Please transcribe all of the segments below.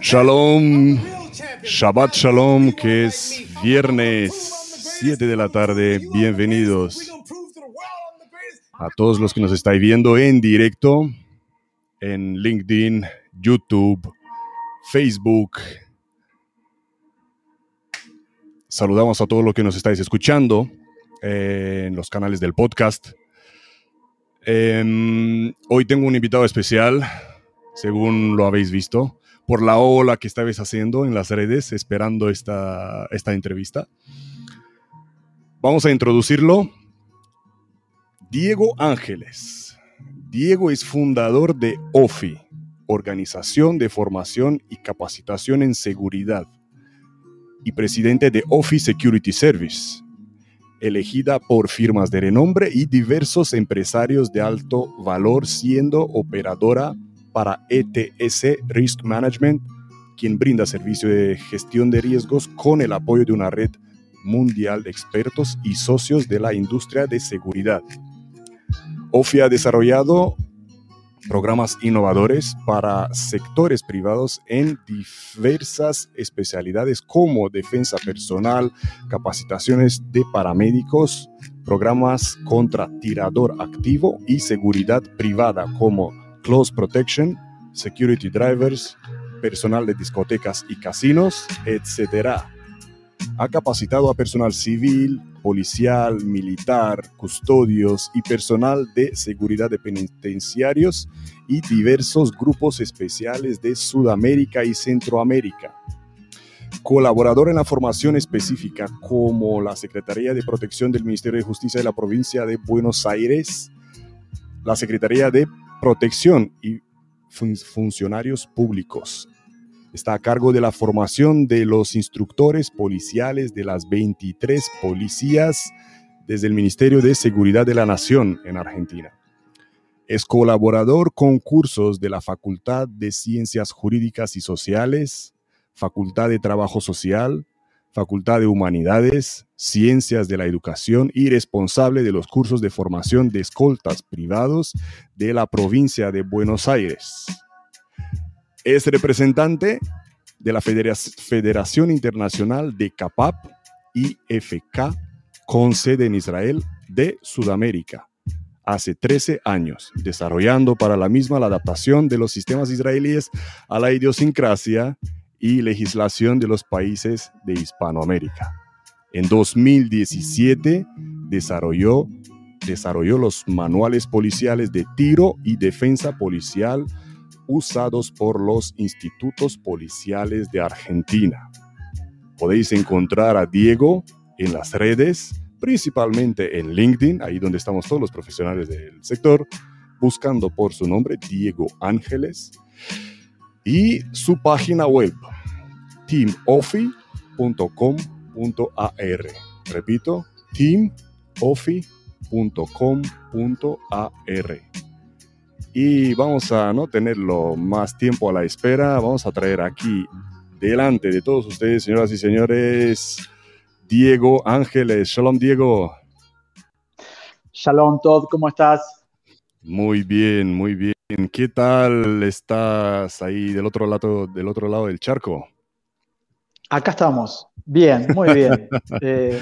Shalom, Shabbat Shalom, que es viernes 7 de la tarde. Bienvenidos a todos los que nos estáis viendo en directo en LinkedIn, YouTube, Facebook. Saludamos a todos los que nos estáis escuchando en los canales del podcast. Em, hoy tengo un invitado especial, según lo habéis visto, por la ola que estabais haciendo en las redes esperando esta, esta entrevista. Vamos a introducirlo. Diego Ángeles. Diego es fundador de OFI, Organización de Formación y Capacitación en Seguridad, y presidente de OFI Security Service, elegida por firmas de renombre y diversos empresarios de alto valor, siendo operadora para ETS Risk Management, quien brinda servicio de gestión de riesgos con el apoyo de una red mundial de expertos y socios de la industria de seguridad. OFI ha desarrollado programas innovadores para sectores privados en diversas especialidades como defensa personal, capacitaciones de paramédicos, programas contra tirador activo y seguridad privada como Close Protection, Security Drivers, personal de discotecas y casinos, etc. Ha capacitado a personal civil, policial, militar, custodios y personal de seguridad de penitenciarios y diversos grupos especiales de Sudamérica y Centroamérica. Colaborador en la formación específica como la Secretaría de Protección del Ministerio de Justicia de la provincia de Buenos Aires, la Secretaría de protección y funcionarios públicos. Está a cargo de la formación de los instructores policiales de las 23 policías desde el Ministerio de Seguridad de la Nación en Argentina. Es colaborador con cursos de la Facultad de Ciencias Jurídicas y Sociales, Facultad de Trabajo Social, Facultad de Humanidades, Ciencias de la Educación y responsable de los cursos de formación de escoltas privados de la provincia de Buenos Aires. Es representante de la Federación Internacional de CAPAP IFK con sede en Israel de Sudamérica hace 13 años, desarrollando para la misma la adaptación de los sistemas israelíes a la idiosincrasia y legislación de los países de Hispanoamérica. En 2017 desarrolló, desarrolló los manuales policiales de tiro y defensa policial usados por los institutos policiales de Argentina. Podéis encontrar a Diego en las redes, principalmente en LinkedIn, ahí donde estamos todos los profesionales del sector, buscando por su nombre Diego Ángeles y su página web teamofi.com.ar. Repito, teamofi.com.ar. Y vamos a no tenerlo más tiempo a la espera, vamos a traer aquí delante de todos ustedes, señoras y señores, Diego Ángeles. Shalom, Diego. Shalom, Todd, ¿cómo estás? Muy bien, muy bien. ¿Qué tal estás ahí del otro lado, del otro lado del charco? Acá estamos. Bien, muy bien. Eh,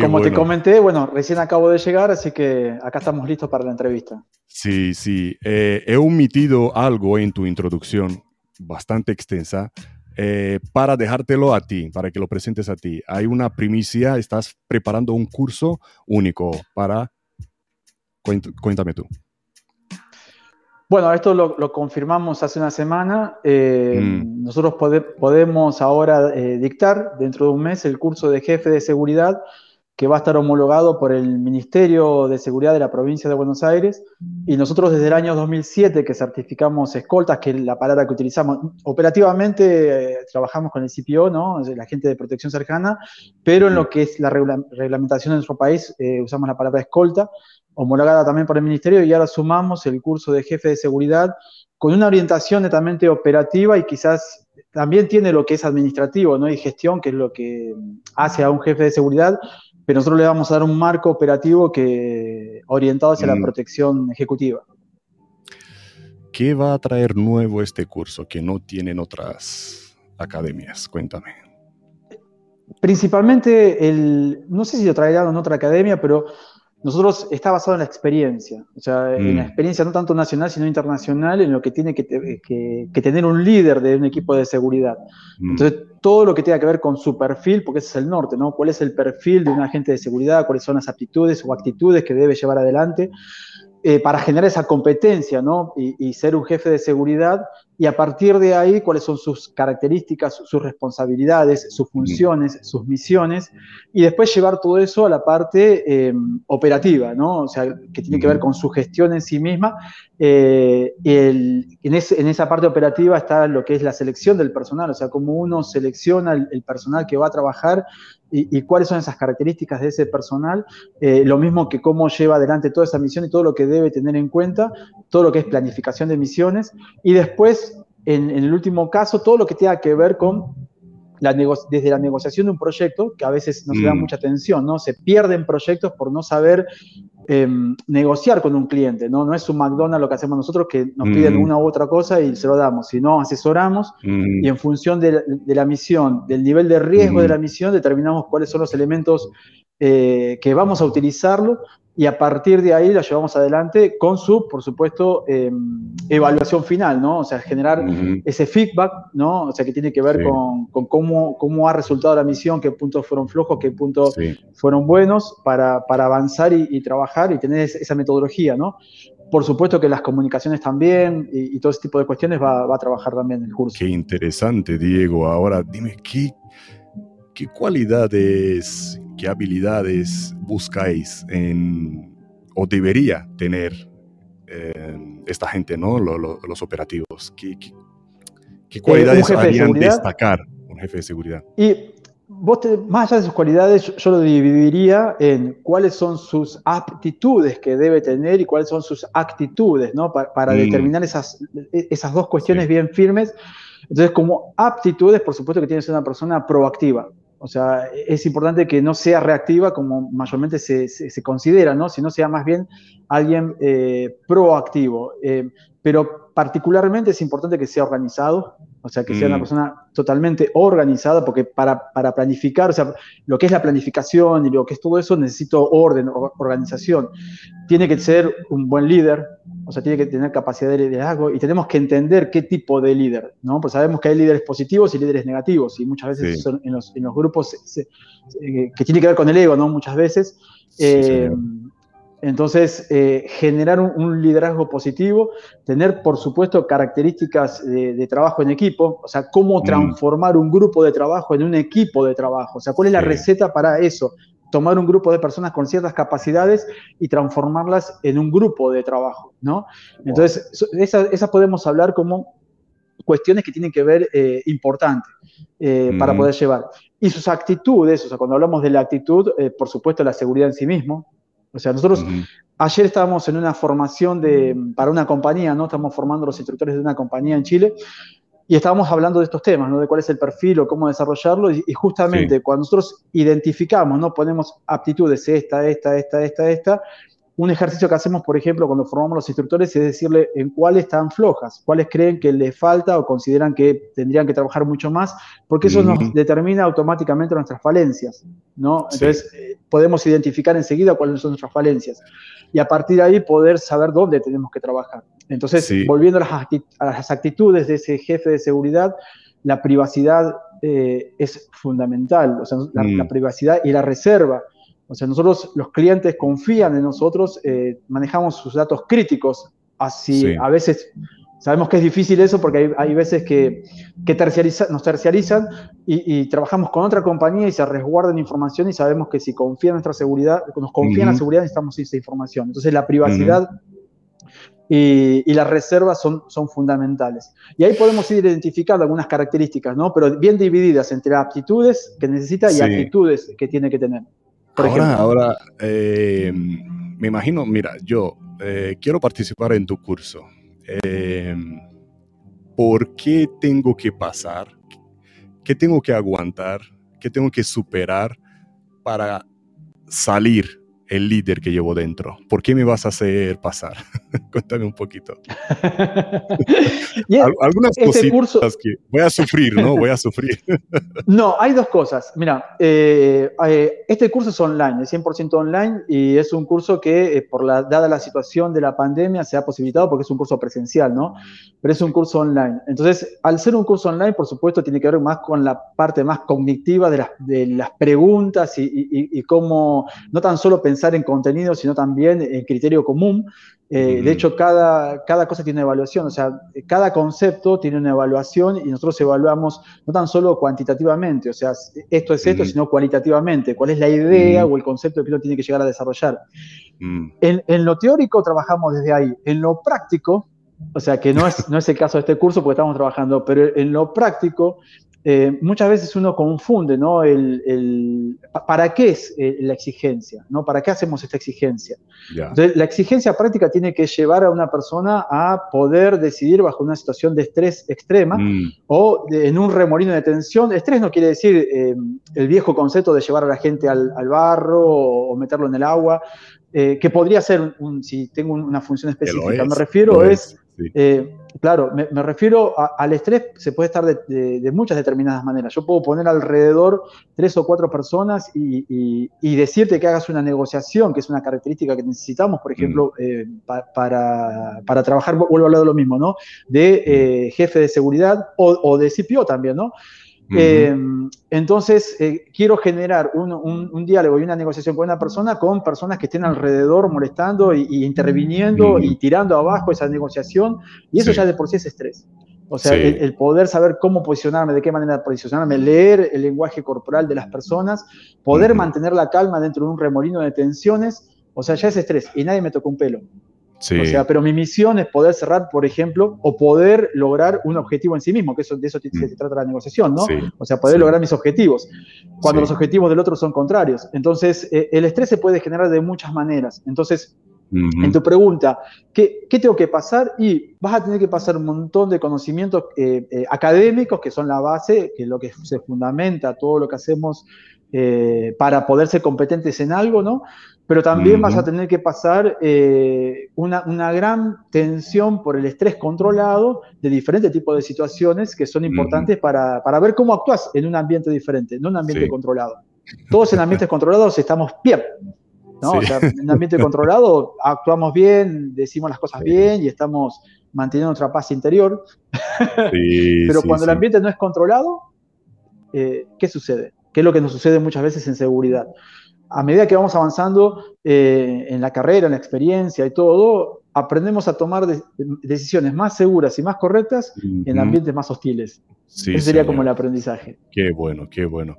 como te comenté, bueno, recién acabo de llegar, así que acá estamos listos para la entrevista. Sí, sí. Eh, he omitido algo en tu introducción, bastante extensa, eh, para dejártelo a ti, para que lo presentes a ti. Hay una primicia, estás preparando un curso único para... Cuéntame tú. Bueno, esto lo, confirmamos hace una semana. Eh, mm. Nosotros podemos ahora eh, dictar dentro de un mes el curso de jefe de seguridad que va a estar homologado por el Ministerio de Seguridad de la provincia de Buenos Aires. Y nosotros desde el año 2007 que certificamos escoltas, que es la palabra que utilizamos, operativamente eh, trabajamos con el CPO, ¿no? la gente de protección cercana, pero en lo que es la reglamentación en nuestro país usamos la palabra escolta homologada también por el Ministerio, y ahora sumamos el curso de jefe de seguridad con una orientación netamente operativa y quizás también tiene lo que es administrativo ¿no? y gestión, que es lo que hace a un jefe de seguridad, pero nosotros le vamos a dar un marco operativo que orientado hacia la mm. protección ejecutiva. ¿Qué va a traer nuevo este curso que no tienen otras academias? Cuéntame. Principalmente, el, no sé si lo traerán en otra academia, pero nosotros está basado en la experiencia, o sea, en la mm. experiencia no tanto nacional, sino internacional, en lo que tiene que, tener un líder de un equipo de seguridad. Mm. Entonces, todo lo que tenga que ver con su perfil, porque ese es el norte, ¿no? ¿Cuál es el perfil de un agente de seguridad? ¿Cuáles son las aptitudes o actitudes que debe llevar adelante? Eh, para generar esa competencia, ¿no? Y, ser un jefe de seguridad, y a partir de ahí, cuáles son sus características, sus responsabilidades, sus funciones, sus misiones, y después llevar todo eso a la parte eh, operativa, ¿no? O sea, que tiene que ver con su gestión en sí misma. Eh, en, esa parte operativa está lo que es la selección del personal, o sea, cómo uno selecciona el personal que va a trabajar y, cuáles son esas características de ese personal, eh, lo mismo que cómo lleva adelante toda esa misión y todo lo que debe tener en cuenta, todo lo que es planificación de misiones, y después, en, el último caso, todo lo que tenga que ver con la desde la negociación de un proyecto, que a veces no se da mm. mucha atención, ¿no? Se pierden proyectos por no saber Em, negociar con un cliente, ¿no? No es un McDonald's lo que hacemos nosotros que nos piden una u otra cosa y se lo damos, sino asesoramos y en función de, la misión, del nivel de riesgo de la misión, determinamos cuáles son los elementos eh, que vamos a utilizarlo y a partir de ahí la llevamos adelante con su, por supuesto, em, evaluación final, ¿no? O sea, generar ese feedback, ¿no? O sea, que tiene que ver con, cómo, cómo, ha resultado la misión, qué puntos fueron flojos, qué puntos fueron buenos para, para avanzar y, trabajar y tener esa metodología, ¿no? Por supuesto que las comunicaciones también y, todo ese tipo de cuestiones va, va, a trabajar también el curso. Qué interesante, Diego. Ahora, dime, ¿qué, qué cualidades qué habilidades buscáis en, o debería tener eh, esta gente, ¿no? los operativos. ¿Qué, qué, cualidades harían destacar un jefe de seguridad? Y vos, más allá de sus cualidades, yo, lo dividiría en cuáles son sus aptitudes que debe tener y cuáles son sus actitudes, ¿no? Para, mm. determinar esas, esas dos cuestiones bien firmes. Entonces, como aptitudes, por supuesto que tiene que ser una persona proactiva. O sea, es importante que no sea reactiva como mayormente se, se, considera, ¿no? Sino sea más bien alguien eh, proactivo. Eh, pero particularmente es importante que sea organizado, o sea, que sea una mm. persona totalmente organizada, porque para, para, planificar, o sea, lo que es la planificación y lo que es todo eso, necesito orden, organización. Tiene que ser un buen líder, o sea, tiene que tener capacidad de liderazgo y tenemos que entender qué tipo de líder, ¿no? Pues sabemos que hay líderes positivos y líderes negativos, y muchas veces son en, los, en, los, grupos que tiene que ver con el ego, ¿no? Muchas veces. Eh, entonces, eh, generar un, liderazgo positivo, tener, por supuesto, características de, trabajo en equipo, o sea, cómo mm. transformar un grupo de trabajo en un equipo de trabajo, o sea, cuál es la receta para eso, tomar un grupo de personas con ciertas capacidades y transformarlas en un grupo de trabajo, ¿no? Entonces, esas podemos hablar como cuestiones que tienen que ver eh, importantes eh, para poder llevar. Y sus actitudes, o sea, cuando hablamos de la actitud, por supuesto, la seguridad en sí mismo, o sea, nosotros ayer estábamos en una formación de, para una compañía, ¿no? Estamos formando los instructores de una compañía en Chile y estábamos hablando de estos temas, ¿no? De cuál es el perfil o cómo desarrollarlo y, justamente cuando nosotros identificamos, ¿no? Ponemos aptitudes, esta, esta, esta, esta, esta, un ejercicio que hacemos, por ejemplo, cuando formamos los instructores es decirle en cuáles están flojas, cuáles creen que les falta o consideran que tendrían que trabajar mucho más, porque eso nos determina automáticamente nuestras falencias, ¿no? Entonces, eh, podemos identificar enseguida cuáles son nuestras falencias y a partir de ahí poder saber dónde tenemos que trabajar. Entonces, volviendo a las, actitudes de ese jefe de seguridad, la privacidad eh, es fundamental, o sea, la mm. privacidad y la reserva o sea, nosotros, los clientes confían en nosotros, eh, manejamos sus datos críticos. Así, a veces sabemos que es difícil eso porque hay, veces que, que nos terciarizan y, trabajamos con otra compañía y se resguardan información y sabemos que si confían en nuestra seguridad, nos confían en la seguridad, necesitamos esa información. Entonces, la privacidad y, y, las reservas son, son fundamentales. Y ahí podemos ir identificando algunas características, ¿no? Pero bien divididas entre aptitudes que necesita y actitudes que tiene que tener ahora, ahora eh, me imagino, mira, yo eh, quiero participar en tu curso. Eh, ¿Por qué tengo que pasar? ¿Qué tengo que aguantar? ¿Qué tengo que superar para salir el líder que llevo dentro? ¿Por qué me vas a hacer pasar? Cuéntame un poquito. Algunas este cosas que voy a sufrir, ¿no? Voy a sufrir. no, hay dos cosas. Mira, eh, eh, este curso es online, es 100% online y es un curso que, eh, por la, dada la situación de la pandemia, se ha posibilitado porque es un curso presencial, ¿no? Pero es un curso online. Entonces, al ser un curso online, por supuesto, tiene que ver más con la parte más cognitiva de las, de las preguntas y, y cómo, no tan solo pensar en contenido, sino también en criterio común. Eh, de hecho, cada, cada cosa tiene una evaluación, o sea, cada concepto tiene una evaluación y nosotros evaluamos no tan solo cuantitativamente, o sea, esto es esto, sino cualitativamente, cuál es la idea o el concepto que uno tiene que llegar a desarrollar. en, en, lo teórico trabajamos desde ahí, en lo práctico, o sea, que no es, no es el caso de este curso porque estamos trabajando, pero en lo práctico eh, muchas veces uno confunde, ¿no? El, ¿Para qué es eh, la exigencia? ¿no? ¿Para qué hacemos esta exigencia? Entonces, la exigencia práctica tiene que llevar a una persona a poder decidir bajo una situación de estrés extrema mm. o en un remolino de tensión. Estrés no quiere decir eh, el viejo concepto de llevar a la gente al, barro o, meterlo en el agua, que podría ser, un, si tengo una función específica, me refiero es eh, claro, me, refiero al estrés, se puede estar de, muchas determinadas maneras. Yo puedo poner alrededor tres o cuatro personas y, decirte que hagas una negociación, que es una característica que necesitamos, por ejemplo, mm. eh, para, trabajar, vuelvo a hablar de lo mismo, ¿no? De eh, jefe de seguridad o, o de CPO también, ¿no? Eh, entonces, eh, quiero generar un, diálogo y una negociación con una persona con personas que estén alrededor molestando y, interviniendo y tirando abajo esa negociación, y eso ya de por sí es estrés. O sea, el, poder saber cómo posicionarme, de qué manera posicionarme, leer el lenguaje corporal de las personas, poder mantener la calma dentro de un remolino de tensiones, o sea, ya es estrés y nadie me tocó un pelo. O sea, pero mi misión es poder cerrar, por ejemplo, o poder lograr un objetivo en sí mismo, que eso, de eso se mm. trata la negociación, ¿no? O sea, poder lograr mis objetivos, cuando los objetivos del otro son contrarios. Entonces, eh, el estrés se puede generar de muchas maneras. Entonces, en tu pregunta, ¿qué, ¿qué, tengo que pasar? Y vas a tener que pasar un montón de conocimientos eh, eh, académicos, que son la base, que es lo que se fundamenta todo lo que hacemos para poder ser competentes en algo, ¿no? Pero también vas a tener que pasar eh, una, una, gran tensión por el estrés controlado de diferentes tipos de situaciones que son importantes para, para, ver cómo actúas en un ambiente diferente, no en un ambiente controlado. Todos en ambientes controlados estamos bien, ¿no? O sea, en un ambiente controlado actuamos bien, decimos las cosas bien y estamos manteniendo nuestra paz interior. pero cuando el ambiente no es controlado, eh, ¿qué sucede? ¿Qué es lo que nos sucede muchas veces en seguridad? A medida que vamos avanzando eh, en la carrera, en la experiencia y todo, aprendemos a tomar decisiones más seguras y más correctas en ambientes más hostiles. Ese sería como el aprendizaje. Qué bueno, qué bueno.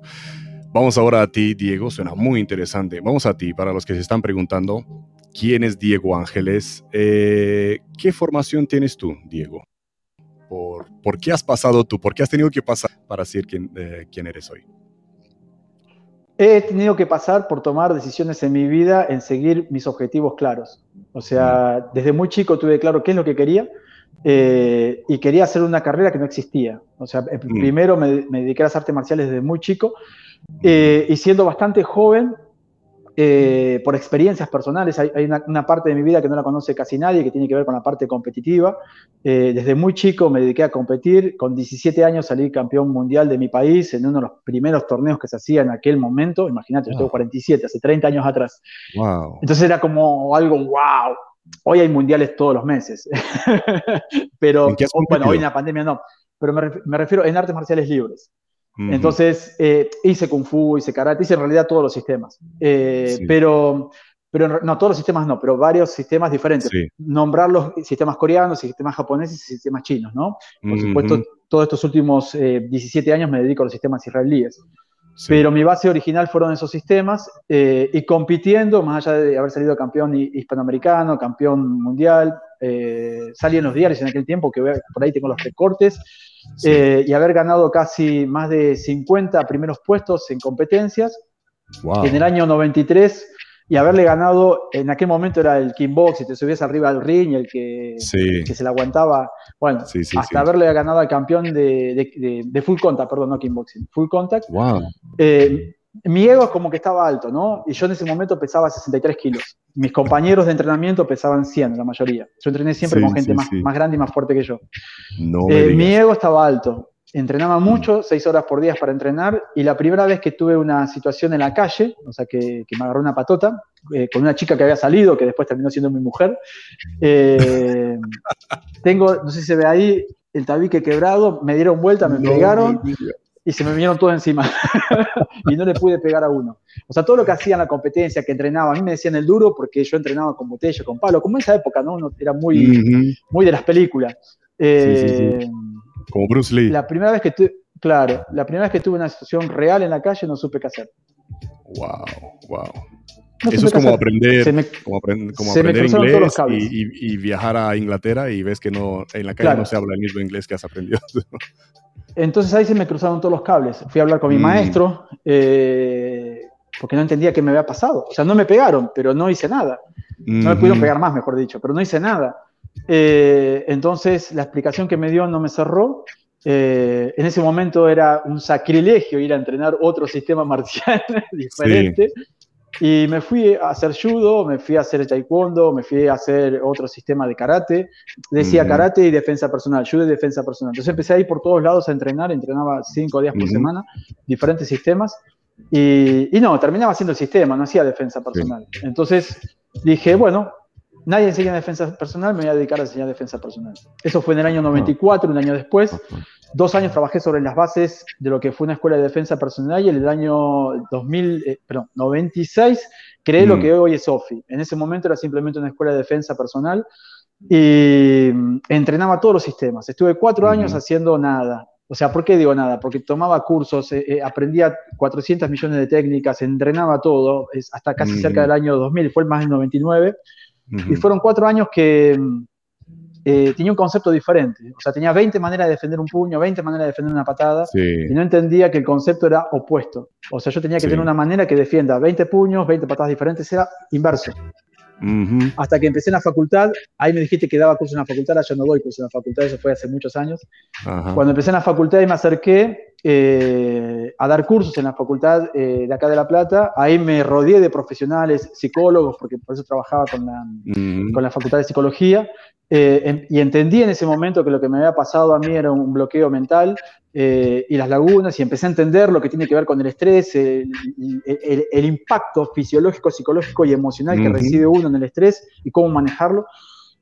Vamos ahora a ti, Diego, suena muy interesante. Vamos a ti, para los que se están preguntando, ¿quién es Diego Ángeles? Eh, ¿Qué formación tienes tú, Diego? ¿Por, ¿Por, qué has pasado tú? ¿Por qué has tenido que pasar para ser quién, eh, quién eres hoy? He tenido que pasar por tomar decisiones en mi vida en seguir mis objetivos claros. O sea, desde muy chico tuve claro qué es lo que quería eh, y quería hacer una carrera que no existía. O sea, mm. primero me, dediqué a las artes marciales desde muy chico eh, y siendo bastante joven eh, por experiencias personales, hay, una, parte de mi vida que no la conoce casi nadie, que tiene que ver con la parte competitiva. Eh, desde muy chico me dediqué a competir, con 17 años salí campeón mundial de mi país en uno de los primeros torneos que se hacía en aquel momento, imagínate, yo tengo 47, hace 30 años atrás. Entonces era como algo, wow, hoy hay mundiales todos los meses, pero bueno, hoy en la pandemia no, pero me refiero en artes marciales libres. Entonces, eh, hice Kung Fu, hice Karate, hice en realidad todos los sistemas. Eh, pero, pero no, todos los sistemas no, pero varios sistemas diferentes. Nombrar los sistemas coreanos, sistemas japoneses y sistemas chinos, ¿no? Por supuesto, todos estos últimos 17 eh, años me dedico a los sistemas israelíes. Pero mi base original fueron esos sistemas y compitiendo, más allá de haber salido campeón hispanoamericano, campeón mundial, salí en los diarios en aquel tiempo, que por ahí tengo los recortes, eh, y haber ganado casi más de 50 primeros puestos en competencias. En el año 93 y haberle ganado, en aquel momento era el kickbox, y te subías arriba del ring, el que, que se le aguantaba, bueno, hasta haberle ganado al campeón de, de, full contact, perdón, no kickboxing, full contact. Wow. Eh, mi ego es como que estaba alto, ¿no? Y yo en ese momento pesaba 63 kilos. Mis compañeros de entrenamiento pesaban 100, la mayoría. Yo entrené siempre con gente más, más, grande y más fuerte que yo. Eh, mi ego estaba alto. Entrenaba mucho, seis horas por día para entrenar, y la primera vez que tuve una situación en la calle, o sea, que, me agarró una patota, eh, con una chica que había salido, que después terminó siendo mi mujer, eh, tengo, no sé si se ve ahí, el tabique quebrado, me dieron vuelta, me pegaron, y se me vinieron todos encima. y no le pude pegar a uno. O sea, todo lo que hacía en la competencia, que entrenaba, a mí me decían el duro porque yo entrenaba con botella, con palo, como en esa época, ¿no? era muy, muy de las películas. Eh, como Bruce Lee. La primera vez que tuve, claro, la primera vez que tuve una situación real en la calle no supe qué hacer. Wow, wow. Eso es como aprender, como, aprender inglés y, viajar a Inglaterra y ves que no en la calle no se habla el mismo inglés que has aprendido. Entonces ahí se me cruzaron todos los cables. Fui a hablar con mi mm. maestro eh, porque no entendía qué me había pasado. O sea, no me pegaron, pero no hice nada. No me pudieron pegar más, mejor dicho, pero no hice nada. Eh, entonces la explicación que me dio no me cerró. Eh, en ese momento era un sacrilegio ir a entrenar otro sistema marcial diferente. Y me fui a hacer judo, me fui a hacer taekwondo, me fui a hacer otro sistema de karate. Decía karate y defensa personal, judo y defensa personal. Entonces empecé a ir por todos lados a entrenar, entrenaba cinco días por semana, diferentes sistemas. Y, y, no, terminaba haciendo el sistema, no hacía defensa personal. Entonces dije, bueno, nadie enseña defensa personal, me voy a dedicar a enseñar defensa personal. Eso fue en el año 94, un año después. Dos años trabajé sobre las bases de lo que fue una escuela de defensa personal y en el año 2000, eh, perdón, 96 creé lo mm. que hoy es OFI. En ese momento era simplemente una escuela de defensa personal y mm, entrenaba todos los sistemas. Estuve cuatro años haciendo nada. O sea, ¿por qué digo nada? Porque tomaba cursos, eh, eh, aprendía 400 millones de técnicas, entrenaba todo, hasta casi cerca del año 2000, fue el más del 99. Y fueron cuatro años que eh, tenía un concepto diferente. O sea, tenía 20 maneras de defender un puño, 20 maneras de defender una patada, y no entendía que el concepto era opuesto. O sea, yo tenía que tener una manera que defienda 20 puños, 20 patadas diferentes, era inverso. Hasta que empecé en la facultad, ahí me dijiste que daba curso en la facultad, ahora yo no doy curso en la facultad, eso fue hace muchos años. Cuando empecé en la facultad y me acerqué eh, a dar cursos en la facultad eh, de acá de La Plata, ahí me rodeé de profesionales, psicólogos, porque por eso trabajaba con la, con la facultad de psicología, eh, y entendí en ese momento que lo que me había pasado a mí era un bloqueo mental eh, y las lagunas, y empecé a entender lo que tiene que ver con el estrés, el, impacto fisiológico, psicológico y emocional que recibe uno en el estrés y cómo manejarlo.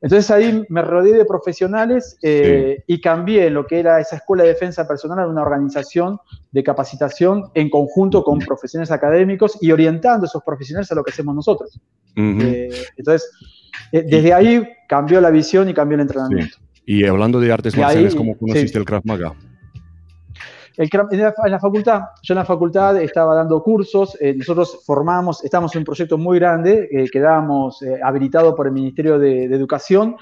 Entonces ahí me rodeé de profesionales eh, y cambié lo que era esa escuela de defensa personal a una organización de capacitación en conjunto con profesionales académicos y orientando a esos profesionales a lo que hacemos nosotros. entonces, eh, desde ahí cambió la visión y cambió el entrenamiento. Y hablando de artes marciales, ¿cómo conociste el Krav Maga? El, en, la, facultad, yo en la facultad estaba dando cursos, eh, nosotros formamos, estamos en un proyecto muy grande, eh, quedábamos habilitados por el Ministerio de Educación,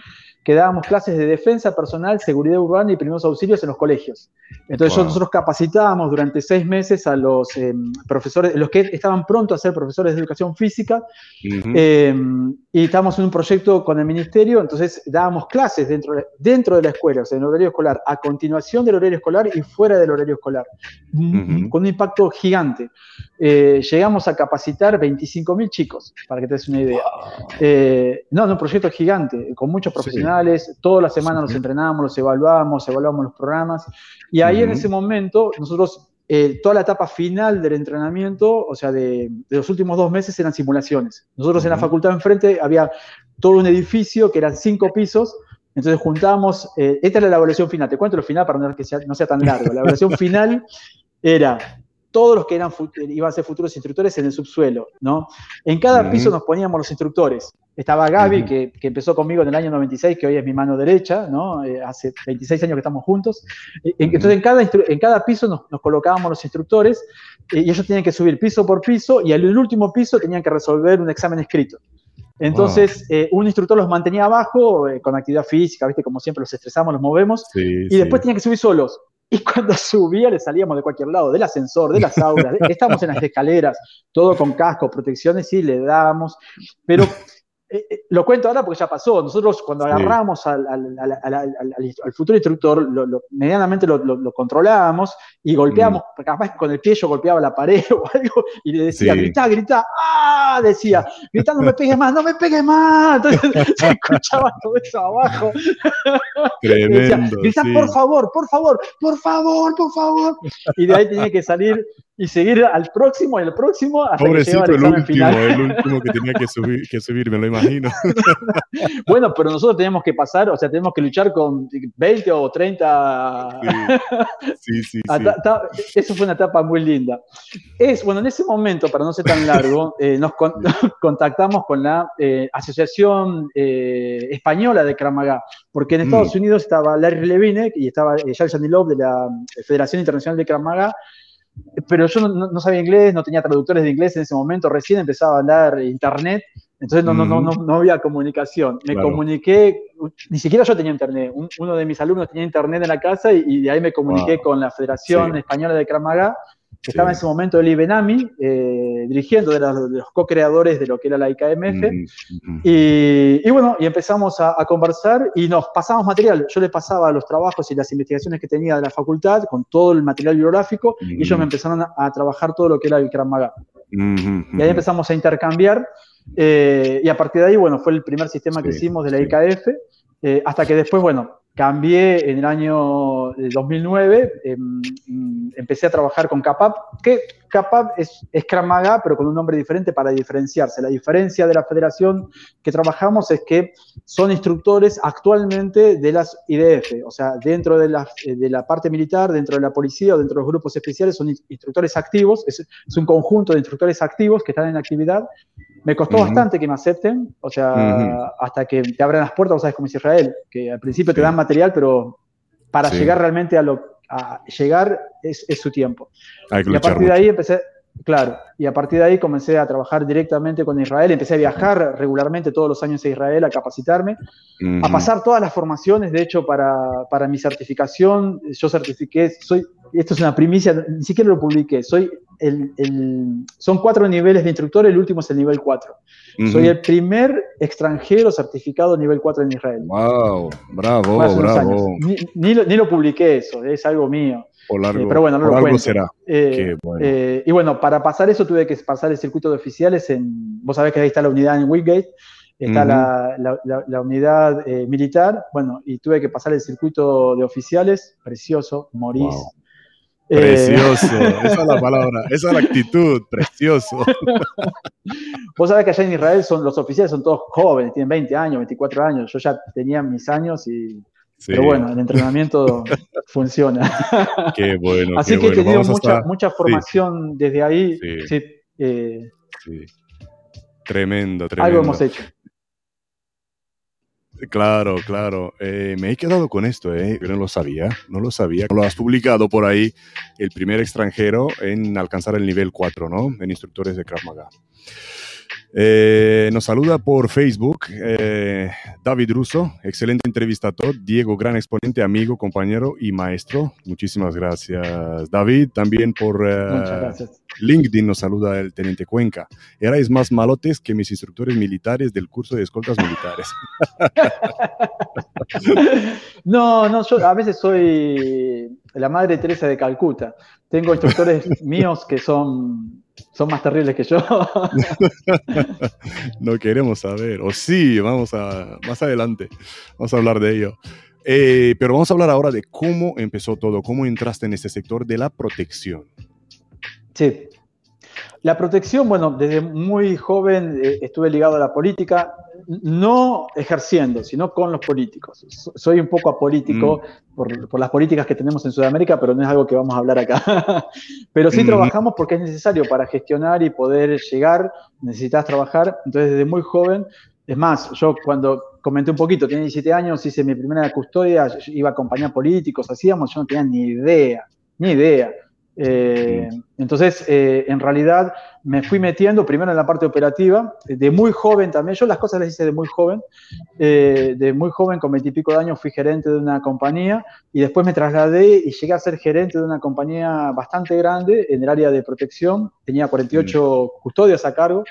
que dábamos clases de defensa personal, seguridad urbana y primeros auxilios en los colegios. Entonces nosotros capacitábamos durante seis meses a los em, profesores, los que estaban pronto a ser profesores de educación física, em, y estábamos en un proyecto con el ministerio, entonces dábamos clases dentro, dentro de la escuela, o sea, en el horario escolar, a continuación del horario escolar y fuera del horario escolar, con un impacto gigante. Eh, llegamos a capacitar 25.000 chicos, para que te des una idea. Eh, no, no, un proyecto gigante, con muchos profesionales, todas las semanas nos entrenábamos, los evaluábamos, evaluábamos los programas, y ahí en ese momento nosotros, eh, toda la etapa final del entrenamiento, o sea, de, los últimos dos meses eran simulaciones. Nosotros en la facultad enfrente había todo un edificio que eran cinco pisos, entonces juntábamos, esta era la evaluación final, te cuento lo final para que no sea tan largo, la evaluación final era todos los que eran, iban a ser futuros instructores en el subsuelo, ¿no? En cada piso nos poníamos los instructores. Estaba Gaby, que, empezó conmigo en el año 96, que hoy es mi mano derecha, ¿no? Eh, hace 26 años que estamos juntos. Entonces, en cada, en cada piso nos, colocábamos los instructores eh, y ellos tenían que subir piso por piso y al último piso tenían que resolver un examen escrito. Entonces, eh, un instructor los mantenía abajo con actividad física, ¿viste? Como siempre, los estresamos, los movemos. y después tenían que subir solos. Y cuando subía le salíamos de cualquier lado, del ascensor, de las aulas, estábamos en las escaleras, todo con casco, protecciones, y le dábamos. Pero eh, eh, lo cuento ahora porque ya pasó. Nosotros cuando agarramos al, futuro instructor, lo, medianamente lo, controlábamos y golpeamos, mm. capaz con el pie yo golpeaba la pared o algo y le decía, grita, grita, ¡ah! Decía, grita, no me pegues más, no me pegues más. Entonces se escuchaba todo eso abajo. Tremendo. grita, por favor, por favor, por favor, por favor. Y de ahí tenía que salir y seguir al próximo y al próximo hasta que llegaba el, el último, el último que tenía que subir, que subir, me lo imagino. bueno, pero nosotros teníamos que pasar, o sea, tenemos que luchar con 20 o 30. Sí, sí, sí, Eso fue una etapa muy linda. Es, bueno, en ese momento, para no ser tan largo, eh, nos, contactamos con la eh, Asociación eh, Española de Kramaga, porque en Estados mm. Unidos estaba Larry Levine y estaba Jacques Janilov de la Federación Internacional de Kramaga pero yo no, sabía inglés, no tenía traductores de inglés en ese momento, recién empezaba a hablar internet, entonces no, no, no, no, había comunicación. Me comuniqué, ni siquiera yo tenía internet, uno de mis alumnos tenía internet en la casa y, de ahí me comuniqué con la Federación Española de Kramaga que estaba en ese momento Eli Benami, eh, dirigiendo, de, los co-creadores de lo que era la IKMF. y, bueno, y empezamos a, conversar y nos pasamos material. Yo le pasaba los trabajos y las investigaciones que tenía de la facultad con todo el material bibliográfico y ellos me empezaron a, trabajar todo lo que era el Krav Maga. Y ahí empezamos a intercambiar. Eh, y a partir de ahí, bueno, fue el primer sistema que hicimos de la IKF, eh, hasta que después, bueno, cambié en el año 2009, em, empecé a trabajar con Capap, que Capap es, es Kramaga, pero con un nombre diferente para diferenciarse. La diferencia de la federación que trabajamos es que son instructores actualmente de las IDF, o sea, dentro de la, de la parte militar, dentro de la policía o dentro de los grupos especiales, son instructores activos, es, es un conjunto de instructores activos que están en actividad. Me costó bastante que me acepten, o sea, hasta que te abran las puertas, vos sabes cómo es Israel, que al principio te dan material, pero para llegar realmente a lo a llegar es, su tiempo. y a partir de ahí empecé, claro, y a partir de ahí comencé a trabajar directamente con Israel, empecé a viajar regularmente todos los años a Israel a capacitarme, a pasar todas las formaciones, de hecho, para, para mi certificación, yo certifiqué, soy, esto es una primicia, ni siquiera lo publiqué, soy el, son cuatro niveles de instructor, el último es el nivel 4. Soy el primer extranjero certificado nivel 4 en Israel. ¡Wow! ¡Bravo, bravo! Ni, lo, publiqué eso, es algo mío. Eh, pero bueno, no lo será. Eh, eh, y bueno, para pasar eso tuve que pasar el circuito de oficiales en. Vos sabés que ahí está la unidad en Wingate, está la, unidad militar, bueno, y tuve que pasar el circuito de oficiales, precioso, morís. Precioso, esa es la palabra, esa es la actitud, precioso. Vos sabés que allá en Israel son, los oficiales son todos jóvenes, tienen 20 años, 24 años. Yo ya tenía mis años y. Pero bueno, el entrenamiento funciona. Qué bueno. Así que he tenido mucha, mucha formación desde ahí. Eh, sí. Tremendo, tremendo. Algo hemos hecho. Claro, claro. Eh, me he quedado con esto, ¿eh? Yo no lo sabía, no lo sabía. Lo has publicado por ahí, el primer extranjero en alcanzar el nivel 4, ¿no? En instructores de Krav Maga. Eh, nos saluda por Facebook eh, David Russo, excelente entrevista a todo. Diego, gran exponente, amigo, compañero y maestro. Muchísimas gracias, David. También por eh, LinkedIn nos saluda el teniente Cuenca. Erais más malotes que mis instructores militares del curso de escoltas militares. no, no, yo a veces soy la madre Teresa de Calcuta. Tengo instructores míos que son son más terribles que yo. no queremos saber. O sí, vamos a más adelante. Vamos a hablar de ello. Eh, pero vamos a hablar ahora de cómo empezó todo, cómo entraste en este sector de la protección. Sí. La protección, bueno, desde muy joven eh, estuve ligado a la política, no ejerciendo, sino con los políticos. Soy un poco apolítico mm. por, las políticas que tenemos en Sudamérica, pero no es algo que vamos a hablar acá. pero sí mm. trabajamos porque es necesario para gestionar y poder llegar, necesitas trabajar. Entonces, desde muy joven, es más, yo cuando comenté un poquito, tenía 17 años, hice mi primera custodia, iba a acompañar políticos, hacíamos, yo no tenía ni idea, ni idea. Eh, entonces, eh, en realidad me fui metiendo primero en la parte operativa, de muy joven también, yo las cosas las hice de muy joven, eh, de muy joven, con veintipico de años fui gerente de una compañía y después me trasladé y llegué a ser gerente de una compañía bastante grande en el área de protección, tenía 48 custodias a cargo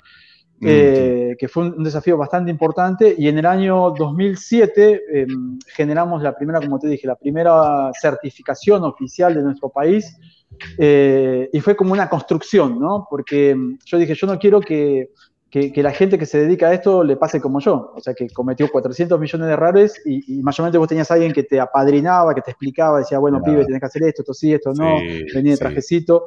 eh, que fue un, desafío bastante importante. Y en el año 2007 em, generamos la primera, como te dije, la primera certificación oficial de nuestro país. Eh, y fue como una construcción, ¿no? Porque em, yo dije, yo no quiero que que, la gente que se dedica a esto le pase como yo, o sea, que cometió 400 millones de errores y, mayormente vos tenías a alguien que te apadrinaba, que te explicaba, decía, bueno, pibe, tenés que hacer esto, esto sí, esto no, venía de trajecito.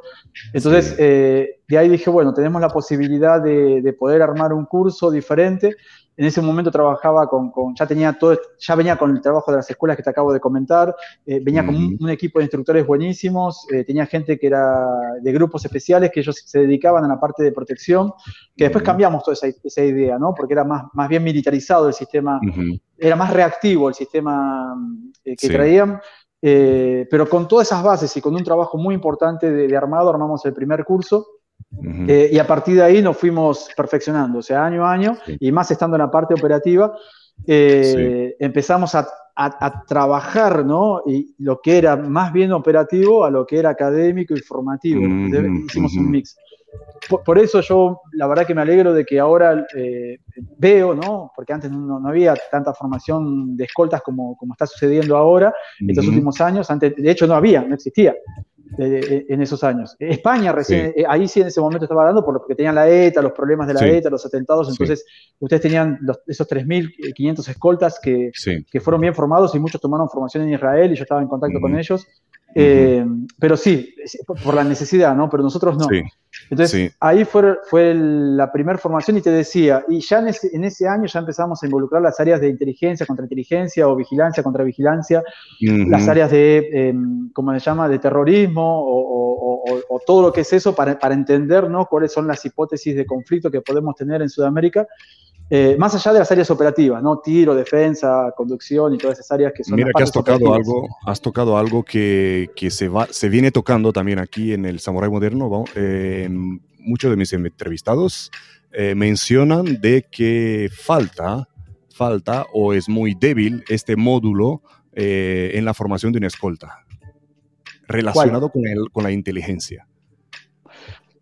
Entonces, eh, de ahí dije, bueno, tenemos la posibilidad de, de poder armar un curso diferente en ese momento trabajaba con, ya tenía todo, ya venía con el trabajo de las escuelas que te acabo de comentar, eh, venía con un, equipo de instructores buenísimos, eh, tenía gente que era de grupos especiales que ellos se dedicaban a la parte de protección, que después cambiamos toda esa, idea, ¿no? Porque era más, más bien militarizado el sistema, era más reactivo el sistema eh, que traían. pero con todas esas bases y con un trabajo muy importante de armado, armamos el primer curso eh, y a partir de ahí nos fuimos perfeccionando, o sea, año a año, y más estando en la parte operativa, eh, empezamos a, trabajar, ¿no? Y lo que era más bien operativo a lo que era académico y formativo. Hicimos un mix. Por, eso yo, la verdad que me alegro de que ahora eh, veo, ¿no? Porque antes no, había tanta formación de escoltas como, como está sucediendo ahora, en estos últimos años. Antes, de hecho, no había, no existía en esos años. España recién, eh, ahí sí en ese momento estaba dando porque tenían la ETA, los problemas de la ETA, los atentados, entonces ustedes tenían esos 3.500 escoltas que, que, fueron bien formados y muchos tomaron formación en Israel y yo estaba en contacto con ellos. Eh, pero sí, por la necesidad, ¿no? Pero nosotros no. Entonces, ahí fue, fue la primera formación y te decía, y ya en ese, en ese, año ya empezamos a involucrar las áreas de inteligencia contra inteligencia o vigilancia contra vigilancia, las áreas de, eh, ¿cómo se llama?, de terrorismo o, o, todo lo que es eso para, para entender, ¿no?, cuáles son las hipótesis de conflicto que podemos tener en Sudamérica eh, más allá de las áreas operativas, ¿no? Tiro, defensa, conducción y todas esas áreas que son. Mira que has tocado algo, has tocado algo que, que, se, va, se viene tocando también aquí en el Samurai Moderno. Eh, muchos de mis entrevistados eh, mencionan de que falta, falta o es muy débil este módulo en la formación de una escolta relacionado con, el, con la inteligencia.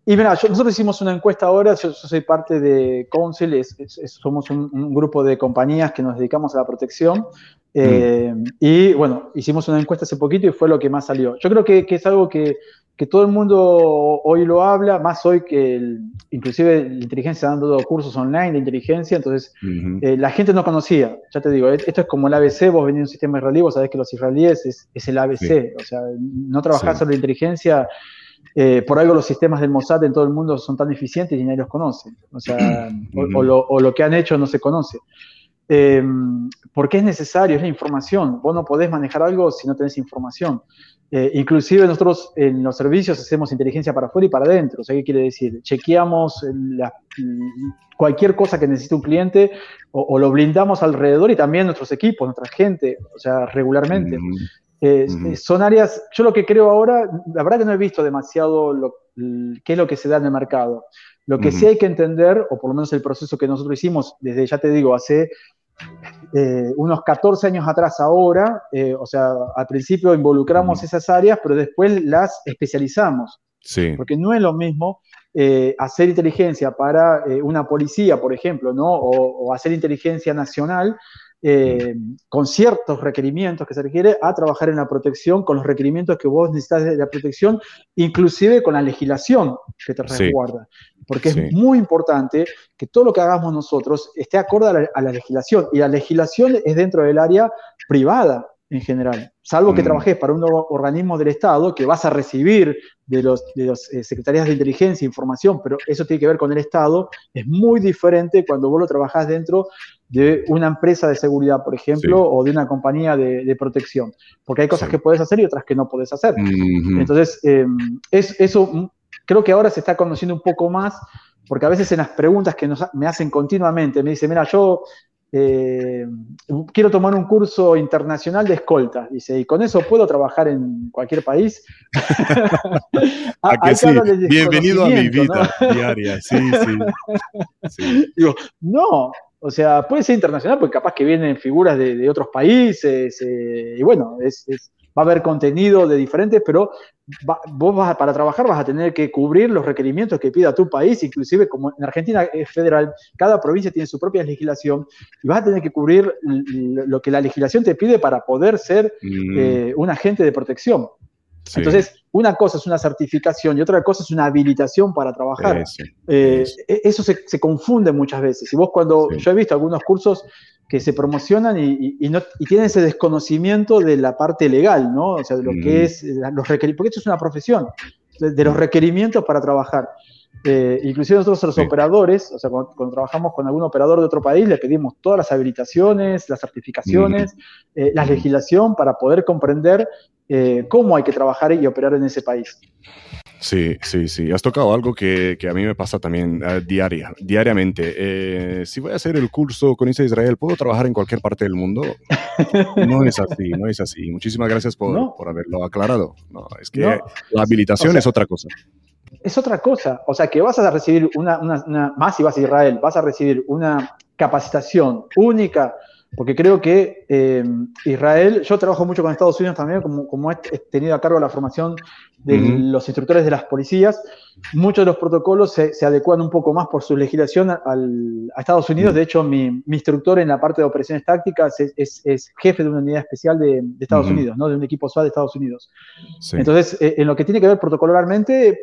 Y mira, nosotros hicimos una encuesta ahora, yo, soy parte de Council, somos un, grupo de compañías que nos dedicamos a la protección. Eh, mm. Y bueno, hicimos una encuesta hace poquito y fue lo que más salió. Yo creo que, es algo que, que, todo el mundo hoy lo habla, más hoy que inclusive la inteligencia dando cursos online de inteligencia, entonces eh, la gente no conocía, ya te digo, esto es como el ABC, vos venís de un sistema israelí, vos sabés que los israelíes es, el ABC, o sea, no trabajás sobre inteligencia eh, por algo los sistemas del Mossad en todo el mundo son tan eficientes y nadie los conoce. O sea, o, lo, que han hecho no se conoce. Eh, porque es necesario, es la información. Vos no podés manejar algo si no tenés información. Eh, inclusive nosotros en los servicios hacemos inteligencia para afuera y para adentro. O sea, ¿qué quiere decir? Chequeamos cualquier cosa que necesite un cliente o, lo blindamos alrededor y también nuestros equipos, nuestra gente, o sea, regularmente. Eh, son áreas, yo lo que creo ahora, la verdad que no he visto demasiado lo, qué es lo que se da en el mercado. Lo que sí hay que entender, o por lo menos el proceso que nosotros hicimos desde, ya te digo, hace eh, unos 14 años atrás ahora, eh, o sea, al principio involucramos esas áreas, pero después las especializamos. Sí. Porque no es lo mismo hacer inteligencia para una policía, por ejemplo, ¿no? o hacer inteligencia nacional eh, con ciertos requerimientos que se requiere a trabajar en la protección, con los requerimientos que vos necesitas de la protección, inclusive con la legislación que te resguarda. Porque es muy importante que todo lo que hagamos nosotros esté acorde a la, legislación. Y la legislación es dentro del área privada en general, salvo que mm. trabajes para un organismo del Estado que vas a recibir de los, de los eh, secretarías de inteligencia información, pero eso tiene que ver con el Estado, es muy diferente cuando vos lo trabajás dentro de una empresa de seguridad, por ejemplo, o de una compañía de, protección, porque hay cosas que puedes hacer y otras que no puedes hacer. Entonces, em, es, eso creo que ahora se está conociendo un poco más, porque a veces en las preguntas que me hacen continuamente, me dicen, mira, yo eh, quiero tomar un curso internacional de escolta, dice, y con eso puedo trabajar en cualquier país. Bienvenido a mi vida diaria, sí, sí. Digo, no, o sea, puede ser internacional porque capaz que vienen figuras de, otros países, eh, y bueno, es, va a haber contenido de diferentes, pero vos vas para trabajar vas a tener que cubrir los requerimientos que pida tu país, inclusive como en Argentina es federal, cada provincia tiene su propia legislación y vas a tener que cubrir lo que la legislación te pide para poder ser mm. eh, un agente de protección. Entonces, una cosa es una certificación y otra cosa es una habilitación para trabajar. Eh, e, eso se, confunde muchas veces. Y vos cuando yo he visto algunos cursos que se promocionan y, no, tienen ese desconocimiento de la parte legal, ¿no? O sea, de lo que es los requerimientos, porque esto es una profesión, de, los requerimientos para trabajar. Eh, inclusive nosotros los operadores, o sea, cuando, trabajamos con algún operador de otro país, le pedimos todas las habilitaciones, las certificaciones, eh, la legislación para poder comprender eh, cómo hay que trabajar y operar en ese país. Sí, sí, sí. Has tocado algo que, a mí me pasa también uh, diaria, diariamente. Eh, si voy a hacer el curso con ISA Israel, ¿puedo trabajar en cualquier parte del mundo? No es así, no es así. Muchísimas gracias por, por haberlo aclarado. No, es que la habilitación es otra cosa. Es otra cosa. O sea, que vas a recibir una, una, más si vas a Israel, vas a recibir una capacitación única porque creo que eh, Israel, yo trabajo mucho con Estados Unidos también, como, como he tenido a cargo la formación de los instructores de las policías, muchos de los protocolos se, se adecuan un poco más por su legislación al, a Estados Unidos. De hecho, mi, mi, instructor en la parte de operaciones tácticas es, es, jefe de una unidad especial de, de Estados Unidos, ¿no? de un equipo SWAT de Estados Unidos. Entonces, eh, en lo que tiene que ver protocolarmente,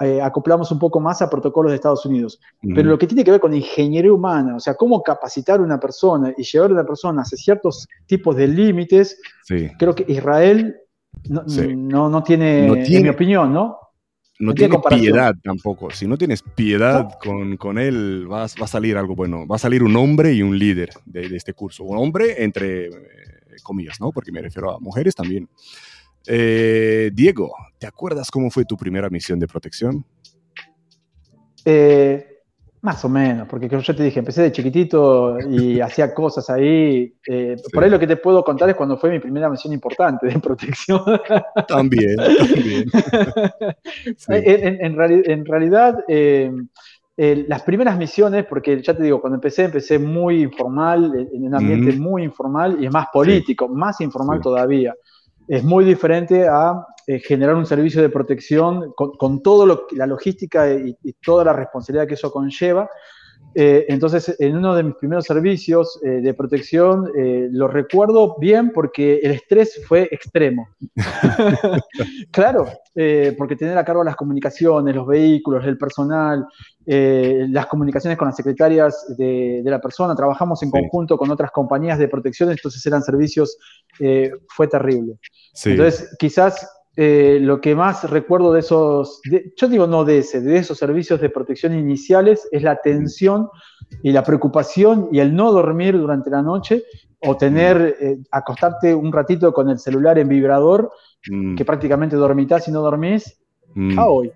eh, acoplamos un poco más a protocolos de Estados Unidos. Pero lo que tiene que ver con ingeniería humana, o sea, cómo capacitar a una persona y llevar a una persona hacia ciertos tipos de límites, creo que Israel no, no, tiene, en mi opinión, ¿no? No, tiene, piedad tampoco. Si no tienes piedad con, con, él, va, va, a salir algo bueno. Va a salir un hombre y un líder de, de este curso. Un hombre entre eh, comillas, ¿no? Porque me refiero a mujeres también. Eh, Diego, ¿te acuerdas cómo fue tu primera misión de protección? Eh, más o menos, porque como yo te dije, empecé de chiquitito y hacía cosas ahí. Eh, por ahí lo que te puedo contar es cuando fue mi primera misión importante de protección. También, también. en, realidad, las primeras misiones, porque ya te digo, cuando empecé, empecé muy informal, en un ambiente muy informal y es más político, más informal todavía es muy diferente a eh, generar un servicio de protección con, con toda la logística y, toda la responsabilidad que eso conlleva. Eh, entonces, en uno de mis primeros servicios eh, de protección, lo recuerdo bien porque el estrés fue extremo. claro, porque tener a cargo las comunicaciones, los vehículos, el personal, las comunicaciones con las secretarias de, la persona, trabajamos en conjunto con otras compañías de protección, entonces eran servicios, fue terrible. Entonces, quizás eh, lo que más recuerdo de esos, yo digo no de ese, de esos servicios de protección iniciales es la tensión y la preocupación y el no dormir durante la noche o tener, eh, acostarte un ratito con el celular en vibrador, mm. que prácticamente dormitas y no dormís, mm. a hoy.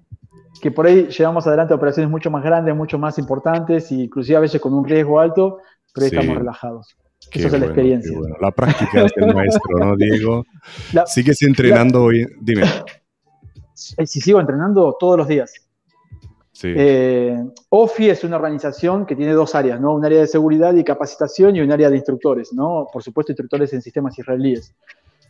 Que por ahí llevamos adelante operaciones mucho más grandes, mucho más importantes, e inclusive a veces con un riesgo alto, pero ahí estamos relajados. Esa es la experiencia. La práctica es el maestro, ¿no, Diego? ¿Sigues entrenando hoy? Dime. Eh, sí, sigo entrenando todos los días. Sí. Eh, OFI es una organización que tiene dos áreas, ¿no? Un área de seguridad y capacitación y un área de instructores, ¿no? Por supuesto, instructores en sistemas israelíes.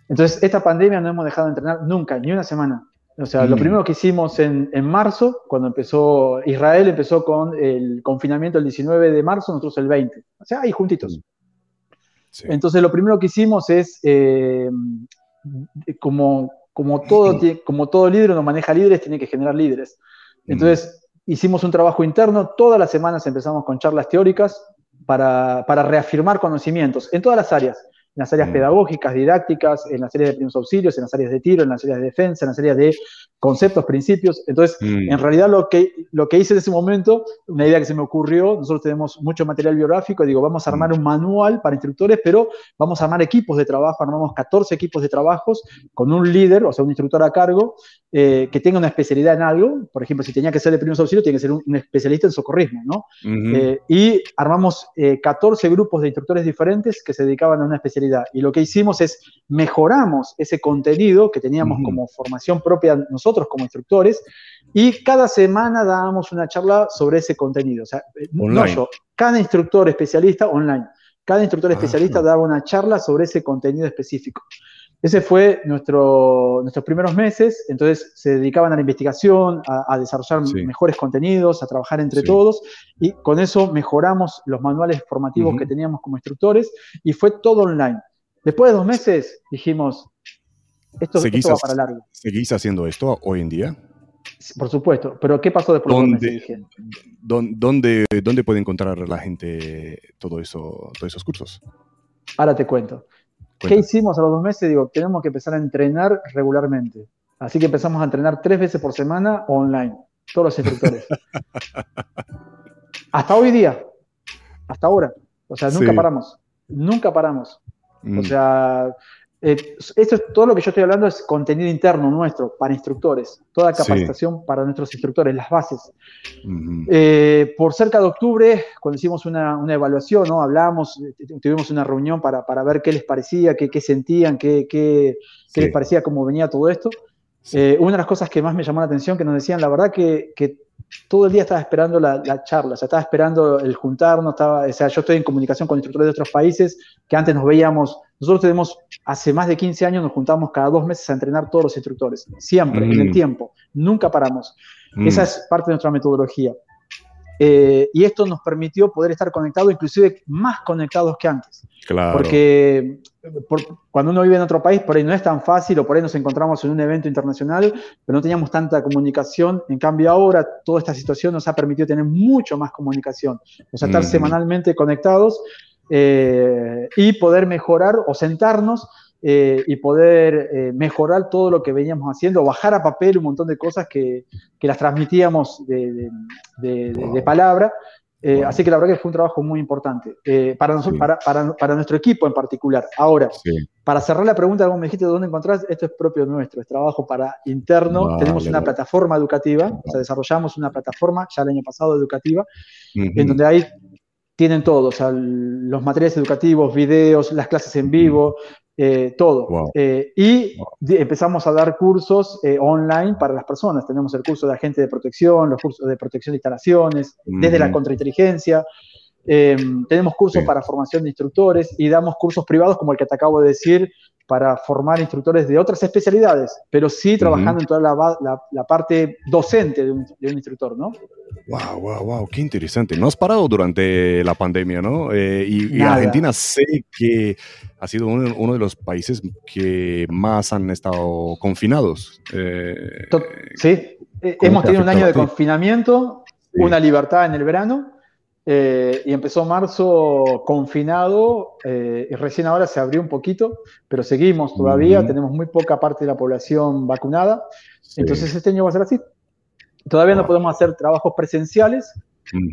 Entonces, esta pandemia no hemos dejado de entrenar nunca, ni una semana. O sea, lo mm. primero que hicimos en, en, marzo, cuando empezó Israel, empezó con el confinamiento el 19 de marzo, nosotros el 20. O sea, ahí juntitos. Mm. Entonces, lo primero que hicimos es, eh, como, como, todo, como todo líder no maneja líderes, tiene que generar líderes. Entonces, hicimos un trabajo interno, todas las semanas empezamos con charlas teóricas para, para reafirmar conocimientos en todas las áreas en las áreas pedagógicas, didácticas, en las áreas de primeros auxilios, en las áreas de tiro, en las áreas de defensa, en las áreas de conceptos, principios. Entonces, mm. en realidad lo que, lo que hice en ese momento, una idea que se me ocurrió, nosotros tenemos mucho material biográfico, digo, vamos a armar mm. un manual para instructores, pero vamos a armar equipos de trabajo, armamos 14 equipos de trabajos con un líder, o sea, un instructor a cargo, eh, que tenga una especialidad en algo. Por ejemplo, si tenía que ser de primeros auxilios, tiene que ser un, especialista en socorrismo, ¿no? Eh, y armamos 14 eh, grupos de instructores diferentes que se dedicaban a una especialidad y lo que hicimos es mejoramos ese contenido que teníamos como formación propia nosotros como instructores y cada semana dábamos una charla sobre ese contenido. O sea, eh, no yo, cada instructor especialista online. Cada instructor ah, especialista daba una charla sobre ese contenido específico. Ese fue nuestro, nuestros primeros meses, entonces se dedicaban a la investigación, a, desarrollar mejores contenidos, a trabajar entre todos, y con eso mejoramos los manuales formativos que teníamos como instructores, y fue todo online. Después de dos meses dijimos, esto, va para largo. ¿Seguís haciendo esto hoy en día? Por supuesto, pero ¿qué pasó después de dos meses? ¿dónde, ¿Dónde puede encontrar la gente todo eso, todos esos cursos? Ahora te cuento. ¿Qué hicimos a los dos meses? Digo, tenemos que empezar a entrenar regularmente. Así que empezamos a entrenar tres veces por semana online, todos los instructores. hasta hoy día, hasta ahora. O sea, nunca paramos, nunca paramos. O mm. sea, eh, esto es todo lo que yo estoy hablando es contenido interno nuestro para instructores, toda capacitación para nuestros instructores, las bases. Eh, por cerca de octubre, cuando hicimos una, evaluación, ¿no? hablamos, eh, tuvimos una reunión para, ver qué les parecía, qué, sentían, qué, les parecía, cómo venía todo esto. una de las cosas que más me llamó la atención, que nos decían, la verdad que, todo el día estaba esperando la, charla, o sea, estaba esperando el juntarnos, estaba, o sea, yo estoy en comunicación con instructores de otros países que antes nos veíamos nosotros tenemos, hace más de 15 años nos juntamos cada dos meses a entrenar todos los instructores, siempre, en el mm. tiempo, nunca paramos. Mm. Esa es parte de nuestra metodología. Eh, y esto nos permitió poder estar conectados, inclusive más conectados que antes. Claro. Porque cuando uno vive en otro país, por ahí no es tan fácil, o por ahí nos encontramos en un evento internacional, pero no teníamos tanta comunicación. En cambio, ahora toda esta situación nos ha permitido tener mucho más comunicación, o sea, estar mm. semanalmente conectados eh, y poder mejorar o sentarnos eh, y poder eh, mejorar todo lo que veníamos haciendo, bajar a papel un montón de cosas que, que las transmitíamos de, de, palabra. Así que la verdad que fue un trabajo muy importante para, nosotros, para, para, para, nuestro equipo en particular. Ahora, para cerrar la pregunta, como me dijiste, ¿de dónde encontrás? Esto es propio nuestro, es trabajo para interno. Tenemos una plataforma educativa, o sea, desarrollamos una plataforma ya el año pasado educativa, en donde hay tienen todo, o sea, los materiales educativos, videos, las clases en vivo, eh, todo. Eh, y empezamos a dar cursos eh, online para las personas. Tenemos el curso de agente de protección, los cursos de protección de instalaciones, desde la contrainteligencia. tenemos cursos para formación de instructores y damos cursos privados como el que te acabo de decir, para formar instructores de otras especialidades, pero sí trabajando en toda la, parte docente de un, instructor, ¿no? Wow, wow, wow, qué interesante. No has parado durante la pandemia, ¿no? Eh, y, Argentina sé que ha sido uno, de los países que más han estado confinados. Eh, sí, hemos tenido un año de confinamiento, una libertad en el verano eh, y empezó marzo confinado eh, y recién ahora se abrió un poquito, pero seguimos todavía, tenemos muy poca parte de la población vacunada, entonces este año va a ser así. Todavía no podemos hacer trabajos presenciales,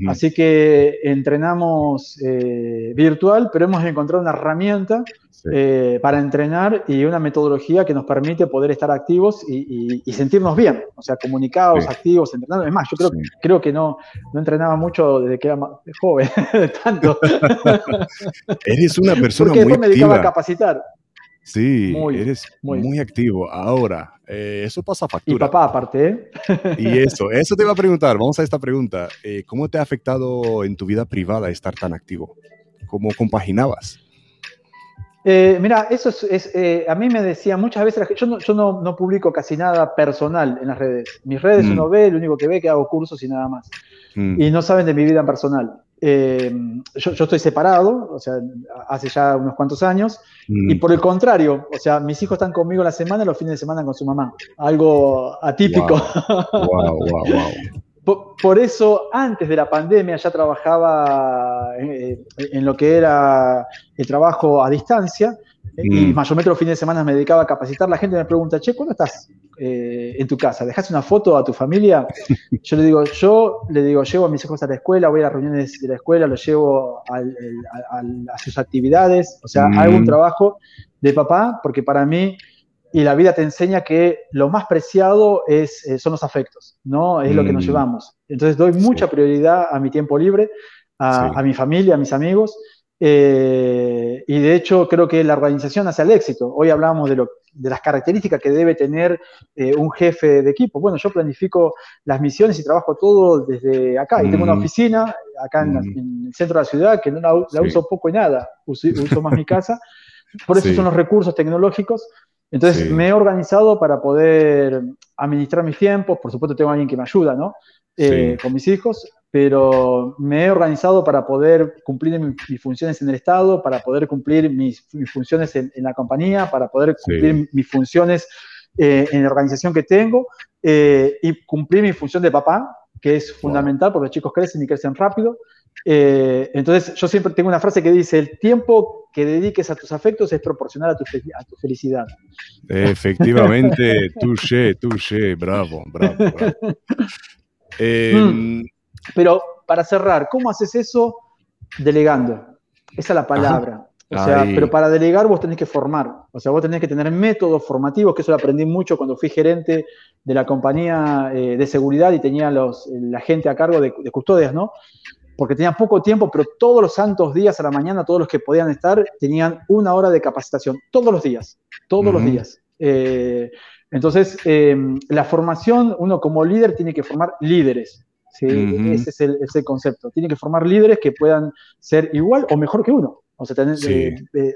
Así que entrenamos eh, virtual, pero hemos encontrado una herramienta eh, para entrenar y una metodología que nos permite poder estar activos y, sentirnos bien, o sea, comunicados, activos, entrenando. Es más, yo creo, creo que no, no entrenaba mucho desde que era joven, tanto. Eres una persona Porque muy después me dedicaba a capacitar. Sí, eres muy, activo. Ahora, eh, eso pasa factura. Y papá aparte, ¿eh? Y eso, eso te iba a preguntar. Vamos a esta pregunta. Eh, ¿Cómo te ha afectado en tu vida privada estar tan activo? ¿Cómo compaginabas? mira, eso es, a mí me decía muchas veces, yo, no, yo no, publico casi nada personal en las redes. Mis redes mm. uno ve, lo único que ve es que hago cursos y nada más. Mm. Y no saben de mi vida en personal. Eh, yo, estoy separado, o sea, hace ya unos cuantos años, y mm. por el contrario, o sea, mis hijos están conmigo la semana y los fines de semana con su mamá, algo atípico. por, eso, antes de la pandemia ya trabajaba eh, en lo que era el trabajo a distancia, y mm. mayormente los fines de semana me dedicaba a capacitar. La gente me pregunta, che, ¿cuándo estás eh, en tu casa? ¿Dejas una foto a tu familia? Yo le digo, yo le digo, llevo a mis hijos a la escuela, voy a las reuniones de la escuela, los llevo a, sus actividades, o sea, hago un mm. trabajo de papá, porque para mí, y la vida te enseña que lo más preciado es, eh, son los afectos, ¿no? Es lo que nos mm. llevamos. Entonces doy mucha prioridad a mi tiempo libre, a mi familia, a mis amigos. Eh, y de hecho creo que la organización hace el éxito. Hoy hablamos de, lo, de las características que debe tener eh, un jefe de equipo. Bueno, yo planifico las misiones y trabajo todo desde acá. Y tengo una mm. oficina acá mm. en, el centro de la ciudad que no la, uso poco y nada. Uso, más mi casa. Por eso son los recursos tecnológicos. Entonces me he organizado para poder administrar mis tiempos, por supuesto tengo a alguien que me ayuda, ¿no? Eh, con mis hijos, pero me he organizado para poder cumplir mis, funciones en el Estado, para poder cumplir mis, funciones en, la compañía, para poder cumplir mis funciones eh, en la organización que tengo eh, y cumplir mi función de papá, que es fundamental porque los chicos crecen y crecen rápido. Eh, entonces, yo siempre tengo una frase que dice, el tiempo que dediques a tus afectos es proporcional a tu, a tu felicidad. Efectivamente, touché, touché, bravo, bravo. bravo. Mm. Pero para cerrar, ¿cómo haces eso? Delegando. Esa es la palabra. O sea, pero para delegar vos tenés que formar. O sea, vos tenés que tener métodos formativos, que eso lo aprendí mucho cuando fui gerente de la compañía eh, de seguridad y tenía los, la gente a cargo de, custodias, ¿no? Porque tenía poco tiempo, pero todos los santos días a la mañana, todos los que podían estar, tenían una hora de capacitación. Todos los días. Todos los días. Eh, entonces, eh, la formación, uno como líder tiene que formar líderes. ¿Sí? Ese es el, es el concepto. Tiene que formar líderes que puedan ser igual o mejor que uno. O sea, tener,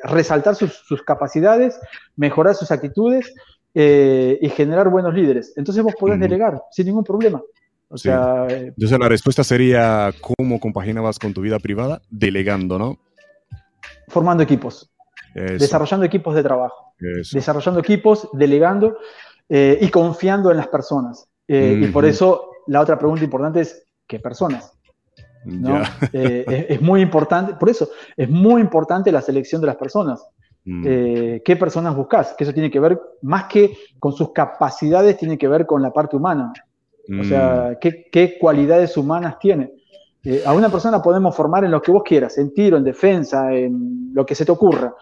resaltar sus, capacidades, mejorar sus actitudes eh, y generar buenos líderes. Entonces vos podés delegar sin ningún problema. O sea, eh, Entonces la respuesta sería, ¿cómo compaginabas con tu vida privada? Delegando, ¿no? Formando equipos. Desarrollando equipos de trabajo. Desarrollando equipos, delegando eh, y confiando en las personas. Y por eso la otra pregunta importante es, ¿qué personas? Eh, es, muy importante, por eso, es muy importante la selección de las personas. Mm. Eh, ¿Qué personas buscas? Que eso tiene que ver, más que con sus capacidades, tiene que ver con la parte humana. O sea, mm. ¿qué, cualidades humanas tiene? Eh, a una persona podemos formar en lo que vos quieras, en tiro, en defensa, en lo que se te ocurra.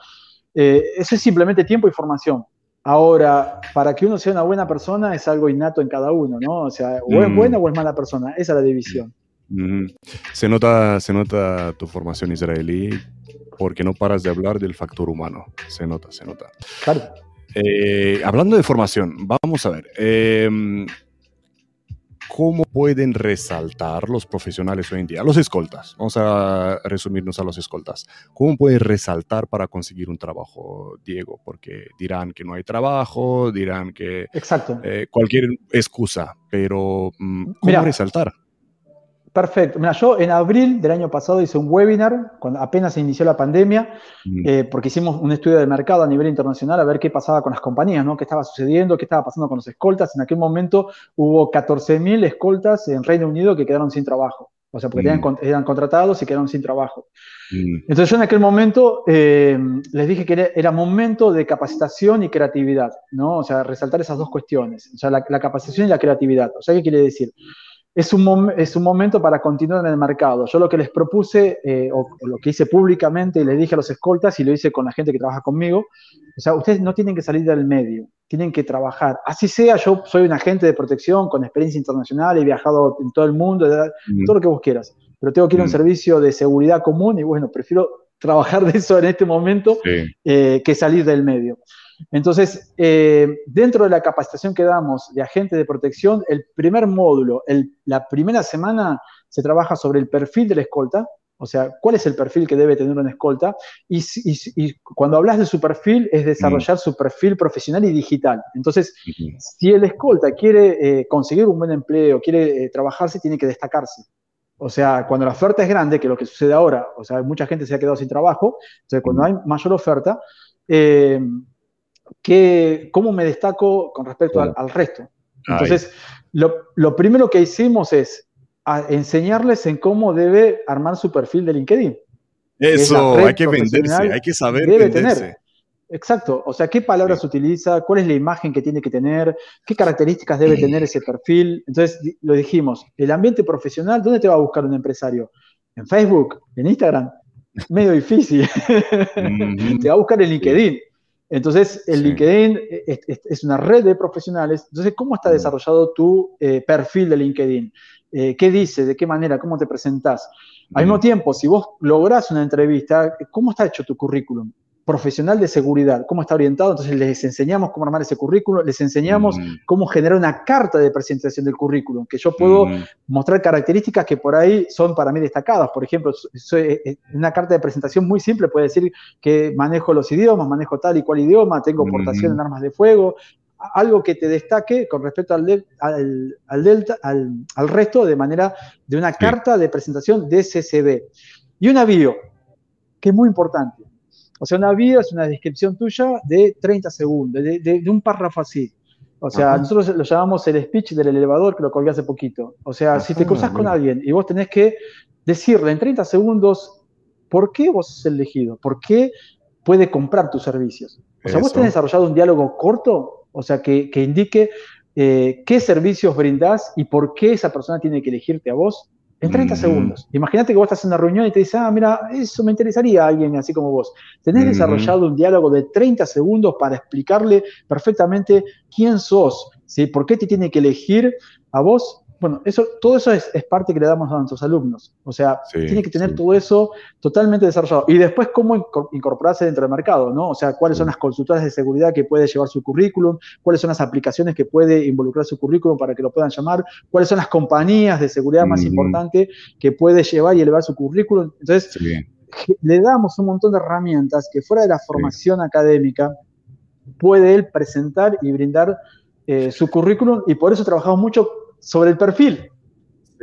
eso es simplemente tiempo y formación. Ahora, para que uno sea una buena persona es algo innato en cada uno, ¿no? O sea, o es mm. buena o es mala persona. Esa es la división. Se nota, se nota tu formación israelí porque no paras de hablar del factor humano. Se nota, se nota. Claro. Eh, hablando de formación, vamos a ver. Em, ¿Cómo pueden resaltar los profesionales hoy en día? Los escoltas. Vamos a resumirnos a los escoltas. ¿Cómo pueden resaltar para conseguir un trabajo, Diego? Porque dirán que no hay trabajo, dirán que Exacto. Eh, cualquier excusa, pero mm, ¿cómo resaltar? Perfecto. Mira, yo en abril del año pasado hice un webinar, cuando apenas se inició la pandemia, mm. eh, porque hicimos un estudio de mercado a nivel internacional a ver qué pasaba con las compañías, ¿no? qué estaba sucediendo, qué estaba pasando con los escoltas. En aquel momento hubo 14.000 escoltas en Reino Unido que quedaron sin trabajo. O sea, porque mm. eran, contratados y quedaron sin trabajo. Mm. Entonces yo en aquel momento eh, les dije que era, momento de capacitación y creatividad, ¿no? O sea, resaltar esas dos cuestiones, o sea, la, la capacitación y la creatividad. O sea, ¿qué quiere decir? Es un, es un momento para continuar en el mercado. Yo lo que les propuse, eh, o, lo que hice públicamente, y les dije a los escoltas, y lo hice con la gente que trabaja conmigo, o sea, ustedes no tienen que salir del medio, tienen que trabajar. Así sea, yo soy un agente de protección con experiencia internacional, he viajado en todo el mundo, todo lo que vos quieras, pero tengo que ir a un servicio de seguridad común y bueno, prefiero trabajar de eso en este momento eh, que salir del medio. Entonces, eh, dentro de la capacitación que damos de agentes de protección, el primer módulo, la primera semana se trabaja sobre el perfil del escolta, o sea, cuál es el perfil que debe tener un escolta, y, cuando hablas de su perfil es desarrollar su perfil profesional y digital. Entonces, si el escolta quiere eh, conseguir un buen empleo, quiere eh, trabajarse, tiene que destacarse. O sea, cuando la oferta es grande, que es lo que sucede ahora, o sea, mucha gente se ha quedado sin trabajo, entonces cuando hay mayor oferta, cómo me destaco con respecto al, resto. Entonces, lo, primero que hicimos es enseñarles en cómo debe armar su perfil de LinkedIn. Eso, hay que venderse, hay que saber debe Tener. Exacto, o sea, qué palabras utiliza, cuál es la imagen que tiene que tener, qué características debe tener ese perfil. Entonces, lo dijimos, el ambiente profesional, ¿dónde te va a buscar un empresario? ¿En Facebook? ¿En Instagram? Medio difícil. te va a buscar en LinkedIn. Entonces, el LinkedIn es, una red de profesionales. Entonces, ¿cómo está mm. desarrollado tu eh, perfil de LinkedIn? Eh, ¿Qué dices? ¿De qué manera? ¿Cómo te presentás? Al mismo mm. tiempo, si vos lográs una entrevista, ¿cómo está hecho tu currículum? Profesional de seguridad, cómo está orientado, entonces les enseñamos cómo armar ese currículum, les enseñamos mm. cómo generar una carta de presentación del currículum, que yo puedo mm. mostrar características que por ahí son para mí destacadas. Por ejemplo, eh, eh, una carta de presentación muy simple puede decir que manejo los idiomas, manejo tal y cual idioma, tengo portación en mm. armas de fuego, algo que te destaque con respecto al, al, delta, al, resto de manera de una carta de presentación de CCB. Y una bio, que es muy importante. O sea, una bio es una descripción tuya de 30 segundos, de, un párrafo así. O sea, nosotros lo llamamos el speech del elevador que lo colgué hace poquito. O sea, si te cruzas con alguien y vos tenés que decirle en 30 segundos por qué vos sos elegido, por qué puede comprar tus servicios. O sea, vos tenés desarrollado un diálogo corto, o sea, que, indique eh, qué servicios brindás y por qué esa persona tiene que elegirte a vos en 30 segundos. Imagínate que vos estás en una reunión y te dice, ah, mira, eso me interesaría a alguien así como vos. Tenés desarrollado un diálogo de 30 segundos para explicarle perfectamente quién sos, ¿sí? ¿Por qué te tiene que elegir a vos bueno, eso, todo eso es, parte que le damos a nuestros alumnos. O sea, tiene que tener todo eso totalmente desarrollado. Y después, cómo incorporarse dentro del mercado, ¿no? O sea, cuáles son las consultoras de seguridad que puede llevar su currículum, cuáles son las aplicaciones que puede involucrar su currículum para que lo puedan llamar, cuáles son las compañías de seguridad más importantes que puede llevar y elevar su currículum. Entonces, le damos un montón de herramientas que fuera de la formación académica puede él presentar y brindar eh, su currículum y por eso trabajamos mucho sobre el perfil.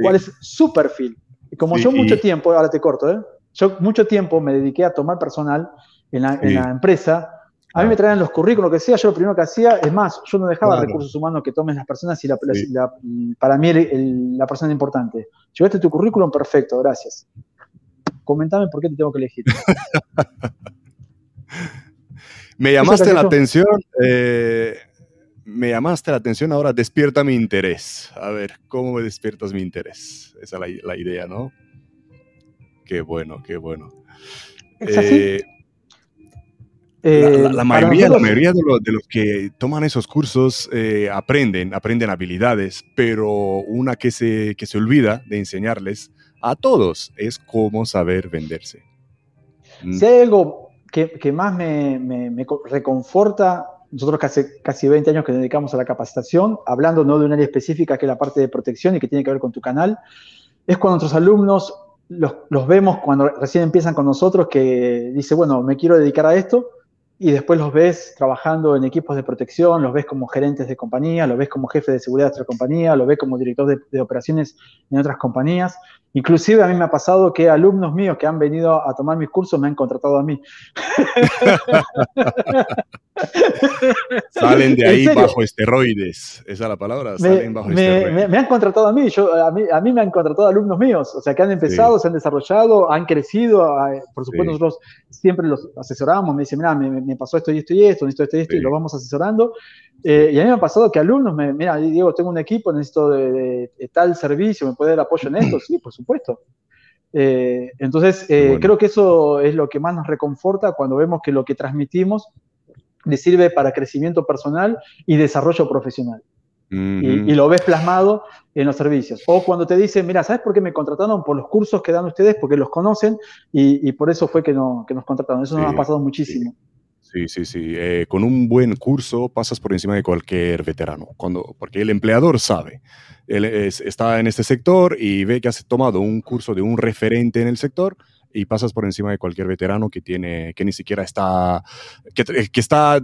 ¿Cuál es su perfil? Y como yo mucho tiempo, ahora te corto, ¿eh? yo mucho tiempo me dediqué a tomar personal en la, empresa. A mí me traían los currículos, lo que sea, yo lo primero que hacía, es más, yo no dejaba recursos humanos que tomen las personas y para mí la persona es importante. Llevaste tu currículum, perfecto, gracias. Comentame por qué te tengo que elegir. me llamaste la atención eh, me llamaste la atención, ahora despierta mi interés. A ver, ¿cómo me despiertas mi interés? Esa es la, idea, ¿no? Qué bueno, qué bueno. Eh, la, mayoría, la mayoría de, los, que toman esos cursos eh, aprenden, aprenden habilidades, pero una que se, que se olvida de enseñarles a todos es cómo saber venderse. Si hay algo que, más me, me reconforta nosotros casi, casi 20 años que nos dedicamos a la capacitación, hablando no de un área específica que es la parte de protección y que tiene que ver con tu canal, es cuando nuestros alumnos los, los vemos cuando recién empiezan con nosotros que dice, bueno, me quiero dedicar a esto, y después los ves trabajando en equipos de protección, los ves como gerentes de compañía, los ves como jefe de seguridad de otra compañía, los ves como director de, operaciones en otras compañías. Inclusive a mí me ha pasado que alumnos míos que han venido a tomar mis cursos me han contratado a mí. Salen de ahí bajo esteroides, esa es la palabra, me, salen bajo esteroides. Me, han contratado a mí, yo, a mí, a mí me han contratado alumnos míos, o sea, que han empezado, se han desarrollado, han crecido, por supuesto nosotros siempre los asesoramos, me dicen, mira, me, pasó esto y esto y esto, necesito esto y esto, y lo vamos asesorando. Eh, y a mí me ha pasado que alumnos me, mira, Diego, tengo un equipo, necesito de, tal servicio, ¿me puede dar apoyo en esto? Sí, por supuesto. Eh, entonces, eh, creo que eso es lo que más nos reconforta cuando vemos que lo que transmitimos le sirve para crecimiento personal y desarrollo profesional. y, lo ves plasmado en los servicios. O cuando te dicen, mira, ¿sabes por qué me contrataron? Por los cursos que dan ustedes, porque los conocen y, por eso fue que, no, que nos contrataron. Eso nos ha pasado muchísimo. Sí, sí, sí. Eh, con un buen curso pasas por encima de cualquier veterano, cuando, porque el empleador sabe. Él está en este sector y ve que has tomado un curso de un referente en el sector y pasas por encima de cualquier veterano que tiene, que ni siquiera está, que, que está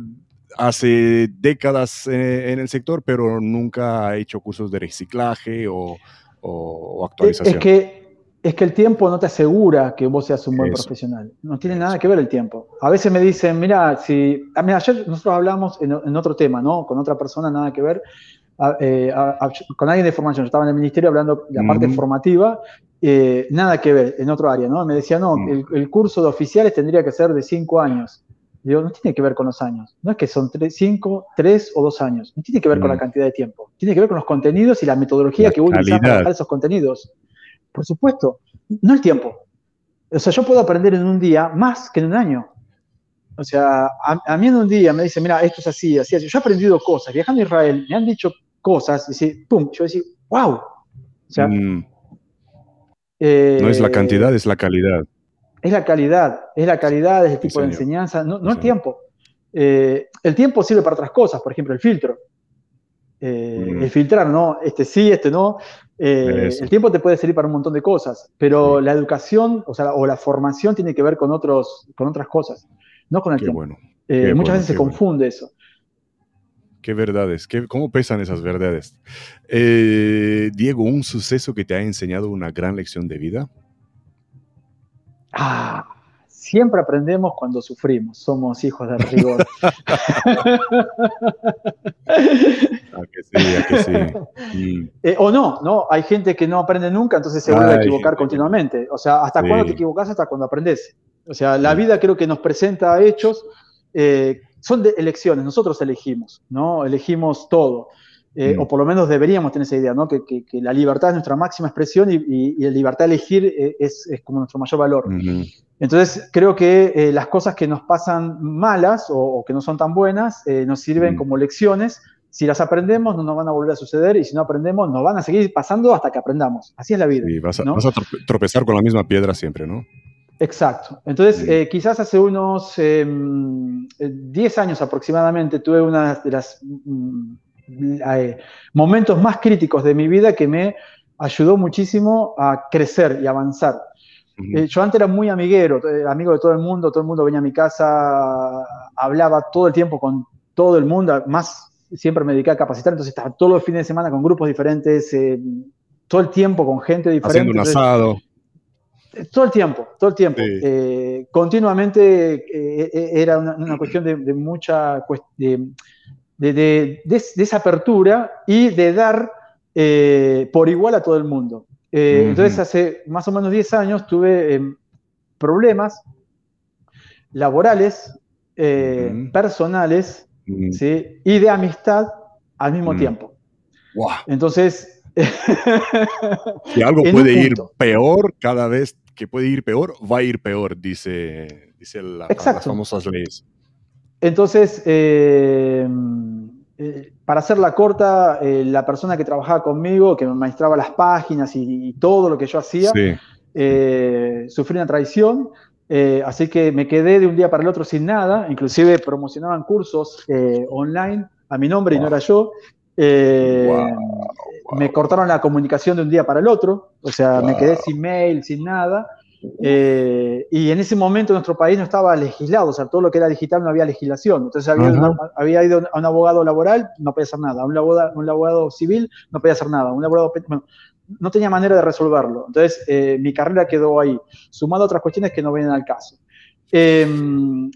hace décadas eh, en, el sector, pero nunca ha hecho cursos de reciclaje o, o actualización. Es que es que el tiempo no te asegura que vos seas un buen profesional. No tiene nada que ver el tiempo. A veces me dicen, mira, si. ayer nosotros hablamos en, otro tema, ¿no? Con otra persona, nada que ver. Eh, con alguien de formación. Yo estaba en el ministerio hablando de la parte formativa, eh, nada que ver, en otro área, ¿no? Me decía, no, mm. el, curso de oficiales tendría que ser de cinco años. Digo, no tiene que ver con los años. No es que son tres, cinco, tres o dos años. No tiene que ver con la mm. cantidad de tiempo. Tiene que ver con los contenidos y la metodología que uno usa para esos contenidos. Por supuesto, no el tiempo. O sea, yo puedo aprender en un día más que en un año. O sea, a, mí en un día me dicen, mira, esto es así, así, así. Yo he aprendido cosas. Viajando a Israel, me han dicho cosas, y sí, pum, yo decir, wow. O sea, mm. No es la cantidad, es la calidad. Es la calidad, es la calidad, es el tipo de enseñanza, no, no el tiempo. Eh, el tiempo sirve para otras cosas, por ejemplo, el filtro. Eh, el filtrar, ¿no? Este sí, este no. Eh, el tiempo te puede servir para un montón de cosas, pero la educación, o sea, o la formación tiene que ver con, otros, con otras cosas, no con el tiempo. Bueno. muchas veces se confunde eso. Qué verdades, qué, cómo pesan esas verdades. Diego, ¿un suceso que te ha enseñado una gran lección de vida? Ah, siempre aprendemos cuando sufrimos, somos hijos del rigor. a que sí, a que sí. Eh, o no, ¿no? Hay gente que no aprende nunca, entonces se vuelve a equivocar continuamente. O sea, ¿hasta cuándo te equivocas? Hasta cuando aprendes. O sea, la vida creo que nos presenta hechos, eh, son de elecciones, nosotros elegimos, ¿no? Elegimos todo. Eh, o por lo menos deberíamos tener esa idea, ¿no? Que, la libertad es nuestra máxima expresión y, la libertad de elegir eh, es, como nuestro mayor valor. Entonces, creo que eh, las cosas que nos pasan malas o, que no son tan buenas nos sirven como lecciones. Si las aprendemos, no nos van a volver a suceder y si no aprendemos, nos van a seguir pasando hasta que aprendamos. Así es la vida. Y vas a, vas a tropezar con la misma piedra siempre, ¿no? Exacto. Entonces, quizás hace unos 10 em, años aproximadamente tuve una de las mm, eh, momentos más críticos de mi vida que me ayudó muchísimo a crecer y avanzar. Eh, yo antes era muy amiguero, eh, amigo de todo el mundo, todo el mundo venía a mi casa, hablaba todo el tiempo con todo el mundo, más siempre me dediqué a capacitar, entonces estaba todos los fines de semana con grupos diferentes, todo el tiempo con gente diferente. Haciendo un asado. Todo el tiempo, todo el tiempo. continuamente era una, cuestión de, mucha de, esa apertura y de dar eh, por igual a todo el mundo. Eh, entonces, hace más o menos 10 años tuve em, problemas laborales, eh, personales y de amistad al mismo tiempo. Entonces... si algo puede ir peor, cada vez que puede ir peor, va a ir peor, dice, dice la, las famosas leyes. Entonces, eh, eh, para hacerla corta, eh, la persona que trabajaba conmigo, que me maestraba las páginas y, todo lo que yo hacía, sufrí una traición. así que me quedé de un día para el otro sin nada, inclusive promocionaban cursos online a mi nombre y no era yo. Me cortaron la comunicación de un día para el otro, o sea, me quedé sin mail, sin nada. Eh, y en ese momento nuestro país no estaba legislado, o sea, todo lo que era digital no había legislación. Entonces había, ido a un abogado laboral, no podía hacer nada. A un abogado, un abogado civil, no podía hacer nada. Un abogado, no tenía manera de resolverlo. Entonces eh, mi carrera quedó ahí, sumado a otras cuestiones que no vienen al caso. Em,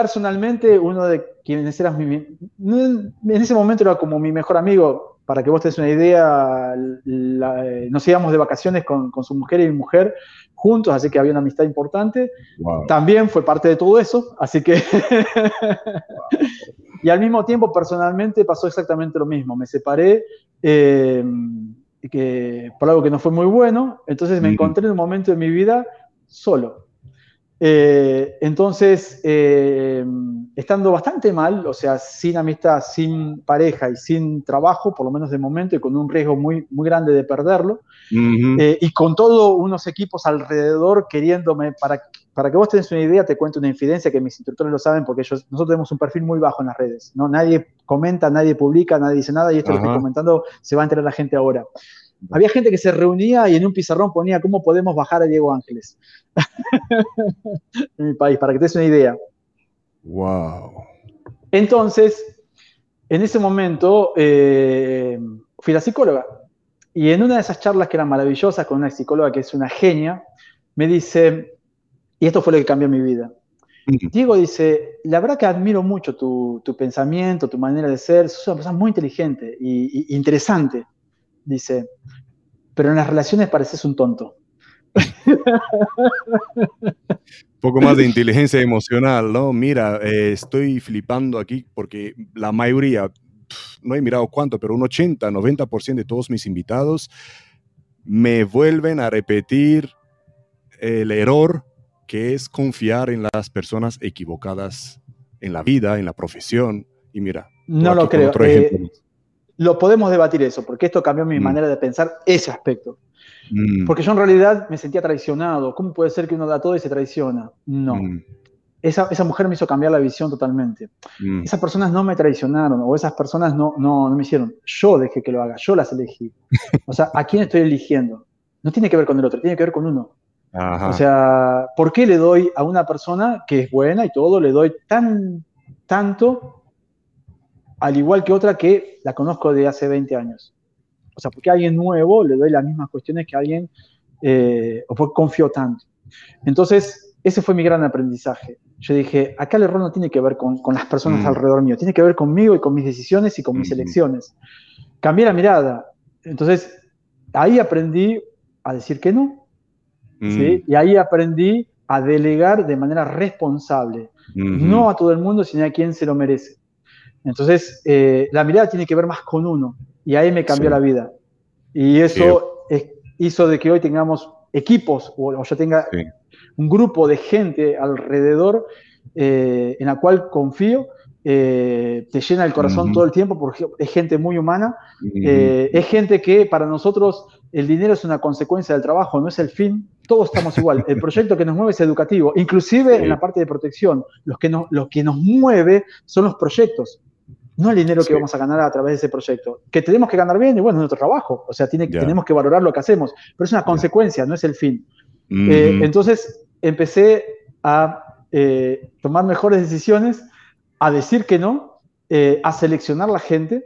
personalmente, uno de quienes eras mi, en ese momento era como mi mejor amigo, para que vos tengas una idea, eh, nos íbamos de vacaciones con, con, su mujer y mi mujer juntos, así que había una amistad importante. También fue parte de todo eso, así que... y al mismo tiempo, personalmente, pasó exactamente lo mismo. Me separé eh, que, por algo que no fue muy bueno, entonces me encontré en un momento de mi vida solo. Eh, entonces, eh, estando bastante mal, o sea, sin amistad, sin pareja y sin trabajo, por lo menos de momento, y con un riesgo muy, muy grande de perderlo, eh, y con todos unos equipos alrededor queriéndome, para, para que vos tenés una idea, te cuento una infidencia que mis instructores lo saben, porque ellos, nosotros tenemos un perfil muy bajo en las redes, ¿no? Nadie comenta, nadie publica, nadie dice nada, y esto que estoy comentando se va a enterar la gente ahora. Había gente que se reunía y en un pizarrón ponía cómo podemos bajar a Diego Ángeles en mi país, para que te des una idea. Wow. Entonces, en ese momento eh, fui la psicóloga y en una de esas charlas que eran maravillosas con una psicóloga que es una genia, me dice, y esto fue lo que cambió mi vida. Diego dice, la verdad que admiro mucho tu, pensamiento, tu manera de ser, sos una persona muy inteligente e interesante dice, pero en las relaciones pareces un tonto. Un poco más de inteligencia emocional, ¿no? Mira, eh, estoy flipando aquí porque la mayoría, no he mirado cuánto, pero un 80, 90% de todos mis invitados me vuelven a repetir el error que es confiar en las personas equivocadas en la vida, en la profesión. Y mira, no lo creo. Eh, lo podemos debatir eso, porque esto cambió mi mm. manera de pensar ese aspecto. Mm. Porque yo en realidad me sentía traicionado. ¿Cómo puede ser que uno da todo y se traiciona? No. Mm. Esa, esa, mujer me hizo cambiar la visión totalmente. Esas personas no me traicionaron o esas personas no, no, no, me hicieron. Yo dejé que lo haga, yo las elegí. O sea, ¿a quién estoy eligiendo? No tiene que ver con el otro, tiene que ver con uno. O sea, ¿por qué le doy a una persona que es buena y todo, le doy tan, tanto, al igual que otra que la conozco de hace 20 años? O sea, porque a alguien nuevo le doy las mismas cuestiones que a alguien, eh, o porque confío tanto. Entonces, ese fue mi gran aprendizaje. Yo dije, acá el error no tiene que ver con, las personas mm. alrededor mío, tiene que ver conmigo y con mis decisiones y con mis elecciones. Cambié la mirada. Entonces, ahí aprendí a decir que no, Mm. Y ahí aprendí a delegar de manera responsable, no a todo el mundo, sino a quien se lo merece. Entonces, eh, la mirada tiene que ver más con uno, y ahí me cambió la vida. Y eso hizo de que hoy tengamos equipos, o, yo tenga un grupo de gente alrededor eh, en la cual confío, eh, te llena el corazón todo el tiempo porque es gente muy humana, es gente que para nosotros el dinero es una consecuencia del trabajo, no es el fin, todos estamos igual. El proyecto que nos mueve es educativo, inclusive en la parte de protección. Los que lo que nos mueve son los proyectos, no el dinero que vamos a ganar a través de ese proyecto. Que tenemos que ganar bien, y bueno, es nuestro trabajo, o sea, tiene, tenemos que valorar lo que hacemos, pero es una consecuencia, no es el fin. Eh, entonces empecé a eh, tomar mejores decisiones, a decir que no, eh, a seleccionar la gente.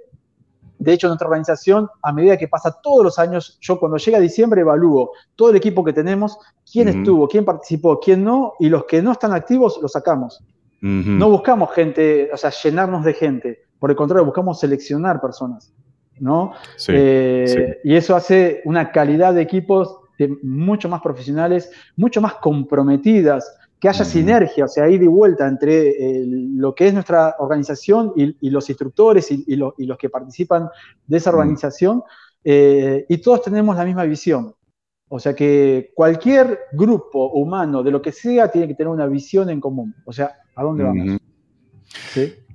De hecho, nuestra organización, a medida que pasa todos los años, yo cuando llega diciembre evalúo todo el equipo que tenemos, quién estuvo, quién participó, quién no, y los que no están activos los sacamos. No buscamos gente, o sea, llenarnos de gente. Por el contrario, buscamos seleccionar personas. ¿no? Eh, y eso hace una calidad de equipos mucho más profesionales, mucho más comprometidas, que haya sinergia, o sea, ida y vuelta entre eh, lo que es nuestra organización y, los instructores y, los que participan de esa organización, eh, y todos tenemos la misma visión. O sea que cualquier grupo humano, de lo que sea, tiene que tener una visión en común. O sea, ¿a dónde vamos?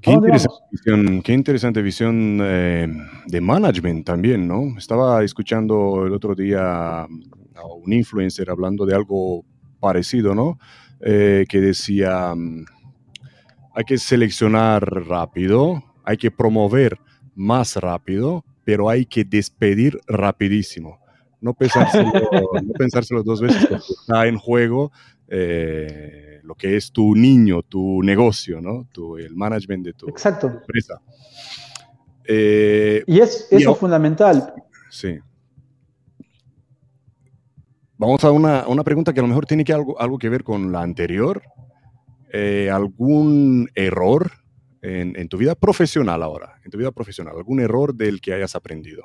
Qué, interesante visión, qué, interesante visión, eh, de management también, ¿no? Estaba escuchando el otro día a un influencer hablando de algo parecido, ¿no? Eh, que decía, mm, hay que seleccionar rápido, hay que promover más rápido, pero hay que despedir rapidísimo. No pensárselo, no pensárselo dos veces porque está en juego eh, lo que es tu niño, tu negocio, ¿no? Tu, el management de tu empresa. Eh, y es, eso es fundamental. Sí. Vamos a una, una, pregunta que a lo mejor tiene que algo, algo que ver con la anterior. Eh, ¿Algún error en, en, tu vida profesional ahora? En tu vida profesional, ¿algún error del que hayas aprendido?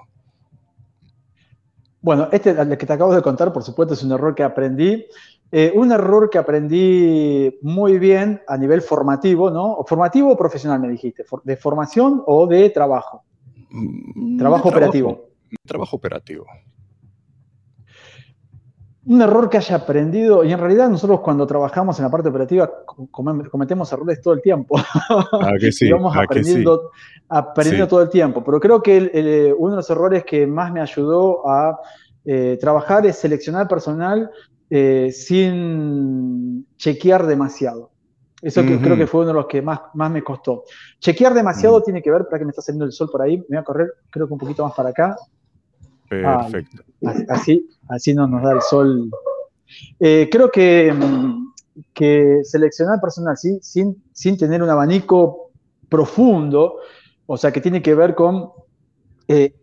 Bueno, este el que te acabo de contar, por supuesto, es un error que aprendí. Eh, un error que aprendí muy bien a nivel formativo, ¿no? ¿Formativo o profesional me dijiste? ¿De formación o de trabajo? Mm, trabajo operativo. Trabajo operativo un error que haya aprendido, y en realidad nosotros cuando trabajamos en la parte operativa cometemos errores todo el tiempo. Ah, que sí, y vamos ah, aprendiendo, aprendiendo todo el tiempo. Pero creo que uno de los errores que más me ayudó a eh, trabajar es seleccionar personal eh, sin chequear demasiado. Eso creo que fue uno de los que más, más me costó. Chequear demasiado tiene que ver, para que me está saliendo el sol por ahí, me voy a correr creo que un poquito más para acá. Perfecto. así, así no nos da el sol. Eh, creo que, mm, que seleccionar personal ¿sí? sin, sin tener un abanico profundo, o sea, que tiene que ver con, eh,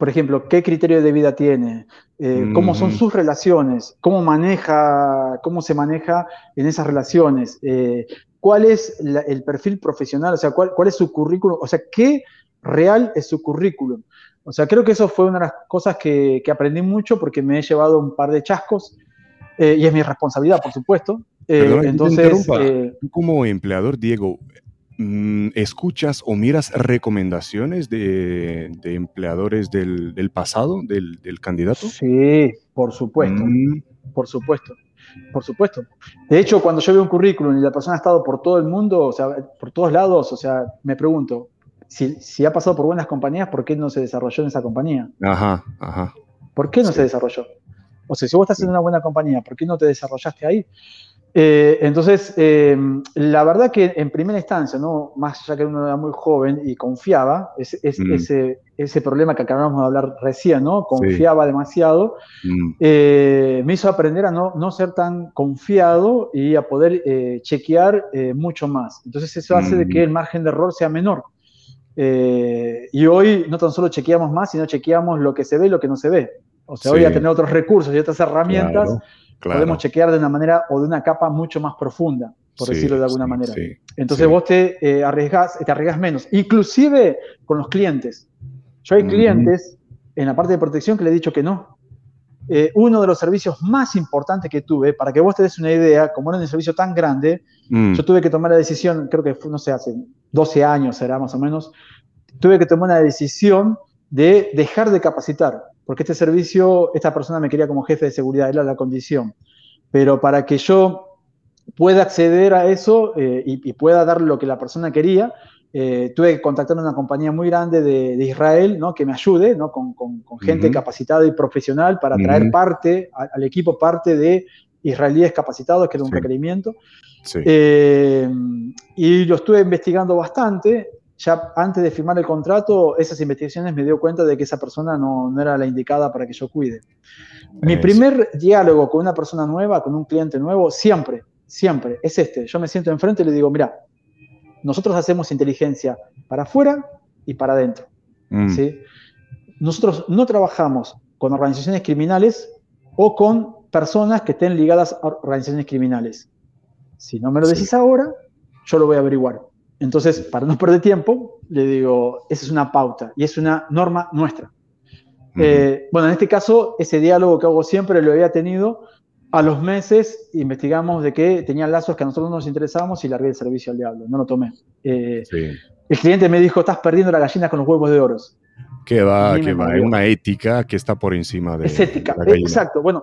por ejemplo, qué criterio de vida tiene, eh, cómo son sus relaciones, cómo maneja, cómo se maneja en esas relaciones, cuál es el perfil profesional, o sea, cuál, cuál es su currículum, o sea, qué real es su currículum. O sea, creo que eso fue una de las cosas que, aprendí mucho porque me he llevado un par de chascos eh, y es mi responsabilidad, por supuesto. Eh, entonces, eh, como empleador, Diego, mm, ¿escuchas o miras recomendaciones de, empleadores del, pasado, del, candidato? Sí, por supuesto, mm. por supuesto. Por supuesto. De hecho, cuando yo veo un currículum y la persona ha estado por todo el mundo, o sea, por todos lados, o sea, me pregunto, si, ha pasado por buenas compañías, ¿por qué no se desarrolló en esa compañía? Ajá, ajá. ¿Por qué no se desarrolló? O sea, si vos estás en una buena compañía, ¿por qué no te desarrollaste ahí? Eh, entonces, eh, la verdad que en primera instancia, ¿no? más allá que uno era muy joven y confiaba, es, mm. ese, ese, problema que acabamos de hablar recién, ¿no? confiaba demasiado, mm. eh, me hizo aprender a no, no, ser tan confiado y a poder chequear mucho más. Entonces eso hace de que mm. el margen de error sea menor. y hoy no tan solo chequeamos más, sino chequeamos lo que se ve y lo que no se ve. O sea, hoy a tener otros recursos y otras herramientas podemos chequear de una manera o de una capa mucho más profunda, por decirlo de alguna manera. Entonces vos te eh, arriesgas, te arriesgas menos, inclusive con los clientes. Yo hay clientes en la parte de protección que le he dicho que no. Eh, uno de los servicios más importantes que tuve, para que vos te des una idea, como era un servicio tan grande, mm. yo tuve que tomar la decisión, creo que fue, no sé, hace 12 años será más o menos, tuve que tomar una decisión de dejar de capacitar porque este servicio, esta persona me quería como jefe de seguridad, era la condición. Pero para que yo pueda acceder a eso eh, y, pueda dar lo que la persona quería, eh, tuve que contactar a una compañía muy grande de, Israel ¿no? que me ayude ¿no? con, gente capacitada y profesional para traer parte al equipo, parte de israelíes capacitados, que era un requerimiento. Eh, y lo estuve investigando bastante ya antes de firmar el contrato, esas investigaciones me dio cuenta de que esa persona no, era la indicada para que yo cuide. Mi primer diálogo con una persona nueva, con un cliente nuevo, siempre, siempre, es este. Yo me siento enfrente y le digo, mira, nosotros hacemos inteligencia para afuera y para adentro. Mm. ¿sí? Nosotros no trabajamos con organizaciones criminales o con personas que estén ligadas a organizaciones criminales. Si no me lo decís ahora, yo lo voy a averiguar. Entonces, para no perder tiempo, le digo, esa es una pauta y es una norma nuestra. Eh, bueno, en este caso, ese diálogo que hago siempre lo había tenido. A los meses investigamos de que tenían lazos que a nosotros nos interesábamos y largué el servicio al diablo. No lo tomé. Eh, el cliente me dijo, estás perdiendo la gallina con los huevos de oros. Que va, que va. Es una ética que está por encima de. Es ética, exacto. Bueno,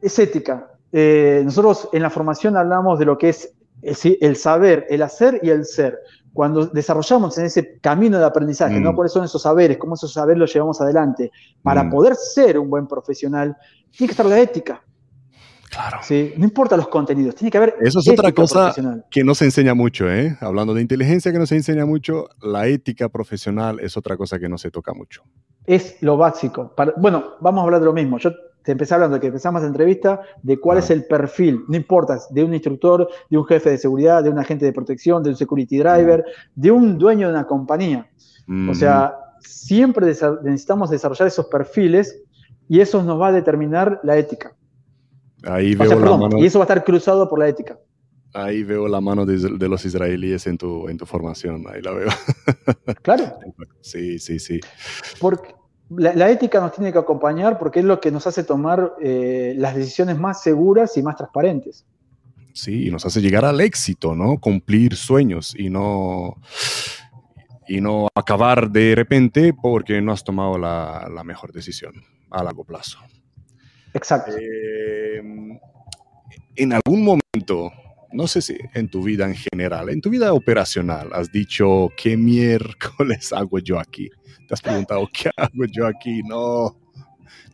es ética. Eh, nosotros en la formación hablamos de lo que es el saber, el hacer y el ser. Cuando desarrollamos en ese camino de aprendizaje, ¿no? Mm. ¿Cuáles son esos saberes? ¿Cómo esos saberes los llevamos adelante? Para mm. poder ser un buen profesional, tiene que estar la ética. Claro. ¿sí? No importa los contenidos, tiene que haber. Eso es otra cosa que no se enseña mucho, ¿eh? Hablando de inteligencia que no se enseña mucho, la ética profesional es otra cosa que no se toca mucho. Es lo básico. bueno, vamos a hablar de lo mismo. Yo te empecé hablando de que empezamos la entrevista de cuál es el perfil, no importa, de un instructor, de un jefe de seguridad, de un agente de protección, de un security driver, de un dueño de una compañía. O sea, siempre necesitamos desarrollar esos perfiles y eso nos va a determinar la ética. Ahí veo la mano. Y eso va a estar cruzado por la ética. Ahí veo la mano de, de, los israelíes en tu, en tu formación, ahí la veo. Claro. Sí, sí, sí. Porque, la, ética nos tiene que acompañar porque es lo que nos hace tomar eh, las decisiones más seguras y más transparentes. Sí, y nos hace llegar al éxito, ¿no? Cumplir sueños y no, y no acabar de repente porque no has tomado la, mejor decisión a largo plazo. Exacto. Eh, en algún momento, no sé si en tu vida en general, en tu vida operacional, has dicho, ¿qué miércoles hago yo aquí? Te has preguntado, ¿qué hago yo aquí? No,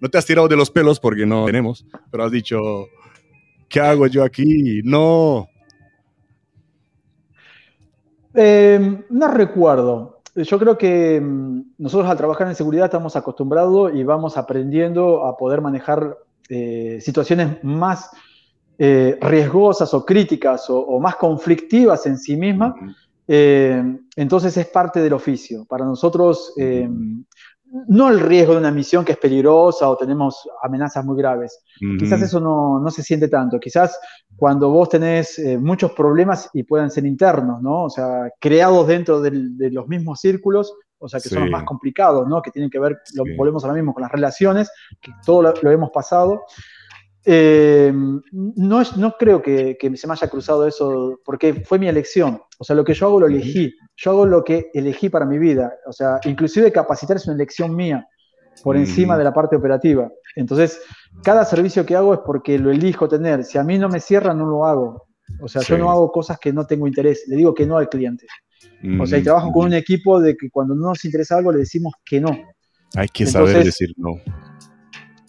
no te has tirado de los pelos porque no tenemos, pero has dicho, ¿qué hago yo aquí? No. Em, no recuerdo. Yo creo que mm, nosotros al trabajar en seguridad estamos acostumbrados y vamos aprendiendo a poder manejar eh, situaciones más eh, riesgosas o críticas o, más conflictivas en sí mismas. Eh, entonces es parte del oficio. Para nosotros, eh, no el riesgo de una misión que es peligrosa o tenemos amenazas muy graves. Quizás eso no, se siente tanto. Quizás cuando vos tenés eh, muchos problemas y puedan ser internos, ¿no? O sea, creados dentro de los mismos círculos, o sea, que son los más complicados, ¿no? Que tienen que ver, lo volvemos ahora mismo con las relaciones, que todo lo hemos pasado. Eh, no, no creo que, se me haya cruzado eso porque fue mi elección. O sea, lo que yo hago lo elegí. Yo hago lo que elegí para mi vida. O sea, inclusive capacitar es una elección mía por encima de la parte operativa. Entonces, cada servicio que hago es porque lo elijo tener. Si a mí no me cierra, no lo hago. O sea, yo no hago cosas que no tengo interés. Le digo que no al cliente. O sea, y trabajo con un equipo de que cuando no nos interesa algo le decimos que no. Hay que saber decir no.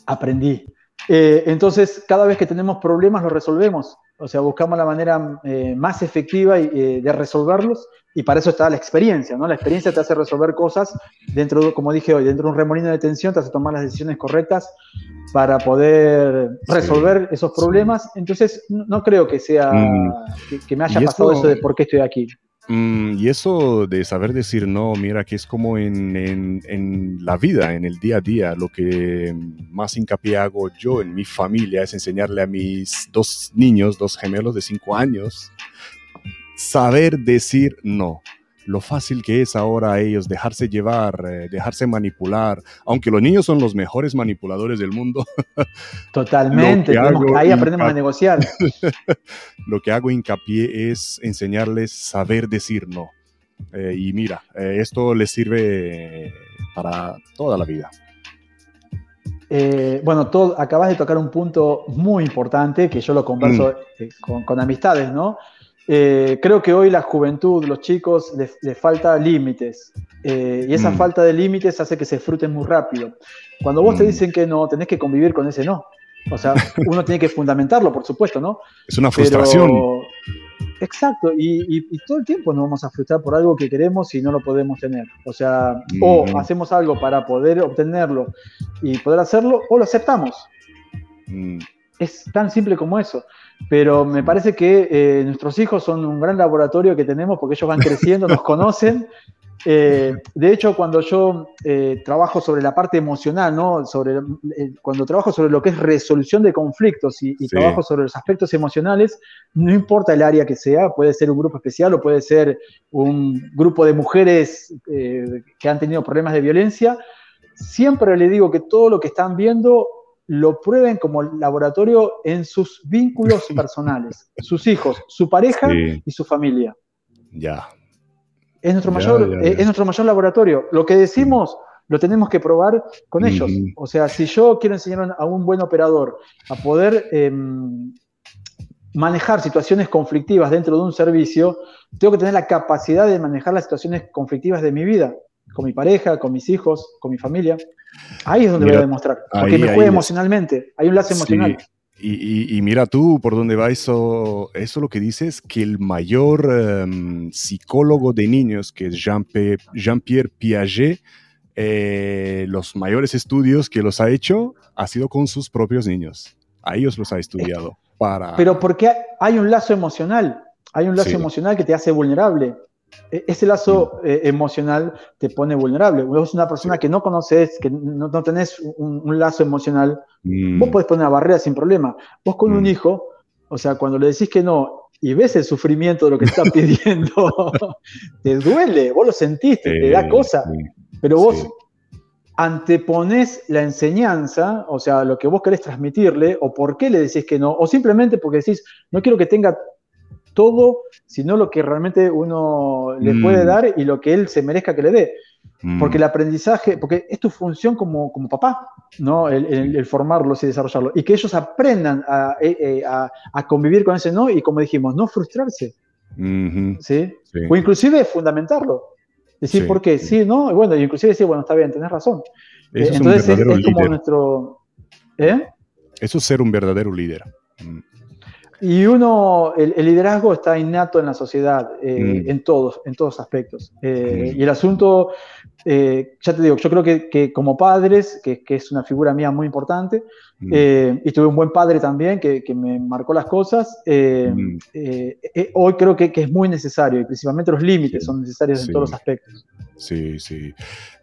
Aprendí. Eh, entonces, cada vez que tenemos problemas, los resolvemos. O sea, buscamos la manera eh, más efectiva eh, de resolverlos y para eso está la experiencia, ¿no? La experiencia te hace resolver cosas dentro, como dije hoy, dentro de un remolino de tensión, te hace tomar las decisiones correctas para poder resolver esos problemas. Entonces, no, creo que sea, mm. que, me haya pasado eso de por qué estoy aquí. Mm, y eso de saber decir no, mira que es como en, en, la vida, en el día a día, lo que más hincapié hago yo en mi familia es enseñarle a mis dos niños, dos gemelos de cinco años, saber decir no lo fácil que es ahora a ellos dejarse llevar, eh, dejarse manipular, aunque los niños son los mejores manipuladores del mundo. Totalmente, ahí aprendemos a negociar. lo que hago hincapié es enseñarles saber decir no. Eh, y mira, eh, esto les sirve para toda la vida. bueno, todo, acabas de tocar un punto muy importante que yo lo converso mm. con, con, amistades, ¿no? Eh, creo que hoy la juventud, los chicos, les, falta límites. Eh, y esa mm. falta de límites hace que se fruten muy rápido. Cuando vos te mm. dicen que no, tenés que convivir con ese no. O sea, uno tiene que fundamentarlo, por supuesto, ¿no? Es una frustración. Exacto, y, todo el tiempo nos vamos a frustrar por algo que queremos y no lo podemos tener. O sea, o mm. hacemos algo para poder obtenerlo y poder hacerlo, o lo aceptamos. Es tan simple como eso pero me parece que eh, nuestros hijos son un gran laboratorio que tenemos porque ellos van creciendo, nos conocen. Eh, de hecho, cuando yo eh, trabajo sobre la parte emocional, ¿no? sobre, cuando trabajo sobre lo que es resolución de conflictos y, trabajo sobre los aspectos emocionales, no importa el área que sea, puede ser un grupo especial o puede ser un grupo de mujeres que han tenido problemas de violencia, siempre le digo que todo lo que están viendo lo prueben como laboratorio en sus vínculos personales, sus hijos, su pareja y su familia. Ya. Es nuestro, mayor, eh, es nuestro mayor laboratorio. Lo que decimos lo tenemos que probar con ellos. O sea, si yo quiero enseñar a un buen operador a poder em, manejar situaciones conflictivas dentro de un servicio, tengo que tener la capacidad de manejar las situaciones conflictivas de mi vida, con mi pareja, con mis hijos, con mi familia. Ahí es donde voy a demostrar. Porque me juega emocionalmente. Hay un lazo emocional. Y, mira tú por dónde va eso, eso lo que dices, que el mayor em, psicólogo de niños, que es Jean-Pierre Piaget, eh, los mayores estudios que los ha hecho ha sido con sus propios niños. A ellos los ha estudiado. Para... Pero porque hay un lazo emocional, hay un lazo emocional que te hace vulnerable. E-, ese lazo mm. eh, emocional te pone vulnerable. Vos una persona que no conoces, que no, tenés un, lazo emocional, mm. vos podés poner una barrera sin problema. Vos con un mm. hijo, o sea, cuando le decís que no y ves el sufrimiento de lo que está pidiendo, te duele, vos lo sentiste, te da cosa, pero vos antepones la enseñanza, o sea, lo que vos querés transmitirle, o por qué le decís que no, o simplemente porque decís, no quiero que tenga todo, sino lo que realmente uno le puede mm. dar y lo que él se merezca que le dé. Mm. Porque el aprendizaje, porque es tu función como, como papá, ¿no? El, formarlos y desarrollarlos. Y que ellos aprendan eh, eh, a, a, convivir con ese no y, como dijimos, no frustrarse. ¿sí? O inclusive fundamentarlo. Decir, ¿por qué? Sí, ¿no? bueno, inclusive decir, bueno, está bien, tenés razón. Entonces es, como nuestro... ¿eh? Eso es ser un verdadero líder. Y uno, el, liderazgo está innato en la sociedad, eh, mm. en todos, en todos aspectos. Eh, mm. Y el asunto, eh, ya te digo, yo creo que, como padres, que, es una figura mía muy importante, mm. y tuve un buen padre también que, me marcó las cosas, hoy creo que, es muy necesario, y principalmente los límites son necesarios en todos los aspectos. Sí, sí.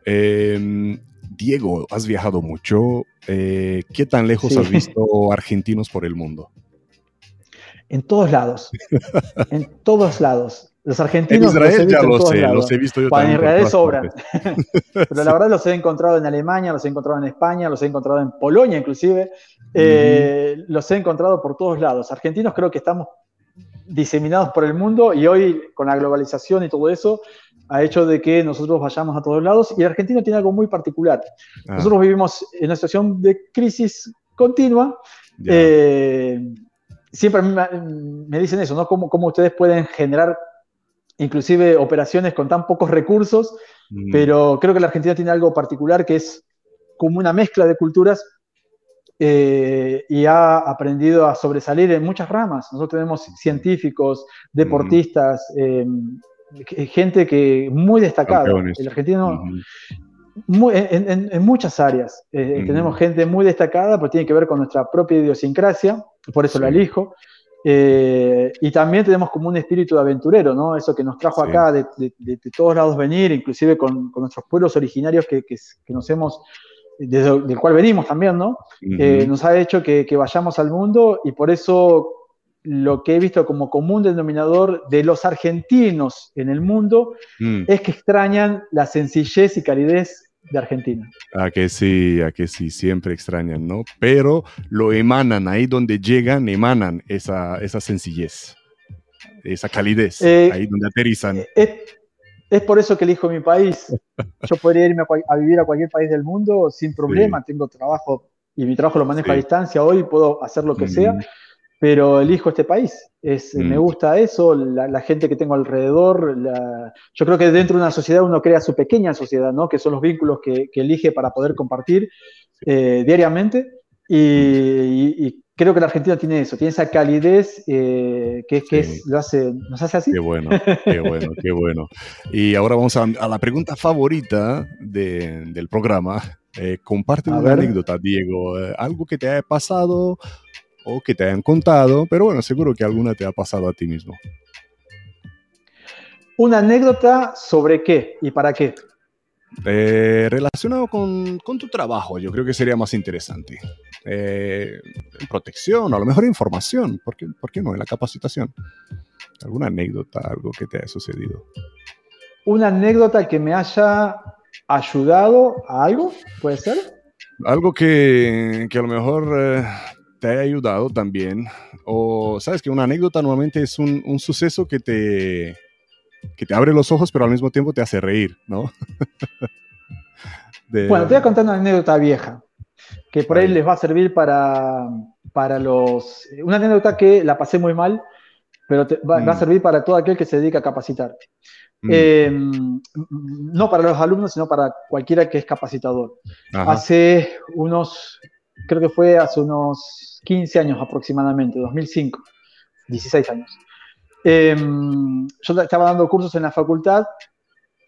Em, Diego, has viajado mucho. ¿Qué tan lejos has visto argentinos por el mundo? En todos lados. en todos lados. Los argentinos. En Israel ya lo sé, los he visto yo también. En Israel sobran. Pero la verdad los he encontrado en Alemania, los he encontrado en España, los he encontrado en Polonia, inclusive. Eh, los he encontrado por todos lados. Argentinos creo que estamos diseminados por el mundo y hoy con la globalización y todo eso ha hecho de que nosotros vayamos a todos lados y el argentino tiene algo muy particular. Ah. Nosotros vivimos en una situación de crisis continua siempre a mí me, dicen eso, ¿no? ¿Cómo, ustedes pueden generar inclusive operaciones con tan pocos recursos, mm. pero creo que la Argentina tiene algo particular que es como una mezcla de culturas eh, y ha aprendido a sobresalir en muchas ramas. Nosotros tenemos científicos, deportistas, eh, gente que muy destacada. El argentino, en, muchas áreas. Eh, tenemos gente muy destacada, pero tiene que ver con nuestra propia idiosincrasia, por eso la elijo. y también tenemos como un espíritu de aventurero, ¿no? Eso que nos trajo acá de, todos lados venir, inclusive con, nuestros pueblos originarios que, que, que nos hemos del cual venimos también, ¿no? Eh, nos ha hecho que, vayamos al mundo y por eso lo que he visto como común denominador de los argentinos en el mundo mm. es que extrañan la sencillez y calidez de Argentina. A que sí, a que sí, siempre extrañan, ¿no? Pero lo emanan, ahí donde llegan, emanan esa, esa sencillez, esa calidez, eh, ahí donde aterrizan. Eh, es por eso que elijo mi país. Yo podría irme a, vivir a cualquier país del mundo sin problema. Tengo trabajo y mi trabajo lo manejo a distancia. Hoy puedo hacer lo que sea, pero elijo este país. Es, Me gusta eso, la, gente que tengo alrededor. yo creo que dentro de una sociedad uno crea su pequeña sociedad, ¿no? que son los vínculos que, elige para poder compartir eh, diariamente. y, creo que la Argentina tiene eso, tiene esa calidez eh, que, que lo hace, nos hace así. Qué bueno, qué bueno, qué bueno. Y ahora vamos a, la pregunta favorita del programa. Eh, comparte una anécdota, Diego, eh, algo que te haya pasado o que te hayan contado, pero bueno, seguro que alguna te ha pasado a ti mismo. Una anécdota sobre qué y para qué. Eh, relacionado con, tu trabajo, yo creo que sería más interesante. Eh, protección, a lo mejor información, ¿por qué, ¿por qué no? En la capacitación. ¿Alguna anécdota, algo que te haya sucedido? ¿Una anécdota que me haya ayudado a algo? ¿Puede ser? Algo que, a lo mejor eh, te haya ayudado también. O sabes que una anécdota normalmente es un suceso que te, que te abre los ojos, pero al mismo tiempo te hace reír, ¿no? Bueno, te voy a contar una anécdota vieja, que por ahí les va a servir para, para los... Una anécdota que la pasé muy mal, pero va, a mm. servir para todo aquel que se dedica a capacitar. Mm. Em, no para los alumnos, sino para cualquiera que es capacitador. Hace unos, creo que fue hace unos 15 años aproximadamente, 2005, 16 años. Em, yo estaba dando cursos en la facultad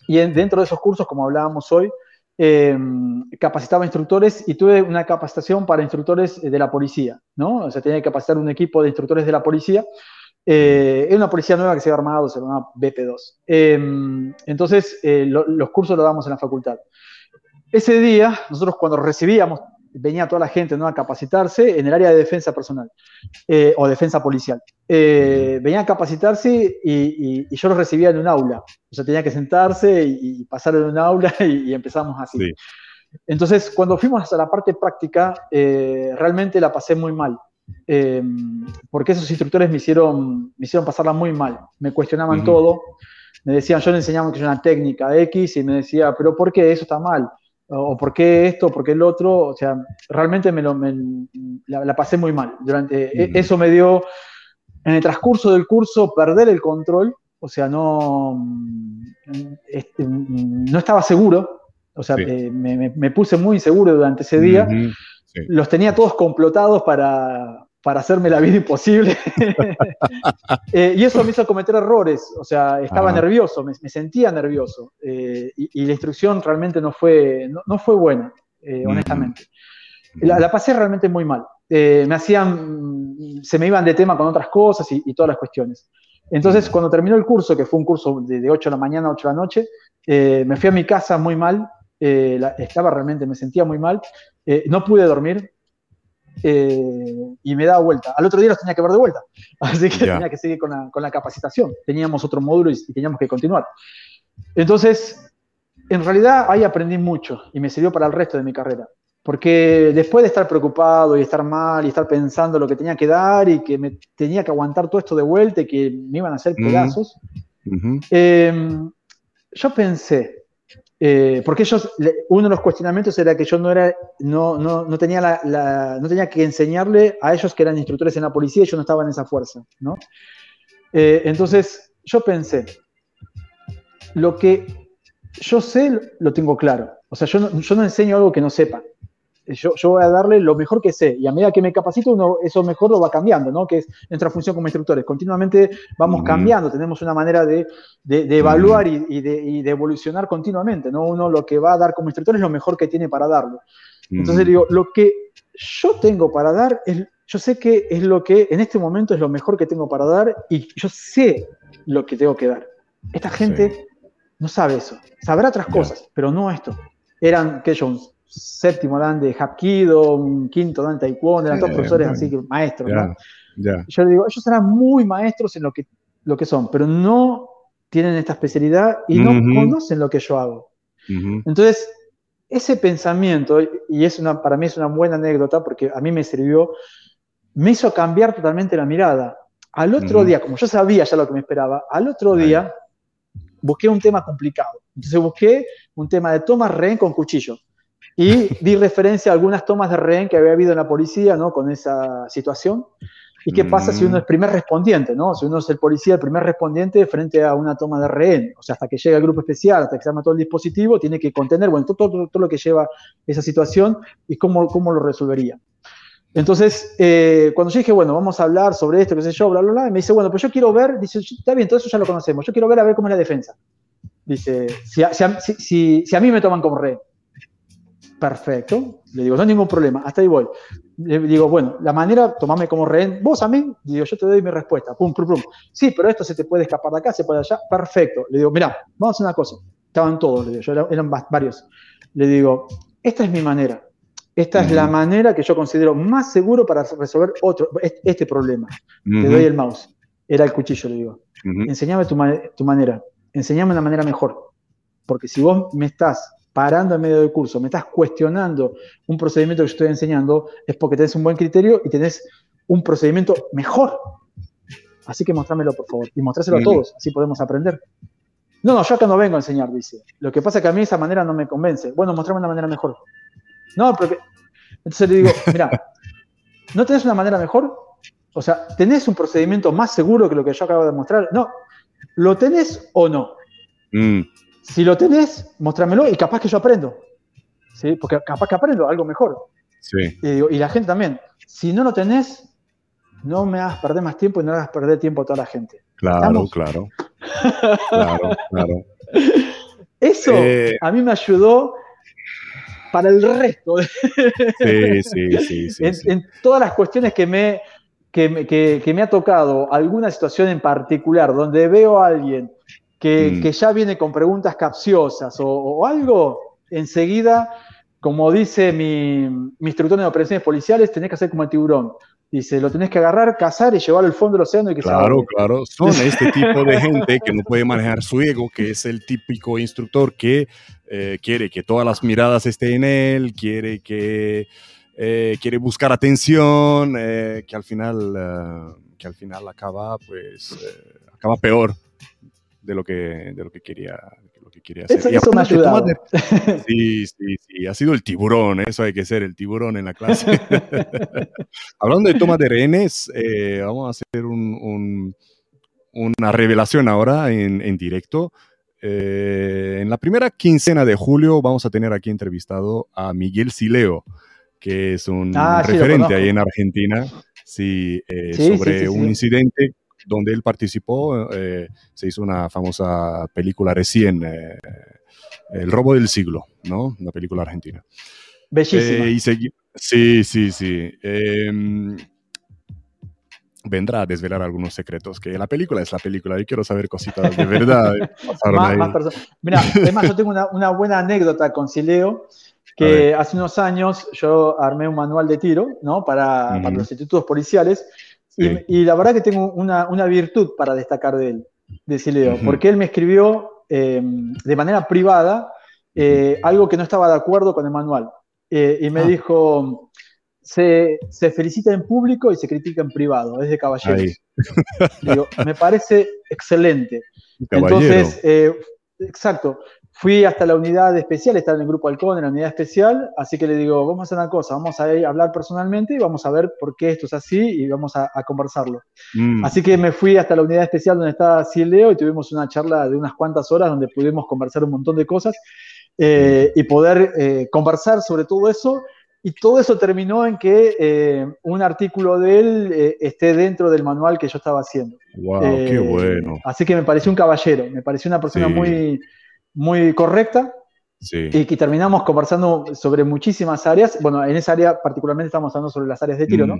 y dentro de esos cursos, como hablábamos hoy, em, capacitaba instructores y tuve una capacitación para instructores de la policía, ¿no? O sea, tenía que capacitar un equipo de instructores de la policía. Eh, era una policía nueva que se había armado, se llamaba BP2. Em, entonces, eh, los cursos los damos en la facultad. Ese día, nosotros cuando recibíamos venía toda la gente ¿no? a capacitarse en el área de defensa personal eh, o defensa policial. Eh, venían a capacitarse y, yo los recibía en un aula. O sea, tenía que sentarse y, pasar en un aula y, empezamos así. Entonces, cuando fuimos a la parte práctica, eh, realmente la pasé muy mal. porque esos instructores me hicieron, me hicieron pasarla muy mal. Me cuestionaban todo. Me decían, yo le enseñaba que es una técnica X y me decía, pero ¿por qué eso está mal? O por qué esto, por qué el otro, o sea, realmente me, lo, la, pasé muy mal. Durante, e, Eso me dio, en el transcurso del curso, perder el control, o sea, no, este, no estaba seguro, o sea, eh, me, puse muy inseguro durante ese día. Los tenía todos complotados para, para hacerme la vida imposible. Eh, y eso me hizo cometer errores, o sea, estaba nervioso, me, sentía nervioso. Eh, y, la instrucción realmente no fue, no, fue buena, eh, honestamente. La, pasé realmente muy mal. me hacían, se me iban de tema con otras cosas y, todas las cuestiones. Entonces, cuando terminó el curso, que fue un curso de, de 8 de la mañana a 8 de la noche, me fui a mi casa muy mal, estaba realmente, me sentía muy mal, no pude dormir, eh, y me daba vuelta. Al otro día los tenía que ver de vuelta, así que tenía que seguir con la, con la, capacitación. Teníamos otro módulo y, teníamos que continuar. Entonces, en realidad ahí aprendí mucho y me sirvió para el resto de mi carrera. Porque después de estar preocupado y estar mal y estar pensando lo que tenía que dar y que me tenía que aguantar todo esto de vuelta y que me iban a hacer pedazos, em, yo pensé, eh, porque ellos, uno de los cuestionamientos era que yo no era, no, no, no tenía la, no tenía que enseñarle a ellos que eran instructores en la policía y yo no estaba en esa fuerza, ¿no? Eh, entonces, yo pensé, lo que yo sé, lo tengo claro. O sea, yo no, yo no enseño algo que no sepa. Yo, yo, voy a darle lo mejor que sé y a medida que me capacito, uno, eso mejor lo va cambiando, ¿no? Que es nuestra función como instructores. Continuamente vamos cambiando, tenemos una manera de, de, evaluar y, y, de, y, de, evolucionar continuamente, ¿no? Uno lo que va a dar como instructor es lo mejor que tiene para darlo. Entonces digo, lo que yo tengo para dar, es, yo sé que es lo que en este momento es lo mejor que tengo para dar y yo sé lo que tengo que dar. Esta gente sí. no sabe eso, sabrá otras cosas, pero no esto. Eran, que un séptimo dan de Hapkido, un quinto dan Taekwondo, eran todos profesores así que maestros. Yeah. ¿no? Yeah. Yo le digo, ellos serán muy maestros en lo que, lo que son, pero no tienen esta especialidad y no uh -huh. conocen lo que yo hago. Uh -huh. Entonces, ese pensamiento, y es una, para mí es una buena anécdota porque a mí me sirvió, me hizo cambiar totalmente la mirada. Al otro uh -huh. día, como yo sabía ya lo que me esperaba, al otro día busqué un tema complicado. Entonces busqué un tema de tomas rehén con cuchillo. Y di referencia a algunas tomas de rehén que había habido en la policía, ¿no? Con esa situación. ¿Y qué pasa si uno es primer respondiente, ¿no? Si uno es el policía, el primer respondiente frente a una toma de rehén, o sea, hasta que llega el grupo especial, hasta que se arma todo el dispositivo, tiene que contener, bueno, todo, todo, todo lo que lleva esa situación y cómo, cómo lo resolvería. Entonces, eh, cuando yo dije, bueno, vamos a hablar sobre esto, qué sé yo, bla, bla, bla, me dice, bueno, pues yo quiero ver, dice, está bien, todo eso ya lo conocemos, yo quiero ver a ver cómo es la defensa. Dice, si a, si a, si, si a mí me toman como rehén, perfecto, le digo, no hay ningún problema, hasta ahí voy. Le digo, bueno, la manera, tomame como rehén, vos a mí, digo, yo te doy mi respuesta, pum, pum, pum. Sí, pero esto se te puede escapar de acá, se puede allá, perfecto. Le digo, mira, vamos a hacer una cosa. Estaban todos, le digo, yo, eran varios. Le digo, esta es mi manera. Esta uh -huh. es la manera que yo considero más seguro para resolver otro, este problema. Uh -huh. Te doy el mouse. Era el cuchillo, le digo. Uh -huh. Enseñame tu, tu manera. Enseñame una manera mejor. Porque si vos me estás parando en medio del curso, me estás cuestionando un procedimiento que yo estoy enseñando, es porque tenés un buen criterio y tenés un procedimiento mejor. Así que mostrámelo, por favor, y mostráselo a todos, así podemos aprender. No, no, yo acá no vengo a enseñar, dice. Lo que pasa es que a mí esa manera no me convence. Bueno, mostrame una manera mejor. No, porque... Entonces le digo, mira, ¿no tenés una manera mejor? O sea, ¿tenés un procedimiento más seguro que lo que yo acabo de mostrar? No, ¿lo tenés o no? Mm. Si lo tenés, mostrámelo y capaz que yo aprendo. ¿sí? Porque capaz que aprendo algo mejor. Sí. Y, digo, y, la gente también. Si no lo tenés, no me hagas perder más tiempo y no hagas perder tiempo a toda la gente. Claro, claro. claro, claro. Eso eh... a mí me ayudó para el resto. Sí, sí, sí. sí, en, sí. en, todas las cuestiones que me, que, que, que me ha tocado, alguna situación en particular donde veo a alguien que, mm. que ya viene con preguntas capciosas o, o, algo, enseguida, como dice mi, mi instructor en operaciones policiales, tenés que hacer como el tiburón. Dice, lo tenés que agarrar, cazar y llevar al fondo del océano y que Claro, se claro. Son este tipo de gente que no puede manejar su ego, que es el típico instructor que eh, quiere que todas las miradas estén en él, quiere que eh, quiere buscar atención, eh, que al final que al final acaba pues acaba peor de lo que, de lo que quería lo que quería hacer. Eso, eso me ha ayudado. Sí, sí, sí, ha sido el tiburón, eso hay que ser, el tiburón en la clase. Hablando de toma de rehenes, eh, vamos a hacer un, un, una revelación ahora en, en directo. Eh, en la primera quincena de julio vamos a tener aquí entrevistado a Miguel Sileo, que es un ah, referente sí, ahí en Argentina, sí, eh, sí sobre sí, un incidente donde él participó, eh, se hizo una famosa película recién, eh, El robo del siglo, ¿no? Una película argentina. Bellísima. Eh, y sí, sí, sí. Em, vendrá a desvelar algunos secretos, que la película es la película, yo quiero saber cositas de verdad. más, más Mira, además yo tengo una, una, buena anécdota con Sileo, que hace unos años yo armé un manual de tiro, ¿no? Para, mm. para los institutos policiales, Sí. Y, y, la verdad que tengo una, una, virtud para destacar de él, de Sileo, uh -huh. porque él me escribió eh, de manera privada eh, uh -huh. algo que no estaba de acuerdo con el manual. Eh, y me ah. dijo, se, se, felicita en público y se critica en privado, es de caballeros. Digo, me parece excelente. Entonces, eh, exacto, Fui hasta la unidad especial, estaba en el grupo Halcón, en la unidad especial, así que le digo, vamos a hacer una cosa, vamos a hablar personalmente y vamos a ver por qué esto es así y vamos a, conversarlo. Mm. Así que me fui hasta la unidad especial donde estaba Sileo y tuvimos una charla de unas cuantas horas donde pudimos conversar un montón de cosas eh, y poder eh, conversar sobre todo eso. Y todo eso terminó en que eh, un artículo de él esté dentro del manual que yo estaba haciendo. ¡Wow! ¡Qué bueno! Así que me pareció un caballero, me pareció una persona muy muy correcta. Y que terminamos conversando sobre muchísimas áreas. Bueno, en esa área particularmente estamos hablando sobre las áreas de tiro, ¿no?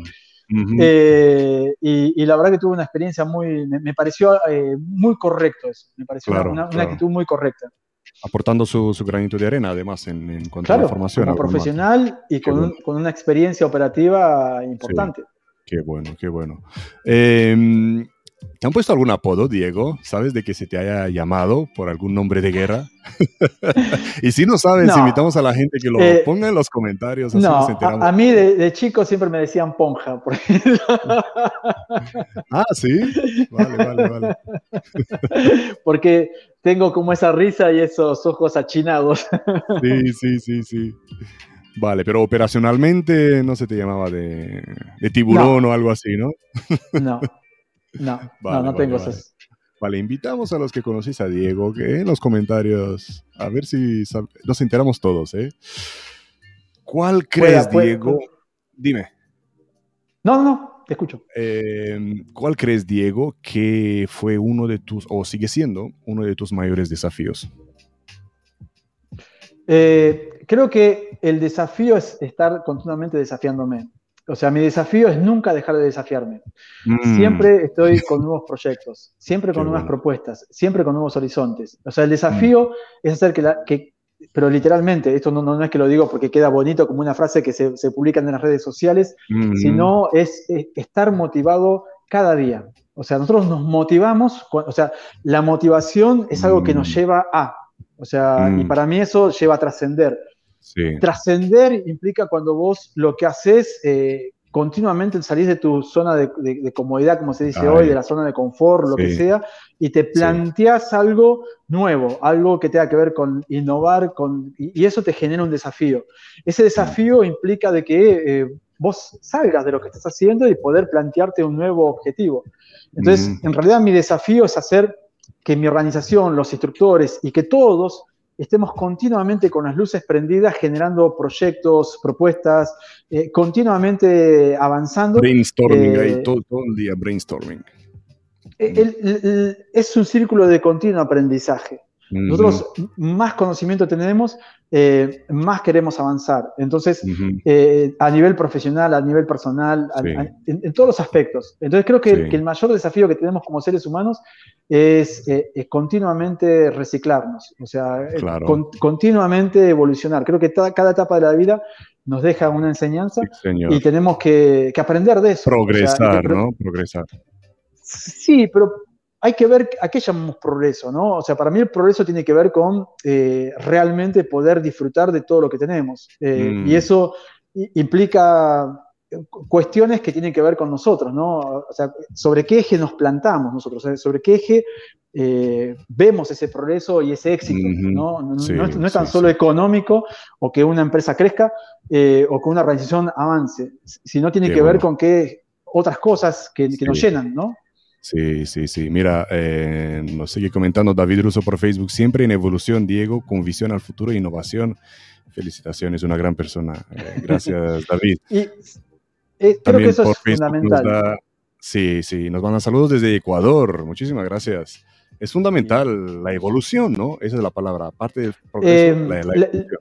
Mm, eh, y, la verdad que tuve una experiencia muy, me, pareció eh, muy correcto eso, me pareció una, actitud muy correcta. Aportando su, granito de arena, además, en, cuanto a la formación. Como profesional y con, con, una experiencia operativa importante. Qué bueno, qué bueno. Eh, ¿Te han puesto algún apodo, Diego? ¿Sabes de que se te haya llamado por algún nombre de guerra? y si no sabes, invitamos a la gente que lo eh, ponga en los comentarios. no, a, mí de, chico siempre me decían Ponja. ah, sí. Vale, vale, vale. porque tengo como esa risa y esos ojos achinados. sí, sí, sí, sí. Vale, pero operacionalmente no se te llamaba de, tiburón o algo así, ¿no? no. No, no, no tengo vale. Vale, invitamos a los que conocéis a Diego que en los comentarios, a ver si nos enteramos todos, ¿eh? ¿Cuál crees, Diego? Dime. No, no, te escucho. Em, ¿Cuál crees, Diego, que fue uno de tus, o sigue siendo, uno de tus mayores desafíos? Eh, creo que el desafío es estar continuamente desafiándome. O sea, mi desafío es nunca dejar de desafiarme. Mm. Siempre estoy con nuevos proyectos, siempre con nuevas propuestas, siempre con nuevos horizontes. O sea, el desafío mm. es hacer que, la, que pero literalmente, esto no, no, es que lo digo porque queda bonito como una frase que se, se publica en las redes sociales, mm. sino es, estar motivado cada día. O sea, nosotros nos motivamos, o sea, la motivación es algo que nos lleva a, o sea, y para mí eso lleva a trascender. Trascender implica cuando vos lo que haces eh, continuamente salís de tu zona de, comodidad, como se dice hoy, de la zona de confort, lo que sea, y te planteas algo nuevo, algo que tenga que ver con innovar, con, y, eso te genera un desafío. Ese desafío implica de que eh, vos salgas de lo que estás haciendo y poder plantearte un nuevo objetivo. Entonces, en realidad mi desafío es hacer que mi organización, los instructores y que todos estemos continuamente con las luces prendidas, generando proyectos, propuestas, eh, continuamente avanzando. Brainstorming, ahí eh, todo, el día brainstorming. es un círculo de continuo aprendizaje. Nosotros más conocimiento tenemos, eh, más queremos avanzar. Entonces, eh, a nivel profesional, a nivel personal, en, todos los aspectos. Entonces, creo que, el mayor desafío que tenemos como seres humanos es, eh, continuamente reciclarnos, o sea, continuamente evolucionar. Creo que cada etapa de la vida nos deja una enseñanza y tenemos que, aprender de eso. Progresar, ¿no? Progresar. Sí, pero hay que ver a qué llamamos progreso, ¿no? O sea, para mí el progreso tiene que ver con eh, realmente poder disfrutar de todo lo que tenemos. Eh, mm. Y eso implica cuestiones que tienen que ver con nosotros, ¿no? O sea, sobre qué eje nos plantamos nosotros, sobre qué eje eh, vemos ese progreso y ese éxito, ¿no? No, es, tan solo económico o que una empresa crezca o que una organización avance, sino tiene que ver con qué otras cosas que, que nos llenan, ¿no? Sí, sí, sí. Mira, eh, nos sigue comentando David Russo por Facebook. Siempre en evolución, Diego, con visión al futuro e innovación. Felicitaciones, una gran persona. Eh, gracias, David. y, eh, creo que eso es fundamental. sí, sí, nos mandan saludos desde Ecuador. Muchísimas gracias. Es fundamental la evolución, ¿no? Esa es la palabra. Aparte del progreso,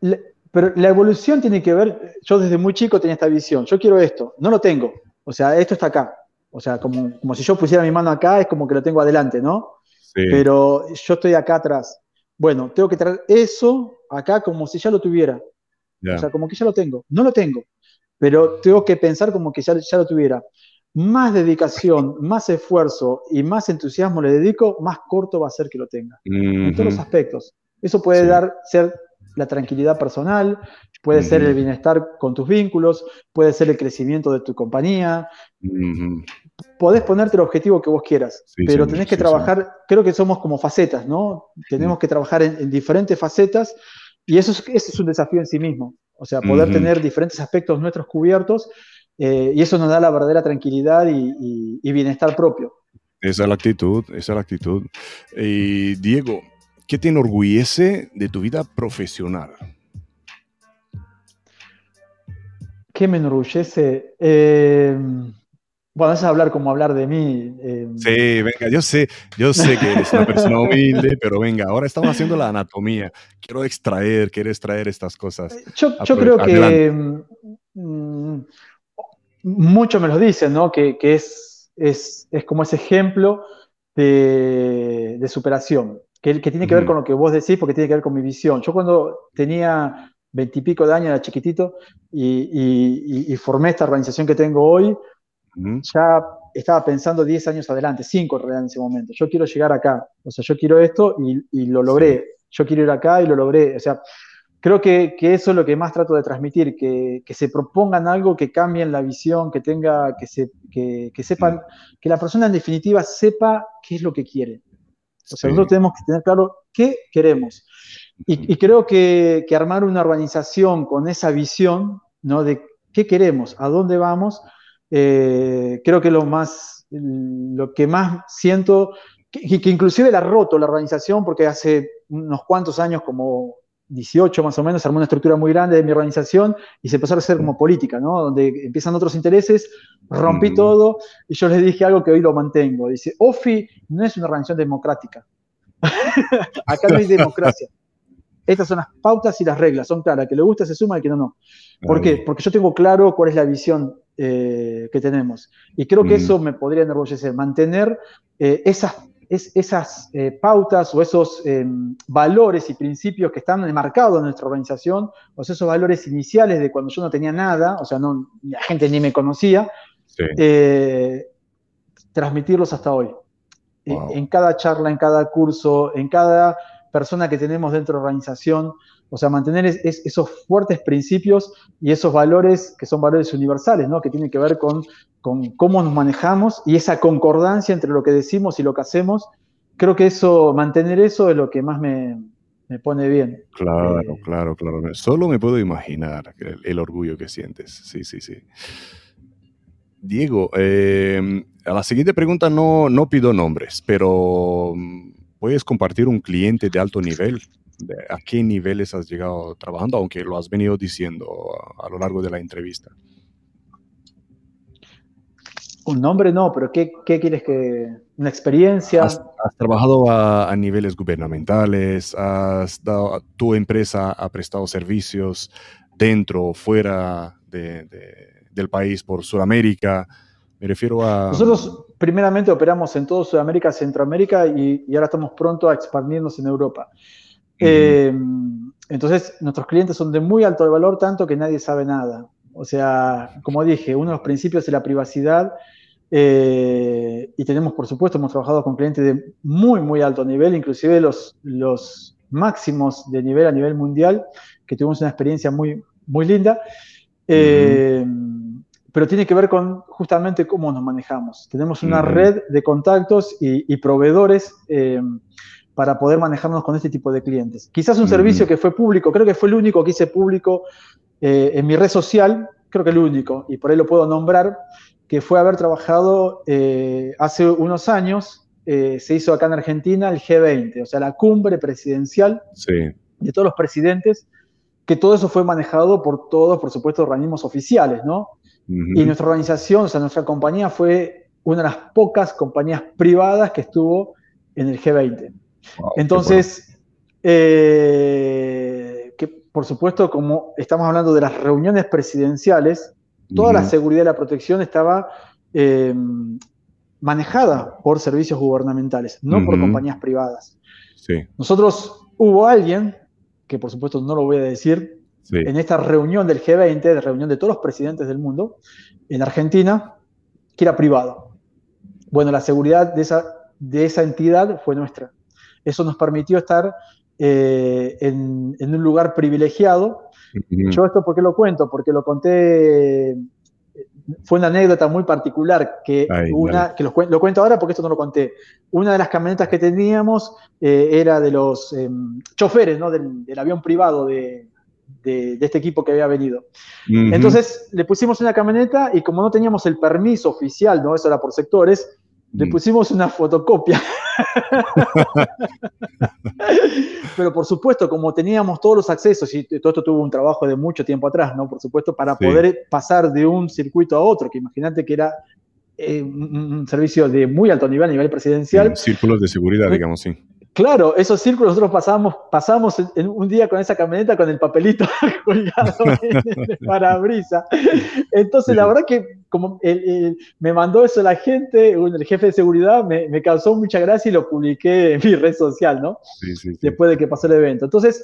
la, pero la evolución tiene que ver, yo desde muy chico tenía esta visión, yo quiero esto, no lo tengo, o sea, esto está acá, o sea, como, como si yo pusiera mi mano acá, es como que lo tengo adelante, ¿no? Pero yo estoy acá atrás. Bueno, tengo que traer eso acá como si ya lo tuviera. O sea, como que ya lo tengo. No lo tengo, pero tengo que pensar como que ya, ya lo tuviera. Más dedicación, más esfuerzo y más entusiasmo le dedico, más corto va a ser que lo tenga. En todos los aspectos. Eso puede dar, ser la tranquilidad personal, puede ser el bienestar con tus vínculos, puede ser el crecimiento de tu compañía, podés ponerte el objetivo que vos quieras, pero tenés que trabajar, creo que somos como facetas, ¿no? Tenemos mm. que trabajar en, diferentes facetas y eso es, es un desafío en sí mismo. O sea, poder tener diferentes aspectos nuestros cubiertos eh, y eso nos da la verdadera tranquilidad y, bienestar propio. Esa es la actitud, esa es la actitud. Y Diego, ¿qué te enorgullece de tu vida profesional? ¿Qué me enorgullece? Eh, bueno, es hablar como hablar de mí. Eh. Sí, venga, yo sé, yo sé que eres una persona humilde, pero venga, ahora estamos haciendo la anatomía. Quiero extraer, quiero extraer estas cosas. Yo, creo que mm, muchos me lo dicen, ¿no? Que, es, es, como ese ejemplo de, superación, que, que tiene que ver con lo que vos decís, porque tiene que ver con mi visión. Yo cuando tenía veintipico de años, era chiquitito, y, y formé esta organización que tengo hoy, ya estaba pensando 10 años adelante, 5 en realidad en ese momento. Yo quiero llegar acá, o sea, yo quiero esto y, lo logré. Yo quiero ir acá y lo logré. O sea, creo que, eso es lo que más trato de transmitir, que, se propongan algo que cambien la visión, que tenga, que, se, que, sepan, que la persona en definitiva sepa qué es lo que quiere. O sea, nosotros tenemos que tener claro qué queremos. Y, creo que, armar una organización con esa visión, ¿no? De qué queremos, a dónde vamos, eh, creo que lo más, lo que más siento, que, que, inclusive la roto la organización, porque hace unos cuantos años, como 18 más o menos, armó una estructura muy grande de mi organización y se empezó a hacer como política, ¿no? Donde empiezan otros intereses, rompí todo y yo les dije algo que hoy lo mantengo. Dice, OFI no es una organización democrática. Acá no hay democracia. Estas son las pautas y las reglas, son claras. que le gusta se suma, y que no, no. ¿Por qué? Porque yo tengo claro cuál es la visión eh, que tenemos. Y creo que eso me podría enorgullecer, mantener eh, esas, esas eh, pautas o esos valores y principios que están enmarcados en nuestra organización, o sea, esos valores iniciales de cuando yo no tenía nada, o sea, no, la gente ni me conocía, transmitirlos hasta hoy. En cada charla, en cada curso, en cada persona que tenemos dentro de la organización, o sea, mantener esos fuertes principios y esos valores que son valores universales, ¿no? Que tienen que ver con, con, cómo nos manejamos y esa concordancia entre lo que decimos y lo que hacemos. Creo que eso, mantener eso es lo que más me, me pone bien. Claro, eh, claro, claro. Solo me puedo imaginar el, orgullo que sientes. Sí, sí, sí. Diego, eh, a la siguiente pregunta no, no pido nombres, pero mm, ¿puedes compartir un cliente de alto nivel a qué niveles has llegado trabajando, aunque lo has venido diciendo a, lo largo de la entrevista. Un nombre no, pero ¿qué, quieres que... ¿Una experiencia? Has, trabajado a, niveles gubernamentales, has dado, tu empresa ha prestado servicios dentro o fuera del país por Sudamérica. Me refiero a... Nosotros primeramente operamos en todo Sudamérica, Centroamérica y, y ahora estamos pronto a expandirnos en Europa. Eh, entonces, nuestros clientes son de muy alto valor, tanto que nadie sabe nada. O sea, como dije, uno de los principios es la privacidad. Eh, y tenemos, por supuesto, hemos trabajado con clientes de muy, muy alto nivel, inclusive los, los máximos de nivel a nivel mundial, que tuvimos una experiencia muy, muy linda. Eh, pero tiene que ver con justamente cómo nos manejamos. Tenemos una red de contactos y, y proveedores para poder manejarnos con este tipo de clientes. Quizás un servicio que fue público, creo que fue el único que hice público eh, en mi red social, creo que el único, y por ahí lo puedo nombrar, que fue haber trabajado eh, hace unos años, eh, se hizo acá en Argentina el G20, o sea, la cumbre presidencial de todos los presidentes, que todo eso fue manejado por todos, por supuesto, organismos oficiales, ¿no? Y nuestra organización, o sea, nuestra compañía fue una de las pocas compañías privadas que estuvo en el G20. Entonces, eh, que por supuesto, como estamos hablando de las reuniones presidenciales, toda la seguridad y la protección estaba eh, manejada por servicios gubernamentales, no por compañías privadas. Nosotros hubo alguien, que por supuesto no lo voy a decir, en esta reunión del G20, de reunión de todos los presidentes del mundo, en Argentina, que era privado. Bueno, la seguridad de esa, de esa entidad fue nuestra. Eso nos permitió estar eh, en, un lugar privilegiado. Yo esto, ¿por qué lo cuento? Porque lo conté, fue una anécdota muy particular que, una, que lo, cuento ahora porque esto no lo conté. Una de las camionetas que teníamos eh, era de los em, choferes ¿no? del, avión privado de, este equipo que había venido. Entonces le pusimos una camioneta y como no teníamos el permiso oficial, ¿no? eso era por sectores, le mm. pusimos una fotocopia. Pero por supuesto, como teníamos todos los accesos, y todo esto tuvo un trabajo de mucho tiempo atrás, ¿no? Por supuesto, para poder pasar de un circuito a otro, que imagínate que era eh, un servicio de muy alto nivel, a nivel presidencial. Círculos de seguridad, digamos, sí. Claro, esos círculos nosotros pasamos, pasamos en un día con esa camioneta con el papelito colgado en el parabrisa. Entonces, la verdad que como me mandó eso la gente, el jefe de seguridad, me, causó mucha gracia y lo publiqué en mi red social, ¿no? Sí, sí, Después de que pasó el evento. Entonces,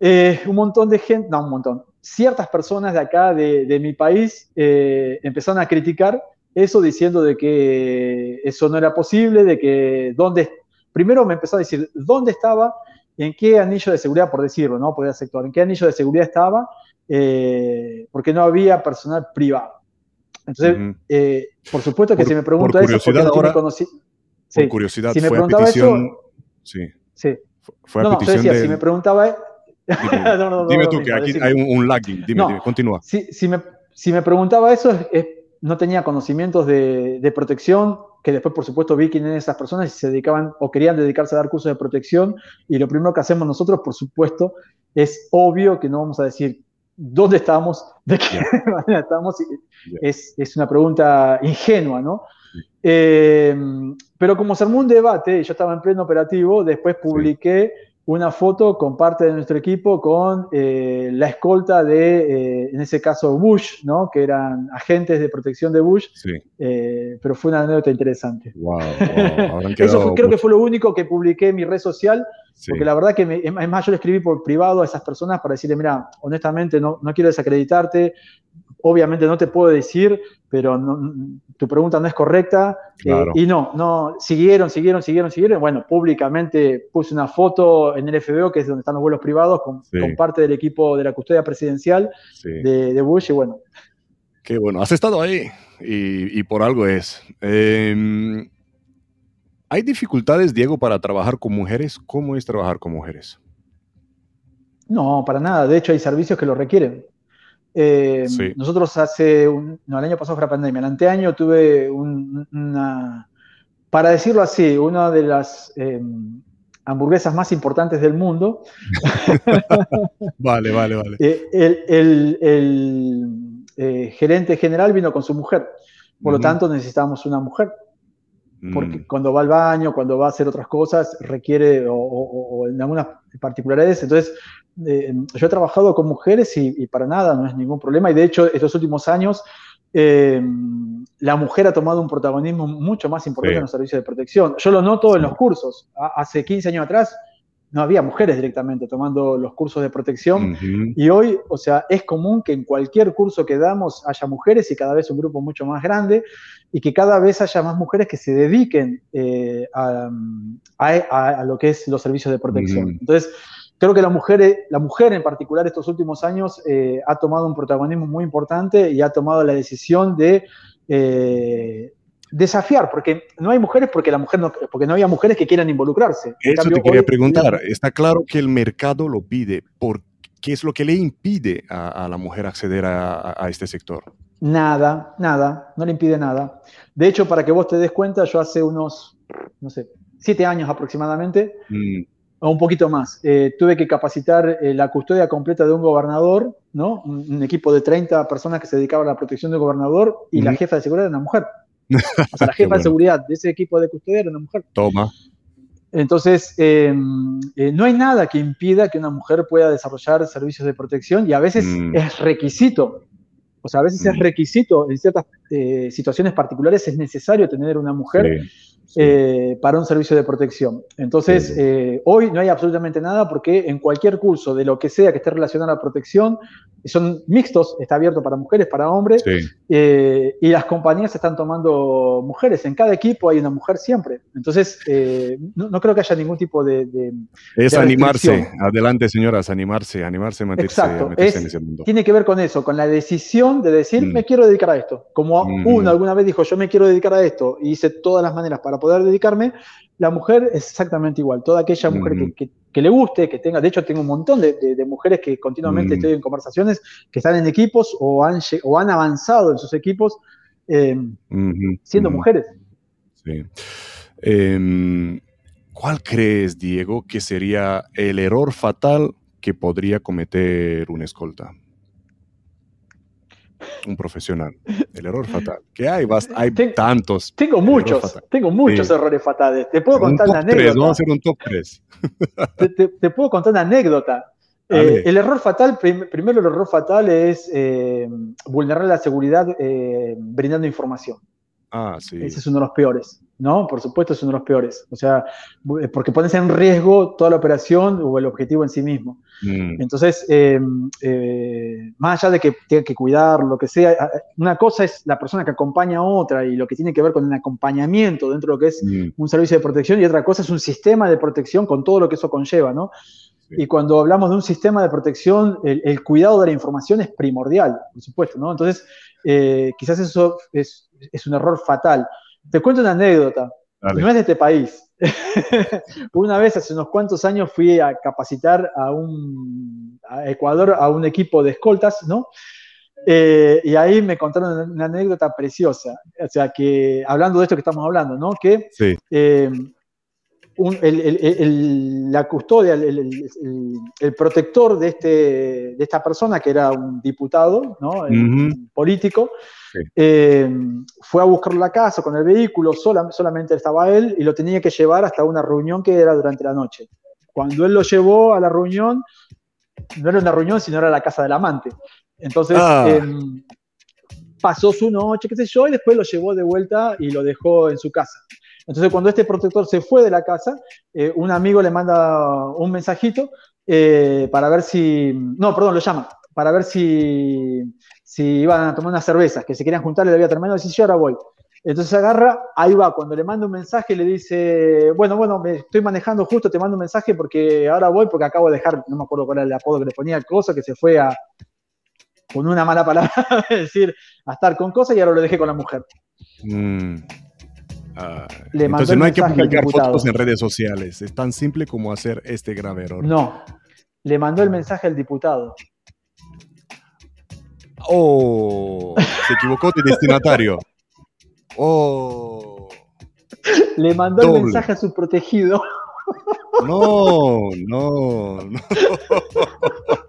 eh, un montón de gente, no, un montón, ciertas personas de acá, de, mi país, eh, empezaron a criticar eso diciendo de que eso no era posible, de que dónde primero me empezó a decir dónde estaba, en qué anillo de seguridad, por decirlo, ¿no? Podría sector, en qué anillo de seguridad estaba, eh, porque no había personal privado. Entonces, eh, por supuesto que si me pregunta eso, porque no ahora, conocí. Por curiosidad, si me fue preguntaba petición, eso. Sí. sí. Fue no, a petición decía, si me preguntaba. Dime, no, no, dime tú, que aquí hay un, un lagging. Dime, dime, continúa. Si, si, me, si me preguntaba eso, es, no tenía conocimientos de, de protección, que después, por supuesto, vi quiénes eran esas personas y se dedicaban o querían dedicarse a dar cursos de protección. Y lo primero que hacemos nosotros, por supuesto, es obvio que no vamos a decir dónde estamos, de qué manera estamos. Es, es, una pregunta ingenua, ¿no? Eh, pero como se armó un debate, yo estaba en pleno operativo, después publiqué una foto con parte de nuestro equipo con eh, la escolta de, eh, en ese caso, Bush, ¿no? que eran agentes de protección de Bush, sí. Eh, pero fue una anécdota interesante. Wow, Eso creo que fue lo único que publiqué en mi red social, porque la verdad que, es más, yo le escribí por privado a esas personas para decirle, mira, honestamente no, no quiero desacreditarte, obviamente no te puedo decir, pero tu pregunta no es correcta. Eh, y no, no, siguieron, siguieron, siguieron, siguieron. Bueno, públicamente puse una foto en el FBO, que es donde están los vuelos privados, con, parte del equipo de la custodia presidencial de, Bush, y bueno. Qué bueno, has estado ahí y, por algo es. Em, ¿Hay dificultades, Diego, para trabajar con mujeres? ¿Cómo es trabajar con mujeres? No, para nada. De hecho, hay servicios que lo requieren. Eh, nosotros hace, un, no, el año pasado fue la pandemia, el anteaño tuve una, para decirlo así, una de las eh, hamburguesas más importantes del mundo. vale, vale, vale. Eh, el, gerente general vino con su mujer, por lo tanto necesitábamos una mujer. Porque mm. cuando va al baño, cuando va a hacer otras cosas, requiere, o, o en algunas particularidades, entonces yo he trabajado con mujeres y, para nada, no es ningún problema. Y de hecho, estos últimos años, eh, la mujer ha tomado un protagonismo mucho más importante en los servicios de protección. Yo lo noto en los cursos. hace 15 años atrás no había mujeres directamente tomando los cursos de protección. Y hoy, o sea, es común que en cualquier curso que damos haya mujeres y cada vez un grupo mucho más grande y que cada vez haya más mujeres que se dediquen eh, a, lo que es los servicios de protección. Entonces, Creo que la mujer, la mujer en particular estos últimos años eh, ha tomado un protagonismo muy importante y ha tomado la decisión de eh, desafiar, porque no hay mujeres porque, la mujer no, porque no había mujeres que quieran involucrarse. Eso te quería preguntar. Está claro que el mercado lo pide. ¿Por qué es lo que le impide a, la mujer acceder a, este sector? Nada, nada, no le impide nada. De hecho, para que vos te des cuenta, yo hace unos, no sé, siete años aproximadamente, mm o un poquito más. Eh, tuve que capacitar eh, la custodia completa de un gobernador, ¿no? Un, equipo de 30 personas que se dedicaban a la protección del gobernador y la jefa de seguridad era una mujer. O sea, la jefa de seguridad de ese equipo de custodia era una mujer. Toma. Entonces, em, eh, no hay nada que impida que una mujer pueda desarrollar servicios de protección y a veces mm. es requisito. O sea, a veces es mm. requisito, en ciertas situaciones particulares es necesario tener una mujer eh, para un servicio de protección. Entonces, eh, hoy no hay absolutamente nada porque en cualquier curso de lo que sea que esté relacionado a la protección, son mixtos, está abierto para mujeres, para hombres, eh, y las compañías están tomando mujeres. En cada equipo hay una mujer siempre. Entonces, no, creo que haya ningún tipo de... es animarse, adelante señoras, animarse, animarse a meterse, Exacto. en ese mundo. Tiene que ver con eso, con la decisión de decir, mm. me quiero dedicar a esto. Como mm. uno alguna vez dijo, yo me quiero dedicar a esto, y hice todas las maneras para poder dedicarme, la mujer es exactamente igual. Toda aquella mujer que, le guste, que tenga, de hecho tengo un montón de, mujeres que continuamente estoy en conversaciones, que están en equipos o han, o han avanzado en sus equipos em, siendo mujeres. Sí. Em, ¿Cuál crees, Diego, que sería el error fatal que podría cometer un escolta? Un profesional. El error fatal. Que hay, hay tantos. Tengo muchos, tengo muchos errores fatales. Te puedo contar una anécdota. vamos a hacer un top 3. te, puedo contar una anécdota. Eh, el error fatal, primero el error fatal es eh, vulnerar la seguridad eh, brindando información. Ah, sí. Ese es uno de los peores, ¿no? Por supuesto es uno de los peores. O sea, porque pones en riesgo toda la operación o el objetivo en sí mismo. Mm. Entonces, eh, eh, más allá de que tenga que cuidar, lo que sea, una cosa es la persona que acompaña a otra y lo que tiene que ver con un acompañamiento dentro de lo que es mm. un servicio de protección y otra cosa es un sistema de protección con todo lo que eso conlleva, ¿no? Y cuando hablamos de un sistema de protección, el, cuidado de la información es primordial, por supuesto, ¿no? Entonces, eh, quizás eso es, un error fatal. Te cuento una anécdota, no es de este país. una vez, hace unos cuantos años, fui a capacitar a, un, Ecuador a un equipo de escoltas, ¿no? Eh, y ahí me contaron una, anécdota preciosa. O sea, que hablando de esto que estamos hablando, ¿no? Que eh, la custodia, el, protector de, este, de esta persona, que era un diputado, ¿no? un político, eh, fue a buscar la casa con el vehículo, solamente estaba él, y lo tenía que llevar hasta una reunión que era durante la noche. Cuando él lo llevó a la reunión, no era una reunión, sino era la casa del amante. Entonces, ah. em, pasó su noche, qué sé yo, y después lo llevó de vuelta y lo dejó en su casa. Entonces, cuando este protector se fue de la casa, eh, un amigo le manda un mensajito eh, para ver si, no, perdón, lo llama, para ver si, si iban a tomar unas cervezas, que se querían juntar, le había terminado, y dice, sí, ahora voy. Entonces agarra, ahí va, cuando le manda un mensaje le dice, bueno, bueno, me estoy manejando justo, te mando un mensaje porque ahora voy, porque acabo de dejar, no me acuerdo cuál era el apodo que le ponía el coso, que se fue a, con una mala palabra, decir, a estar con cosas y ahora lo dejé con la mujer. Mm. Entonces no hay que publicar fotos en redes sociales. Es tan simple como hacer este grave error. No. Le mandó el mensaje al diputado. Oh, se equivocó de destinatario. Oh. Le mandó el mensaje a su protegido. No, no, no.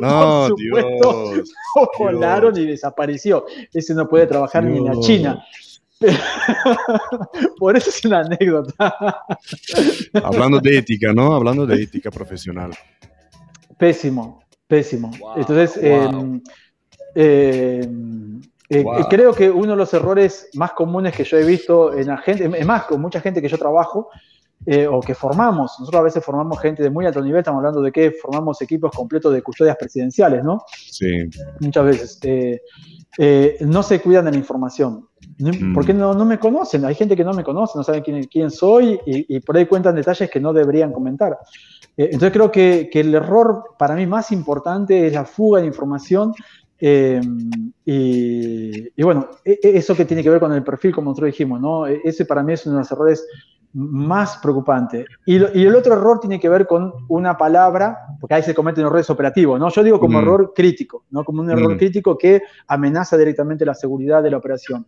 No, Dios. Volaron y desapareció. Ese no puede trabajar ni en la China. Por eso es una anécdota. Hablando de ética, ¿no? Hablando de ética profesional. Pésimo, pésimo. Entonces, em, em, eh, creo que uno de los errores más comunes que yo he visto en la gente, es más, con mucha gente que yo trabajo, eh, o que formamos. Nosotros a veces formamos gente de muy alto nivel, estamos hablando de que formamos equipos completos de custodias presidenciales, ¿no? Sí. Muchas veces. Eh, no se cuidan de la información. Mm. Porque no, no, me conocen, hay gente que no me conoce, no saben quién, quién soy y, por ahí cuentan detalles que no deberían comentar. Eh, entonces creo que, que, el error para mí más importante es la fuga de información eh, y, y, bueno, e, e, eso que tiene que ver con el perfil, como nosotros dijimos, ¿no? E, ese para mí es uno de los errores más preocupante. Y, el otro error tiene que ver con una palabra, porque ahí se cometen errores operativos, ¿no? Yo digo como mm. error crítico, ¿no? Como un error mm. crítico que amenaza directamente la seguridad de la operación.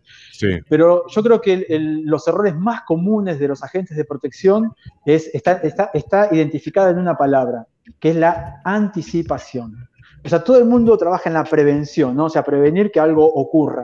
Pero yo creo que los errores más comunes de los agentes de protección es, está, está, está identificada en una palabra, que es la anticipación. O sea, todo el mundo trabaja en la prevención, ¿no? O sea, prevenir que algo ocurra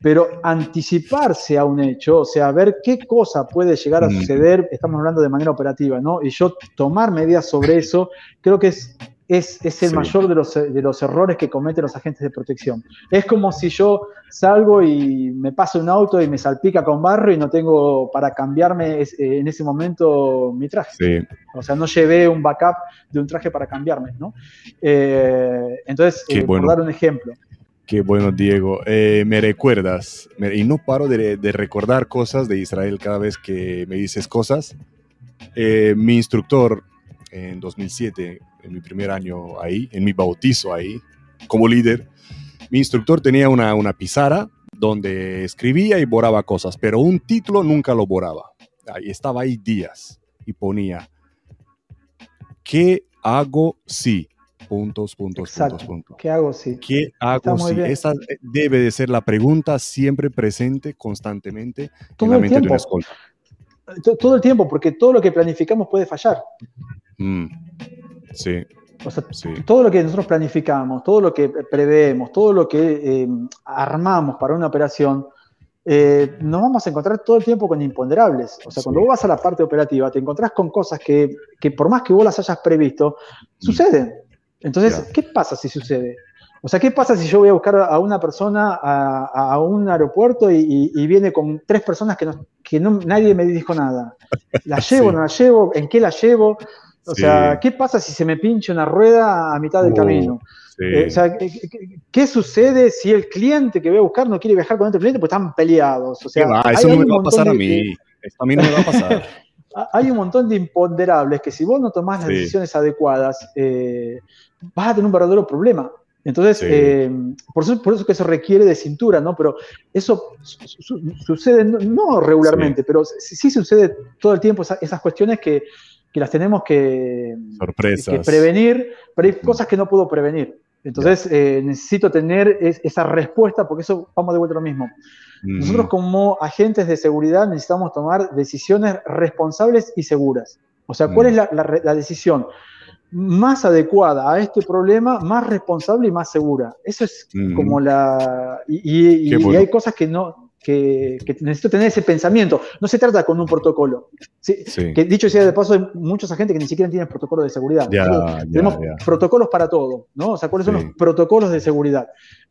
pero anticiparse a un hecho, o sea, ver qué cosa puede llegar a mm. suceder, estamos hablando de manera operativa, ¿no? Y yo tomar medidas sobre eso, creo que es es, es el mayor de los, de los errores que cometen los agentes de protección. Es como si yo salgo y me pasa un auto y me salpica con barro y no tengo para cambiarme en ese momento mi traje. O sea, no llevé un backup de un traje para cambiarme, ¿no? Eh, entonces, eh, por dar un ejemplo. Qué bueno, Diego. Eh, me recuerdas, y no paro de, de, recordar cosas de Israel cada vez que me dices cosas. mi instructor en 2007 en mi primer año ahí, en mi bautizo ahí, como líder, mi instructor tenía una, una pizarra donde escribía y borraba cosas, pero un título nunca lo borraba. Ahí estaba ahí días y ponía, ¿qué hago si? Puntos, puntos, puntos, puntos. ¿Qué hago si? ¿Qué hago si? Esa debe de ser la pregunta siempre presente, constantemente todo en la mente de una escolta. Todo el tiempo, porque todo lo que planificamos puede fallar. Mm. Sí. O sea, todo lo que nosotros planificamos, todo lo que preveemos, todo lo que eh, armamos para una operación, eh, nos vamos a encontrar todo el tiempo con imponderables. O sea, cuando vos vas a la parte operativa, te encontrás con cosas que, por más que vos las hayas previsto, mm. suceden. Entonces, ¿qué pasa si sucede? O sea, ¿qué pasa si yo voy a buscar a una persona a, un aeropuerto y, viene con tres personas que, que nadie me dijo nada? ¿La llevo, no la llevo? ¿En qué la llevo? O sea, ¿qué pasa si se me pincha una rueda a mitad del uh, camino? Eh, o sea, ¿qué, sucede si el cliente que voy a buscar no quiere viajar con otro cliente? Pues están peleados. O sea, eso no me va a pasar a mí. a mí no me va a pasar. hay un montón de imponderables que si vos no tomás las decisiones adecuadas, eh, vas a tener un verdadero problema. Entonces, eh, por, eso, por eso que eso requiere de cintura, ¿no? Pero eso sucede, no, regularmente, pero sí, sucede todo el tiempo esas cuestiones que, que las tenemos que, prevenir, pero hay cosas que no puedo prevenir. Entonces eh, necesito tener esa respuesta porque eso vamos de vuelta a lo mismo. Nosotros como agentes de seguridad necesitamos tomar decisiones responsables y seguras. O sea, ¿cuál es la, decisión más adecuada a este problema, más responsable y más segura? Eso es como la... Y, hay cosas que no, que, necesito tener ese pensamiento. No se trata con un protocolo. Que dicho sea de paso, hay muchos agentes que ni siquiera tienen protocolo de seguridad. tenemos protocolos para todo, ¿no? O sea, ¿cuáles son los protocolos de seguridad?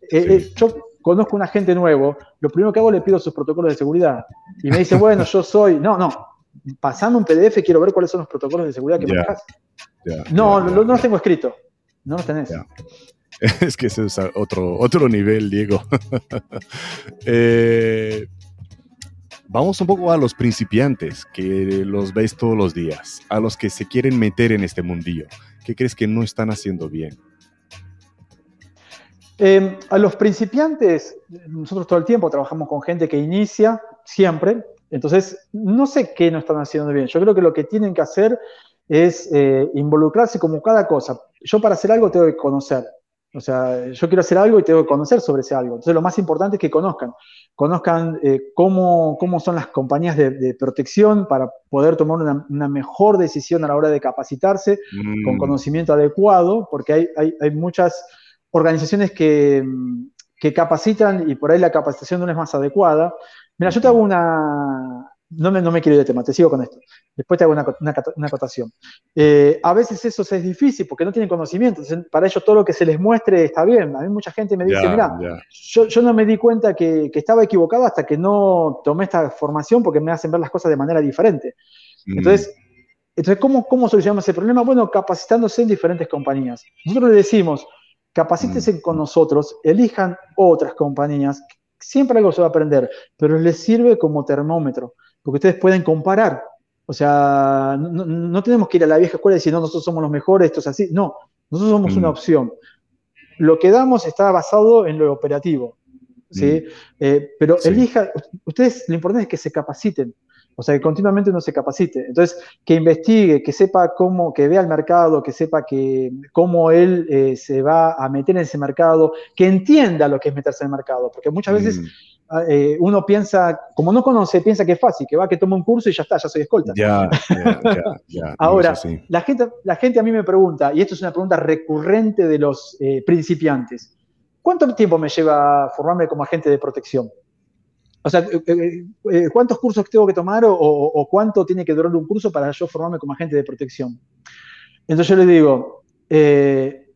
Eh, eh, yo conozco un agente nuevo, lo primero que hago le pido sus protocolos de seguridad. Y me dice, bueno, yo soy. No, no. Pasando un PDF, quiero ver cuáles son los protocolos de seguridad que manejas. no, no, no los tengo escrito. No los tenés. Es que ese es otro, otro nivel, Diego. Eh, vamos un poco a los principiantes, que los veis todos los días, a los que se quieren meter en este mundillo. ¿Qué crees que no están haciendo bien? Em, a los principiantes, nosotros todo el tiempo trabajamos con gente que inicia siempre, entonces no sé qué no están haciendo bien. Yo creo que lo que tienen que hacer es eh, involucrarse como cada cosa. Yo para hacer algo tengo que conocer. O sea, yo quiero hacer algo y tengo que conocer sobre ese algo. Entonces, lo más importante es que conozcan. Conozcan eh, cómo, cómo, son las compañías de, protección para poder tomar una, mejor decisión a la hora de capacitarse con mm. conocimiento adecuado, porque hay, hay, hay muchas organizaciones que, que, capacitan y por ahí la capacitación no es más adecuada. Mira, yo te hago una, no me, no me quiero ir de tema, te sigo con esto. Después te hago una, una, acotación. Eh, a veces eso es difícil porque no tienen conocimiento. para ellos todo lo que se les muestre está bien. A mí mucha gente me dice, mira, yo, yo, no me di cuenta que, que, estaba equivocado hasta que no tomé esta formación porque me hacen ver las cosas de manera diferente. Mm. Entonces, entonces ¿cómo, ¿cómo solucionamos ese problema? Bueno, capacitándose en diferentes compañías. Nosotros le decimos, capacítense mm. con nosotros, elijan otras compañías. Siempre algo se va a aprender, pero les sirve como termómetro porque ustedes pueden comparar. O sea, no, tenemos que ir a la vieja escuela y decir, no, nosotros somos los mejores, esto es así. No, nosotros somos una mm. opción. Lo que damos está basado en lo operativo. ¿sí? Mm. Eh, pero elija, ustedes lo importante es que se capaciten. O sea, que continuamente uno se capacite. Entonces, que investigue, que sepa cómo, que vea el mercado, que sepa que, cómo él eh, se va a meter en ese mercado, que entienda lo que es meterse en el mercado. Porque muchas veces mm. Ah, eh, uno piensa, como no conoce, piensa que es fácil, que va, que toma un curso y ya está, ya soy escolta. Ya, ya, ya. Ahora, la, gente, la gente a mí me pregunta, y esto es una pregunta recurrente de los eh, principiantes, ¿cuánto tiempo me lleva formarme como agente de protección? O sea, eh, ¿cuántos cursos tengo que tomar o, cuánto tiene que durar un curso para yo formarme como agente de protección? Entonces yo le digo, eh,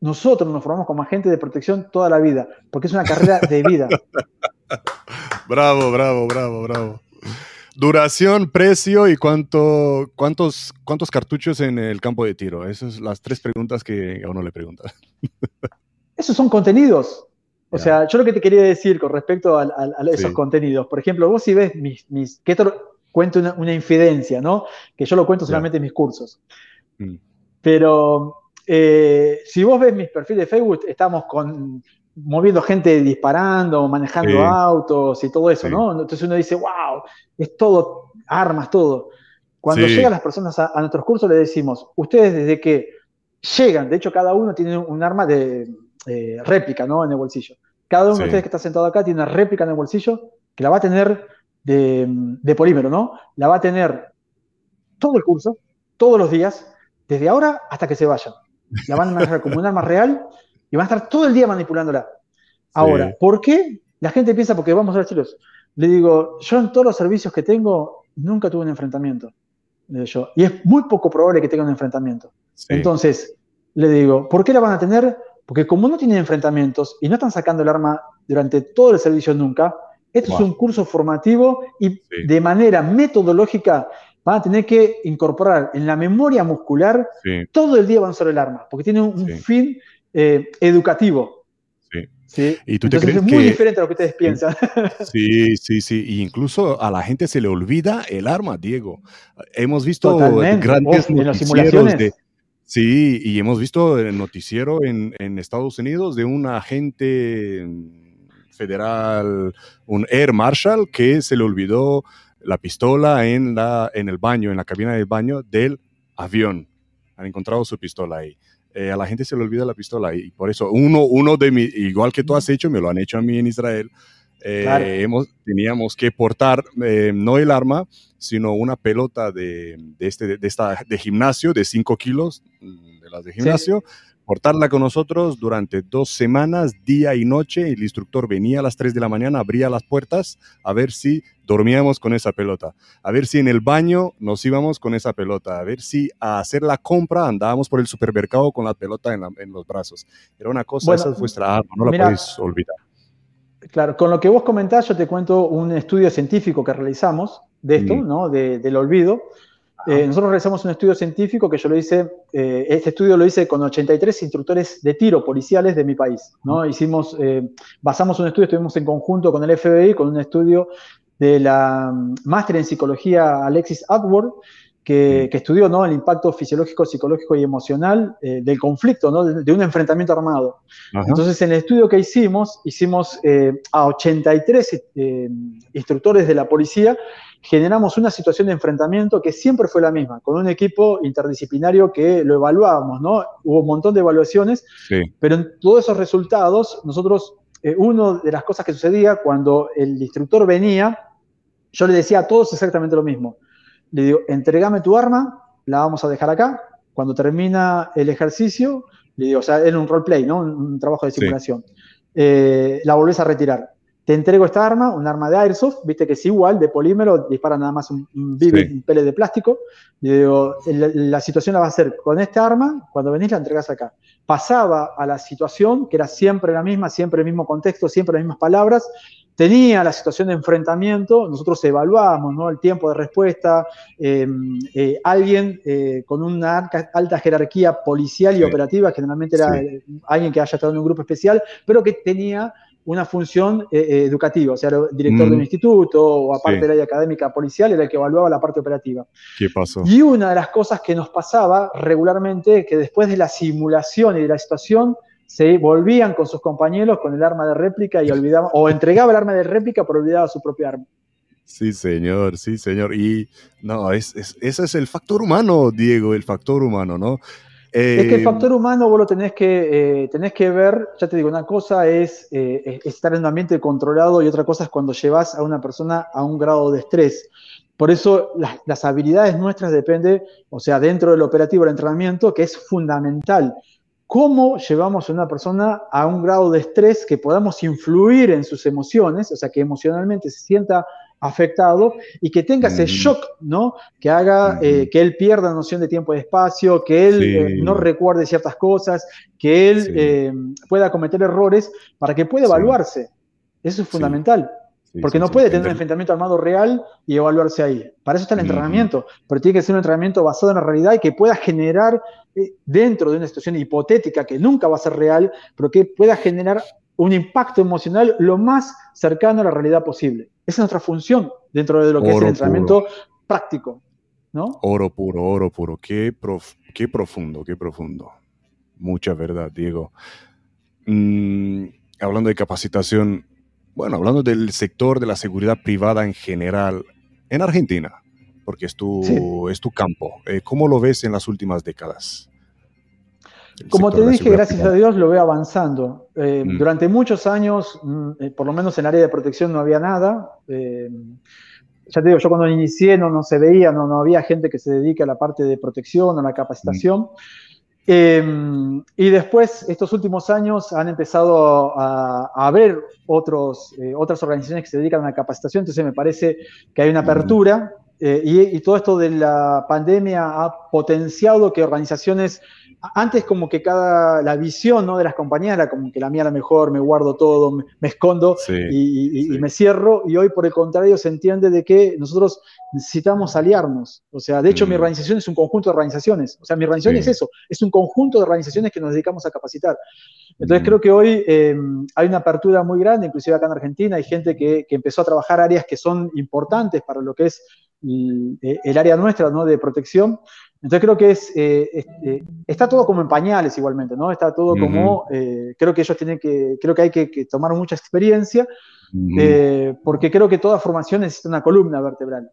nosotros nos formamos como agentes de protección toda la vida, porque es una carrera de vida. bravo, bravo, bravo, bravo. Duración, precio y cuánto, cuántos, cuántos cartuchos en el campo de tiro. Esas son las tres preguntas que a uno le pregunta. Esos son contenidos. O sea, yo lo que te quería decir con respecto a, esos contenidos, por ejemplo, vos si ves mis, mis que esto cuento una, infidencia, ¿no? Que yo lo cuento solamente en mis cursos. Mm. Pero eh, si vos ves mis perfiles de Facebook, estamos con moviendo gente disparando, manejando autos y todo eso, ¿no? Entonces uno dice, wow, es todo, armas, todo. Cuando llegan las personas a, nuestros cursos, le decimos, ustedes desde que llegan, de hecho cada uno tiene un arma de eh, réplica, ¿no? En el bolsillo. Cada uno de ustedes que está sentado acá tiene una réplica en el bolsillo que la va a tener de, polímero, ¿no? La va a tener todo el curso, todos los días, desde ahora hasta que se vayan. La van a manejar como un arma real y van a estar todo el día manipulándola. Ahora, ¿por qué? La gente piensa porque vamos a ver chilos. Le digo, yo en todos los servicios que tengo nunca tuve un enfrentamiento. Yo. Y es muy poco probable que tenga un enfrentamiento. Entonces, le digo, ¿por qué la van a tener? Porque como no tienen enfrentamientos y no están sacando el arma durante todo el servicio nunca, esto es un curso formativo y de manera metodológica van a tener que incorporar en la memoria muscular todo el día van a usar el arma, porque tiene un, fin eh, educativo. Sí. ¿Y tú Entonces es muy diferente a lo que ustedes piensan. Sí, sí, sí. Y incluso a la gente se le olvida el arma, Diego. Hemos visto grandes en las simulaciones. De, Sí, y hemos visto el noticiero en, Estados Unidos de un agente federal, un Air Marshal, que se le olvidó la pistola en, la, en el baño, en la cabina del baño del avión. Han encontrado su pistola ahí. Eh, a la gente se le olvida la pistola y por eso uno, uno de mis, igual que tú has hecho, me lo han hecho a mí en Israel, eh, hemos, teníamos que portar eh, no el arma, sino una pelota de, de, este, de, esta, de gimnasio de 5 kilos, mm, de las de gimnasio, portarla con nosotros durante dos semanas, día y noche. El instructor venía a las 3 de la mañana, abría las puertas a ver si dormíamos con esa pelota, a ver si en el baño nos íbamos con esa pelota, a ver si a hacer la compra andábamos por el supermercado con la pelota en, en los brazos. Era una cosa, esa es vuestra arma, no la podéis olvidar. Claro, con lo que vos comentás, yo te cuento un estudio científico que realizamos de esto, ¿no? del olvido. Eh, nosotros realizamos un estudio científico que yo lo hice, eh, este estudio lo hice con 83 instructores de tiro policiales de mi país, ¿no? Hicimos, eh, basamos un estudio, estuvimos en conjunto con el FBI, con un estudio de la mm, máster en psicología Alexis Atwood, que, estudió ¿no? el impacto fisiológico, psicológico y emocional eh, del conflicto, ¿no? de, un enfrentamiento armado. Entonces, en el estudio que hicimos, hicimos eh, a 83 eh, instructores de la policía, generamos una situación de enfrentamiento que siempre fue la misma, con un equipo interdisciplinario que lo evaluábamos, ¿no? Hubo un montón de evaluaciones, pero en todos esos resultados, nosotros, una de las cosas que sucedía cuando el instructor venía, yo le decía a todos exactamente lo mismo le digo, entregame tu arma, la vamos a dejar acá. Cuando termina el ejercicio, le digo, o sea, era un roleplay, ¿no? Un, trabajo de simulación. Eh, la volvés a retirar. Te entrego esta arma, un arma de airsoft, viste que es igual, de polímero, dispara nada más un, un, pele de plástico. Le digo, la, situación la va a hacer con esta arma, cuando venís la entregas acá. Pasaba a la situación, que era siempre la misma, siempre el mismo contexto, siempre las mismas palabras, tenía la situación de enfrentamiento, nosotros evaluábamos ¿no? el tiempo de respuesta, em, eh, alguien eh, con una alta jerarquía policial y operativa, generalmente era alguien que haya estado en un grupo especial, pero que tenía una función eh, educativa, o sea, era director de un mm. instituto o aparte de la área académica policial, era el que evaluaba la parte operativa. ¿Qué pasó? Y una de las cosas que nos pasaba regularmente, que después de la simulación y de la situación, se volvían con sus compañeros con el arma de réplica y olvidaban, o entregaba el arma de réplica pero olvidaba su propia arma. Sí, señor, sí, señor. Y no, es, ese es el factor humano, Diego, el factor humano, ¿no? Es que el eh, factor humano vos lo tenés que, eh, tenés que ver, ya te digo, una cosa es, eh, estar en un ambiente controlado y otra cosa es cuando llevas a una persona a un grado de estrés. Por eso las, las habilidades nuestras dependen, o sea, dentro del operativo del entrenamiento, que es fundamental cómo llevamos a una persona a un grado de estrés que podamos influir en sus emociones, o sea, que emocionalmente se sienta afectado y que tenga ese shock, ¿no? Que haga que él pierda la noción de tiempo y espacio, que él no recuerde ciertas cosas, que él pueda cometer errores para que pueda evaluarse. Eso es fundamental. porque no puede tener un enfrentamiento armado real y evaluarse ahí. Para eso está el entrenamiento, pero tiene que ser un entrenamiento basado en la realidad y que pueda generar eh, dentro de una situación hipotética que nunca va a ser real, pero que pueda generar un impacto emocional lo más cercano a la realidad posible. Esa es nuestra función dentro de lo que es el entrenamiento práctico. ¿no? Oro puro, oro puro. Qué, qué profundo, qué profundo. Mucha verdad, Diego. Mm, hablando de capacitación, bueno, hablando del sector de la seguridad privada en general, en Argentina, porque es tu, es tu campo, eh, ¿cómo lo ves en las últimas décadas? Como te dije, gracias a Dios lo veo avanzando. Eh, mm. Durante muchos años, mm, eh, por lo menos en el área de protección no había nada. ya te digo, yo cuando inicié no, no se veía, no, no había gente que se dedique a la parte de protección, a la capacitación. Mm. Em, y después, estos últimos años han empezado a, haber otros, eh, otras organizaciones que se dedican a la capacitación, entonces me parece que hay una apertura eh, y, todo esto de la pandemia ha potenciado que organizaciones antes como que cada, la visión ¿no? de las compañías era como que la mía era mejor, me guardo todo, me, escondo y, me cierro, y hoy por el contrario se entiende de que nosotros necesitamos aliarnos. O sea, de hecho mi mm. organización es un conjunto de organizaciones, o sea, mi organización es eso, es un conjunto de organizaciones que nos dedicamos a capacitar. Entonces mm. creo que hoy em, hay una apertura muy grande, inclusive acá en Argentina hay gente que, que empezó a trabajar áreas que son importantes para lo que es el área nuestra ¿no? de protección entonces creo que es, eh, eh, está todo como en pañales igualmente, ¿no? Está todo como, eh, creo que ellos tienen que, creo que hay que, tomar mucha experiencia, porque creo que toda formación necesita una columna vertebral.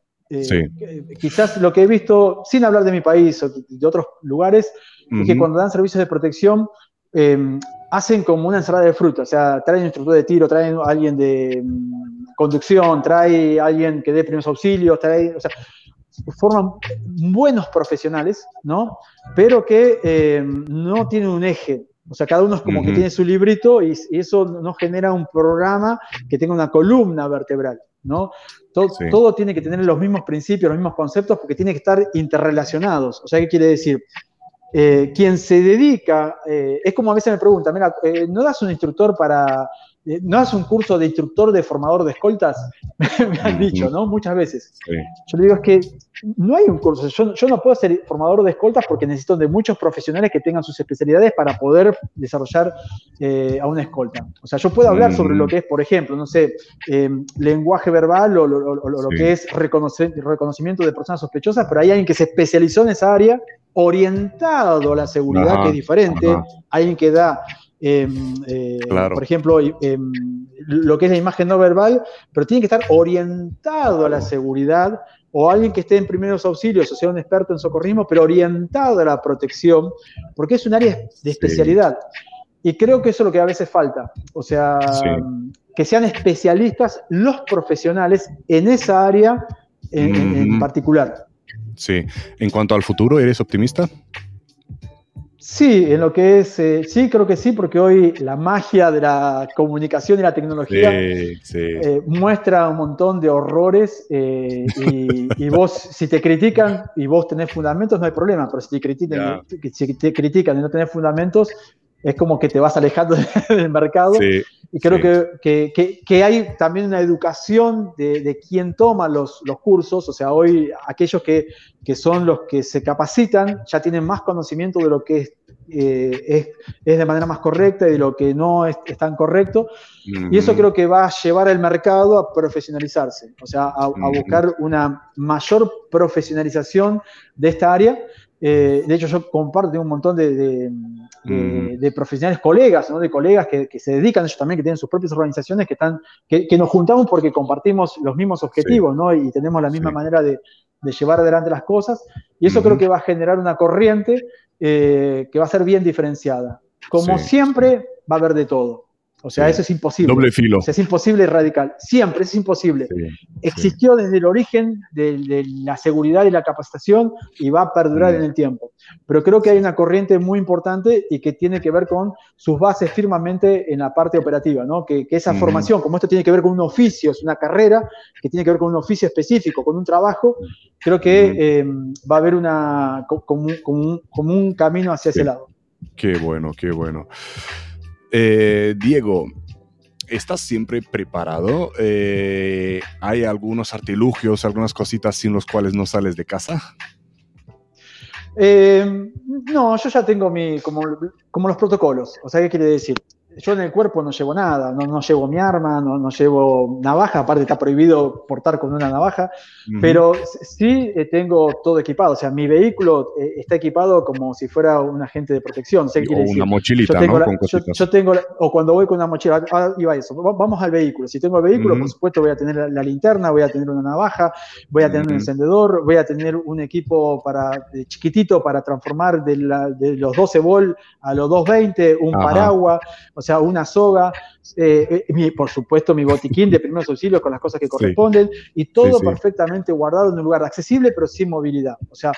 Quizás lo que he visto, sin hablar de mi país o de otros lugares, es que cuando dan servicios de protección, hacen como una ensalada de fruta, o sea, traen un instructor de tiro, traen a alguien de mm, conducción, trae a alguien que dé primeros auxilios, trae, o sea, forman buenos profesionales, ¿no? Pero que eh, no tienen un eje. O sea, cada uno es como que tiene su librito y, eso no genera un programa que tenga una columna vertebral, ¿no? Todo, tiene que tener los mismos principios, los mismos conceptos, porque tiene que estar interrelacionados. O sea, ¿qué quiere decir? Eh, quien se dedica, eh, es como a veces me preguntan, mira, ¿no das un instructor para ¿no haces un curso de instructor de formador de escoltas? me han dicho, ¿no? Muchas veces. Yo le digo, es que no hay un curso. Yo, no puedo ser formador de escoltas porque necesito de muchos profesionales que tengan sus especialidades para poder desarrollar eh, a una escolta. O sea, yo puedo hablar sobre lo mm. que es, por ejemplo, no sé, em, lenguaje verbal o, lo que es reconocimiento de personas sospechosas, pero hay alguien que se especializó en esa área orientado a la seguridad, que es diferente, alguien que da Em, eh, por ejemplo, em, lo que es la imagen no verbal, pero tiene que estar orientado a la seguridad o alguien que esté en primeros auxilios o sea un experto en socorrismo, pero orientado a la protección, porque es un área de especialidad. Y creo que eso es lo que a veces falta. O sea, que sean especialistas los profesionales en esa área en particular. Sí. En cuanto al futuro, ¿eres optimista? Sí, en lo que es, eh, sí, creo que sí, porque hoy la magia de la comunicación y la tecnología eh, muestra un montón de horrores eh, y, vos, si te critican y vos tenés fundamentos, no hay problema, pero si te critican, si te critican y no tenés fundamentos, es como que te vas alejando del mercado. y creo que, que, que, hay también una educación de, de quien toma los, los, cursos, o sea, hoy aquellos que, son los que se capacitan ya tienen más conocimiento de lo que es eh, es, es, de manera más correcta y de lo que no es, tan correcto. Y eso creo que va a llevar al mercado a profesionalizarse, o sea, a, buscar una mayor profesionalización de esta área. Eh, de hecho, yo comparto, un montón de, de, profesionales colegas, ¿no? de colegas que, que, se dedican, ellos también, que tienen sus propias organizaciones, que, están, que, nos juntamos porque compartimos los mismos objetivos ¿no? y tenemos la misma manera de, llevar adelante las cosas. Y eso creo que va a generar una corriente eh, que va a ser bien diferenciada. Como siempre, va a haber de todo. O sea, eso es imposible. Doble filo. O sea, es imposible y radical. Siempre, es imposible. Existió desde el origen de, la seguridad y la capacitación y va a perdurar en el tiempo. Pero creo que hay una corriente muy importante y que tiene que ver con sus bases firmemente en la parte operativa, ¿no? Que, esa formación, como esto tiene que ver con un oficio, es una carrera, que tiene que ver con un oficio específico, con un trabajo, creo que eh, va a haber una, como, un, camino hacia ese lado. Qué bueno, qué bueno. Eh, Diego, ¿estás siempre preparado? Eh, ¿Hay algunos artilugios, algunas cositas sin los cuales no sales de casa? Eh, no, yo ya tengo mi, como, como los protocolos. O sea, ¿qué quiere decir? Yo en el cuerpo no llevo nada, no, llevo mi arma, no, llevo navaja, aparte está prohibido portar con una navaja, pero sí eh, tengo todo equipado, o sea, mi vehículo eh, está equipado como si fuera un agente de protección. o una mochilita, yo ¿no? yo, tengo, o cuando voy con una mochila, ah, iba eso, vamos al vehículo, si tengo el vehículo, por supuesto voy a tener la, linterna, voy a tener una navaja, voy a tener un encendedor, voy a tener un equipo para chiquitito para transformar de, los 12 volt a los 220, un paraguas, o sea, una soga, eh, eh, por supuesto mi botiquín de primeros auxilios con las cosas que corresponden y todo perfectamente guardado en un lugar accesible pero sin movilidad. O sea,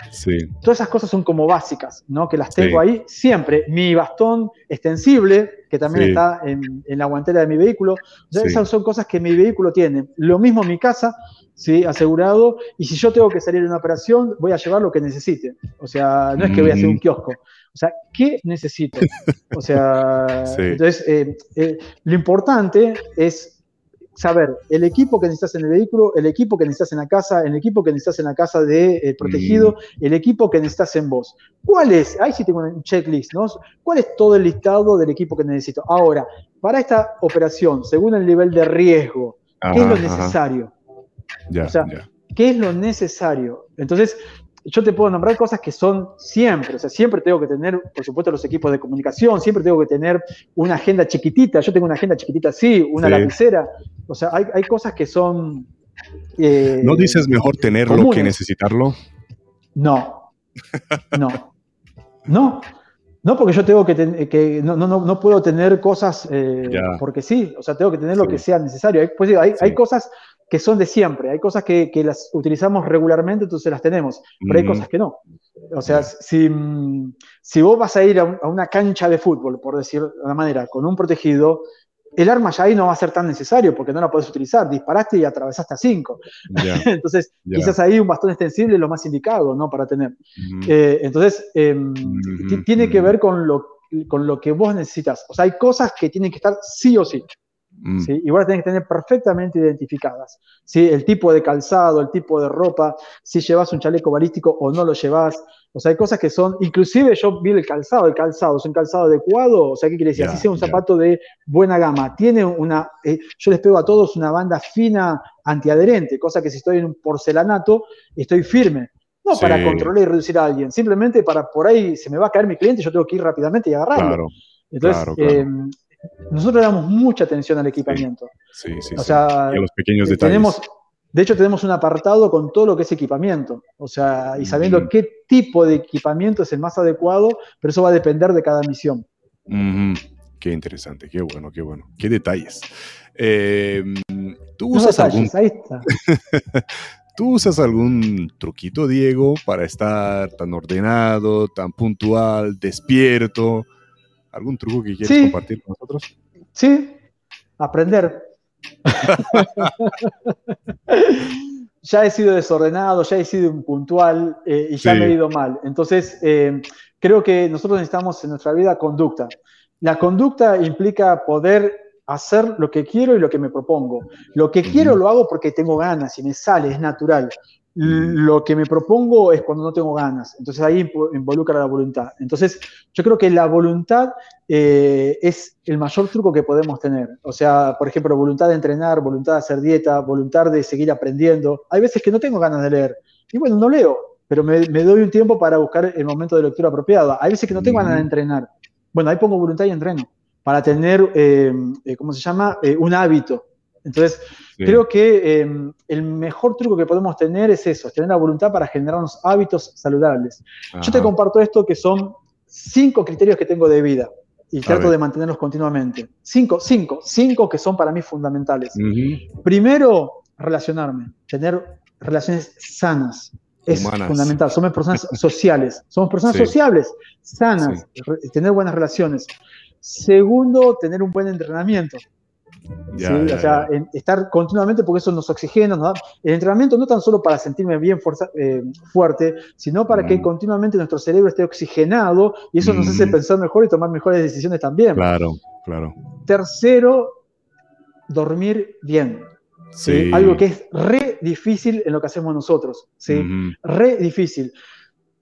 todas esas cosas son como básicas, ¿no? Que las tengo ahí siempre. Mi bastón extensible, que también está en, la guantera de mi vehículo. esas son cosas que mi vehículo tiene. Lo mismo en mi casa, ¿sí? asegurado, y si yo tengo que salir de una operación, voy a llevar lo que necesite. O sea, no es que voy a hacer un mm. kiosco. O sea, ¿qué necesito? O sea, entonces, eh, eh, lo importante es saber el equipo que necesitas en el vehículo, el equipo que necesitas en la casa, el equipo que necesitas en la casa de eh, protegido, mm. el equipo que necesitas en vos. ¿Cuál es? Ahí sí tengo un checklist, ¿no? ¿Cuál es todo el listado del equipo que necesito? Ahora, para esta operación, según el nivel de riesgo, ¿qué es lo necesario? o sea, ¿qué es lo necesario? Entonces, yo te puedo nombrar cosas que son siempre, o sea, siempre tengo que tener, por supuesto, los equipos de comunicación, siempre tengo que tener una agenda chiquitita, yo tengo una agenda chiquitita así, una lapicera, o sea, hay, cosas que son... Eh, ¿No dices mejor tenerlo que necesitarlo? No, no, no. No, porque yo tengo que, que no, no, no, puedo tener cosas eh, porque sí, o sea, tengo que tener lo que sea necesario. Hay, pues, hay, hay, cosas que son de siempre. Hay cosas que, las utilizamos regularmente, entonces las tenemos, pero hay cosas que no. O sea, si, si vos vas a ir a, una cancha de fútbol, por decir de una manera, con un protegido, el arma ya ahí no va a ser tan necesario porque no la puedes utilizar. Disparaste y atravesaste a cinco. entonces, quizás ahí un bastón extensible es lo más indicado, ¿no? Para tener. Eh, entonces, em, tiene que ver con lo, con lo que vos necesitas. O sea, hay cosas que tienen que estar sí o sí. Mm. las tenés que tener perfectamente identificadas. ¿sí? El tipo de calzado, el tipo de ropa, si llevas un chaleco balístico o no lo llevas. O sea, hay cosas que son, inclusive yo vi el calzado, el calzado, ¿es un calzado adecuado? O sea, ¿qué quiere decir? Así sea un zapato de buena gama. Tiene una, eh, yo les pego a todos una banda fina antiadherente, cosa que si estoy en un porcelanato, estoy firme. No para controlar y reducir a alguien, simplemente para por ahí se me va a caer mi cliente, yo tengo que ir rápidamente y agarrarlo. Claro, Entonces, em, nosotros damos mucha atención al equipamiento. Sí, sí, o sea, y a los pequeños detalles. Tenemos, de hecho, tenemos un apartado con todo lo que es equipamiento. O sea, y sabiendo qué tipo de equipamiento es el más adecuado, pero eso va a depender de cada misión. Qué interesante, qué bueno, qué bueno. Qué detalles. Em, ¿Tú usas algún... Ahí está. ¿Tú usas algún truquito, Diego, para estar tan ordenado, tan puntual, despierto? ¿Algún truco que quieras compartir con nosotros? Sí, aprender. ya he sido desordenado, ya he sido impuntual eh, y ya me he ido mal. Entonces, eh, creo que nosotros necesitamos en nuestra vida conducta. La conducta implica poder hacer lo que quiero y lo que me propongo. Lo que quiero lo hago porque tengo ganas y me sale, es natural. Lo que me propongo es cuando no tengo ganas, entonces ahí involucra la voluntad. Entonces yo creo que la voluntad eh, es el mayor truco que podemos tener. O sea, por ejemplo, voluntad de entrenar, voluntad de hacer dieta, voluntad de seguir aprendiendo. Hay veces que no tengo ganas de leer y bueno, no leo, pero me, doy un tiempo para buscar el momento de lectura apropiado. Hay veces que no tengo ganas de entrenar. Bueno, ahí pongo voluntad y entreno para tener, eh, eh, ¿cómo se llama? un hábito. Entonces, creo que em, el mejor truco que podemos tener es eso, es tener la voluntad para generar unos hábitos saludables. Yo te comparto esto que son cinco criterios que tengo de vida. y trato de mantenerlos continuamente. Cinco, cinco, cinco que son para mí fundamentales. Primero, relacionarme, tener relaciones sanas. Es fundamental. Somos personas sociales. Somos personas sociables, sanas, tener buenas relaciones. Segundo, tener un buen entrenamiento o sea, estar continuamente, porque eso nos oxigena, nos da, el entrenamiento no tan solo para sentirme bien eh, fuerte, sino para que continuamente nuestro cerebro esté oxigenado y eso nos hace mm. pensar mejor y tomar mejores decisiones también. Claro, claro. Tercero, dormir bien. Sí. Algo que es re difícil en lo que hacemos nosotros. ¿sí? Re difícil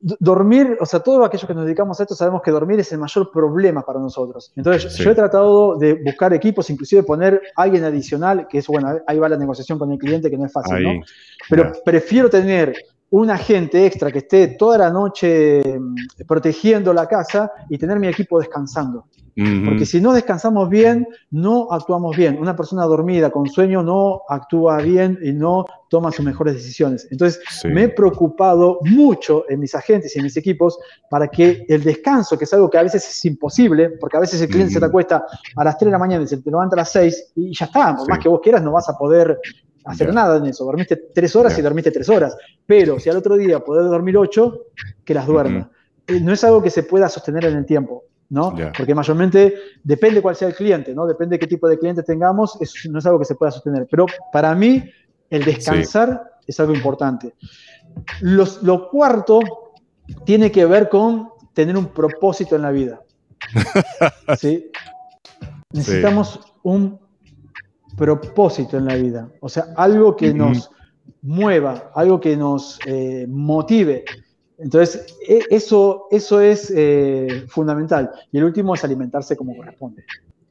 dormir, o sea, todos aquellos que nos dedicamos a esto sabemos que dormir es el mayor problema para nosotros. Entonces, yo he tratado de buscar equipos, inclusive poner alguien adicional, que eso, bueno, ahí va la negociación con el cliente, que no es fácil, ¿no? Pero prefiero tener un agente extra que esté toda la noche mm, protegiendo la casa y tener mi equipo descansando. Porque si no descansamos bien, no actuamos bien. Una persona dormida con sueño no actúa bien y no toma sus mejores decisiones. Entonces, me he preocupado mucho en mis agentes y en mis equipos para que el descanso, que es algo que a veces es imposible, porque a veces el cliente se te acuesta a las 3 de la mañana y se te levanta a las 6 y ya está, por más que vos quieras, no vas a poder hacer nada en eso. Dormiste 3 horas y dormiste 3 horas. Pero si al otro día podés dormir 8, que las duerma. Eh, no es algo que se pueda sostener en el tiempo. ¿no? Porque mayormente depende cuál sea el cliente, ¿no? Depende qué tipo de cliente tengamos, eso no es algo que se pueda sostener. Pero para mí, el descansar es algo importante. lo cuarto tiene que ver con tener un propósito en la vida. Necesitamos un propósito en la vida, o sea, algo que nos mueva, algo que nos eh, motive. Entonces, e, eso, eso es eh, fundamental. Y el último es alimentarse como corresponde.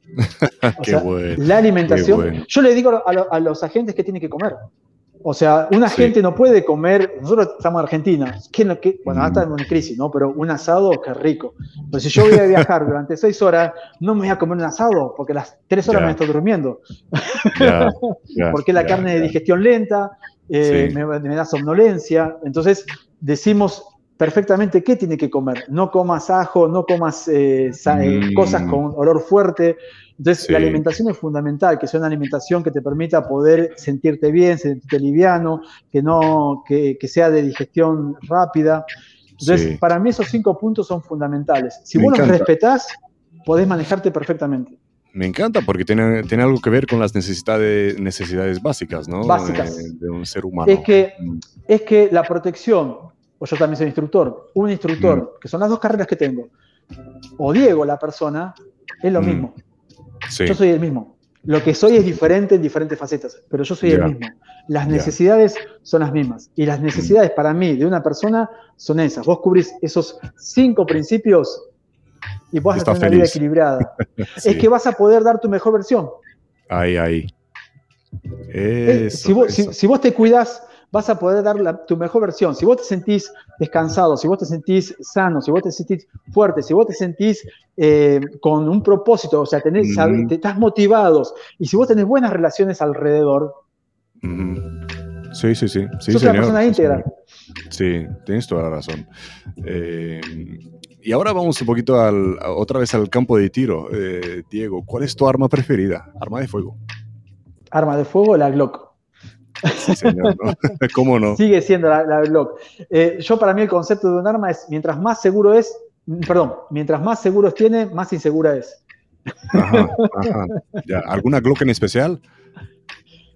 la alimentación. Yo le digo a, los agentes que tienen que comer. O sea, un agente no puede comer. Nosotros estamos en Argentina. bueno, ahora estamos en crisis, ¿no? Pero un asado, qué rico. Pues si yo voy a viajar durante seis horas, no me voy a comer un asado, porque las tres horas me estoy durmiendo. porque la carne de digestión lenta, eh, me, me da somnolencia. Entonces, decimos perfectamente qué tiene que comer. No comas ajo, no comas eh, eh, mm. cosas con olor fuerte. Entonces, la alimentación es fundamental, que sea una alimentación que te permita poder sentirte bien, sentirte liviano, que, no, que, sea de digestión rápida. Entonces, para mí esos cinco puntos son fundamentales. Si vos los respetás, podés manejarte perfectamente. Me encanta porque tiene, tiene, algo que ver con las necesidades, necesidades básicas, ¿no? Básicas. De, un ser humano. Es que, mm. es que la protección, o yo también soy instructor, un instructor, mm. que son las dos carreras que tengo, o Diego, la persona, es lo mm. mismo. Yo soy el mismo. Lo que soy es diferente en diferentes facetas, pero yo soy el mismo. Las necesidades son las mismas. Y las necesidades para mí de una persona son esas. Vos cubrís esos cinco principios y vas a tener una vida equilibrada. Es que vas a poder dar tu mejor versión. Ahí, ahí. Si, vos, si, vos, te cuidas, vas a poder dar tu mejor versión. Si vos te sentís descansado, si vos te sentís sano, si vos te sentís fuerte, si vos te sentís eh, con un propósito, o sea, tenés, te estás motivados y si vos tenés buenas relaciones alrededor. Sí, sí, sí. sí sos una persona íntegra. Sí, tienes toda la razón. Eh, y ahora vamos un poquito al, otra vez al campo de tiro. Eh, Diego, ¿cuál es tu arma preferida? Arma de fuego. Arma de fuego, la Glock. Sí, señor, ¿Cómo no? Sigue siendo la, la Glock. Eh, yo para mí el concepto de un arma es, mientras más seguro es, perdón, mientras más seguros tiene, más insegura es. Ajá, ¿Alguna Glock en especial?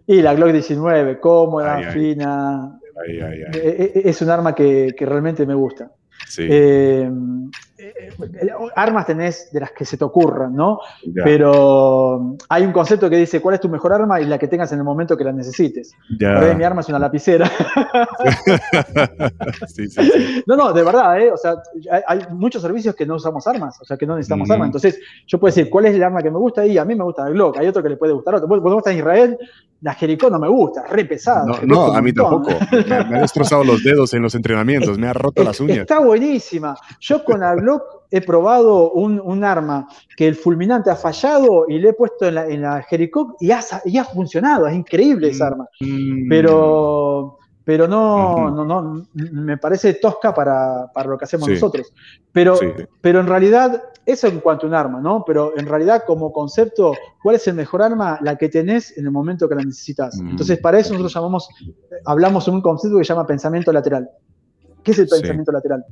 Y la Glock 19, cómoda, fina. Eh, eh, es un arma que, que realmente me gusta. Sí. Eh, armas tenés de las que se te ocurran, ¿no? Pero hay un concepto que dice, ¿cuál es tu mejor arma? Y la que tengas en el momento que la necesites. mi arma es una lapicera. No, no, de verdad, ¿eh? O sea, hay, muchos servicios que no usamos armas, o sea, que no necesitamos armas. Entonces, yo puedo decir, ¿cuál es el arma que me gusta? Y a mí me gusta el Glock, hay otro que le puede gustar otro. Vos, estás en Israel, la Jericó no me gusta, re pesada. No, a mí tampoco. Me, ha destrozado los dedos en los entrenamientos, me ha roto las uñas. Está buenísima. Yo con la Glock he probado un, arma que el fulminante ha fallado y le he puesto en la, en Jericó y ha, y ha funcionado, es increíble esa arma. Mm. Pero pero no, no, no, me parece tosca para, lo que hacemos nosotros. Pero, pero en realidad, eso en cuanto a un arma, ¿no? Pero en realidad, como concepto, ¿cuál es el mejor arma? La que tenés en el momento que la necesitas. Mm, Entonces, para eso nosotros llamamos, hablamos de un concepto que se llama pensamiento lateral. ¿Qué es el pensamiento lateral?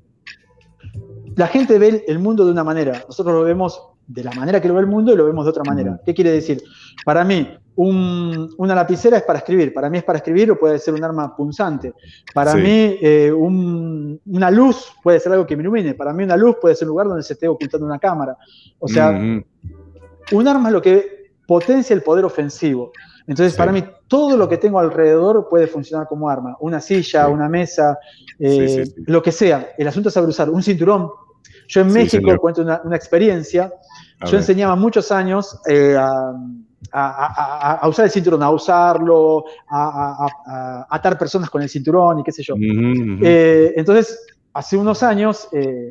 La gente ve el mundo de una manera, nosotros lo vemos de la manera que lo ve el mundo y lo vemos de otra manera. ¿Qué quiere decir? Para mí, una lapicera es para escribir. Para mí es para escribir o puede ser un arma punzante. Para mí, eh, una luz puede ser algo que me ilumine. Para mí, una luz puede ser un lugar donde se esté ocultando una cámara. O sea, un arma es lo que potencia el poder ofensivo. Entonces, para mí, todo lo que tengo alrededor puede funcionar como arma. Una silla, una mesa, eh, lo que sea. El asunto es saber usar un cinturón. Yo en México cuento una, experiencia. Yo enseñaba muchos años eh, a, usar el cinturón, a usarlo, a, atar personas con el cinturón y qué sé yo. Eh, entonces, hace unos años,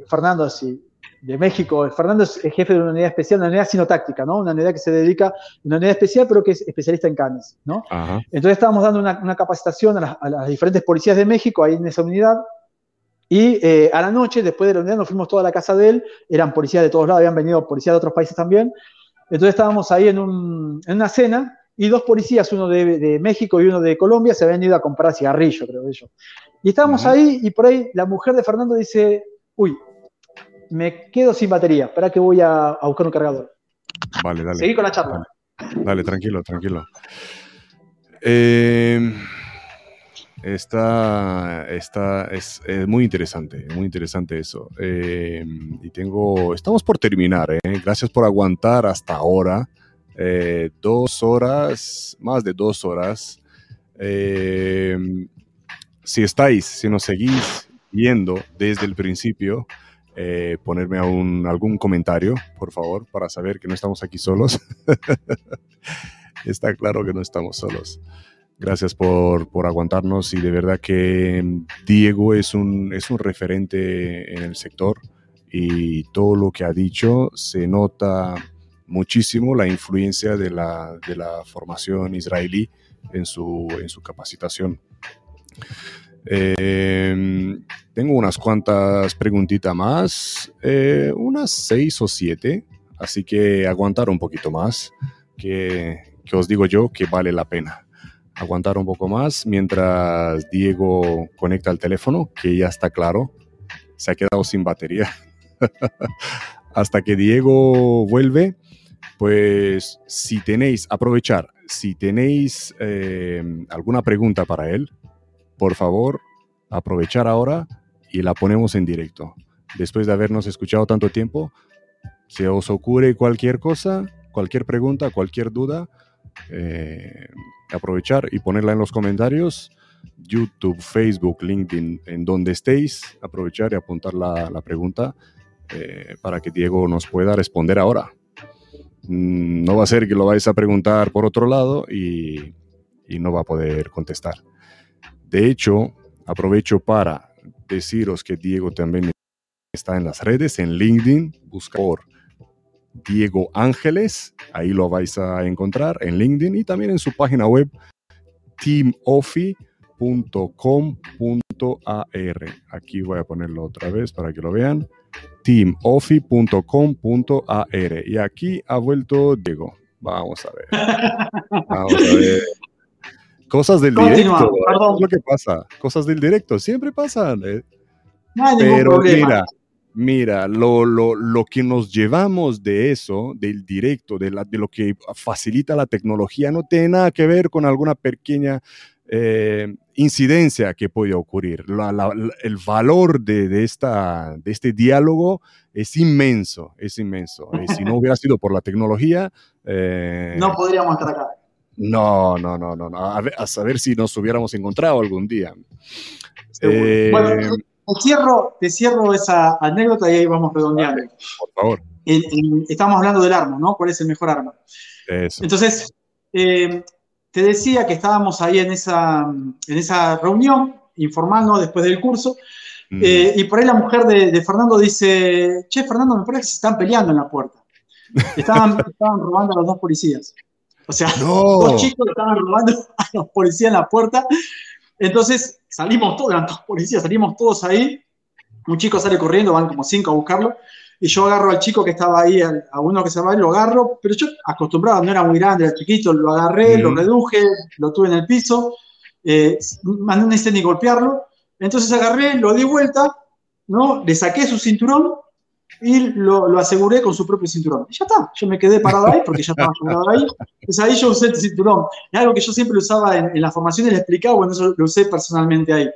Fernando, sí, de México. Fernando es jefe de una unidad especial, una unidad sinotáctica, ¿no? Una unidad que se dedica, una unidad especial, pero que es especialista en canes, ¿no? Entonces estábamos dando una, capacitación a las, diferentes policías de México ahí en esa unidad. Y eh, a la noche, después de la unidad, nos fuimos toda la casa de él. Eran policías de todos lados, habían venido policías de otros países también. Entonces estábamos ahí en, una cena y dos policías, uno de, México y uno de Colombia, se habían ido a comprar cigarrillo, creo yo. Y estábamos ahí y por ahí la mujer de Fernando dice, uy, me quedo sin batería. Espera que voy a, buscar un cargador. Vale, dale. Seguí con la charla. Dale, tranquilo, tranquilo. Eh, esta, es, muy interesante, muy interesante eso. Eh, y tengo, estamos por terminar, ¿eh? gracias por aguantar hasta ahora. dos horas, más de dos horas. si estáis, si nos seguís viendo desde el principio, eh, ponerme algún comentario, por favor, para saber que no estamos aquí solos. Está claro que no estamos solos. Gracias por, aguantarnos y de verdad que Diego es un, es un referente en el sector y todo lo que ha dicho se nota muchísimo la influencia de la, de la formación israelí en su, en su capacitación. Eh, tengo unas cuantas preguntitas más, eh, unas seis o siete, así que aguantar un poquito más, que, os digo yo que vale la pena. Aguantar un poco más mientras Diego conecta el teléfono, que ya está claro, se ha quedado sin batería. Hasta que Diego vuelve, pues si tenéis, aprovechar, si tenéis eh, alguna pregunta para él, por favor, aprovechar ahora y la ponemos en directo. Después de habernos escuchado tanto tiempo, si os ocurre cualquier cosa, cualquier pregunta, cualquier duda, eh, aprovechar y ponerla en los comentarios. YouTube, Facebook, LinkedIn, en donde estéis, aprovechar y apuntar la, pregunta eh, para que Diego nos pueda responder ahora. Mm, no va a ser que lo vais a preguntar por otro lado y no va a poder contestar. De hecho, aprovecho para deciros que Diego también está en las redes, en LinkedIn, busca por Diego Ángeles, ahí lo vais a encontrar en LinkedIn y también en su página web teamofi.com.ar. Aquí voy a ponerlo otra vez para que lo vean. teamofi.com.ar. Y aquí ha vuelto Diego. Vamos a ver. Vamos a ver. Cosas del directo. Es lo que pasa. Cosas del directo. Siempre pasan. Eh. Pero mira, mira, lo, lo, lo, que nos llevamos de eso, del directo, de, la, de lo que facilita la tecnología, no tiene nada que ver con alguna pequeña eh, incidencia que puede ocurrir. el valor de, de, esta, de este diálogo es inmenso, es inmenso. Y si no hubiera sido por la tecnología... Eh, no podríamos estar acá. No, no, no, no, A, saber si nos hubiéramos encontrado algún día. Eh, bueno, te cierro, te cierro esa anécdota y ahí vamos redondeando. Por favor. estamos hablando del arma, ¿no? ¿Cuál es el mejor arma? Entonces, eh, te decía que estábamos ahí en esa, en esa reunión, informando después del curso, mm. eh, y por ahí la mujer de, Fernando dice, che, Fernando, me parece que se están peleando en la puerta. Estaban, estaban robando a los dos policías. O sea, dos chicos estaban robando a los policías en la puerta. Entonces salimos todos, eran todos policías, salimos todos ahí. Un chico sale corriendo, van como cinco a buscarlo. Y yo agarro al chico que estaba ahí, a uno que se va, lo agarro, pero yo acostumbrado, no era muy grande, era chiquito, lo agarré, lo reduje, lo tuve en el piso, eh, mandé un ni golpearlo. Entonces agarré, lo di vuelta, ¿no? Le saqué su cinturón y lo, aseguré con su propio cinturón. Y ya está, yo me quedé parado ahí porque ya estaba asegurado ahí. Entonces ahí yo usé el cinturón. Es algo que yo siempre usaba en, la formación y le explicaba, bueno, eso lo usé personalmente ahí.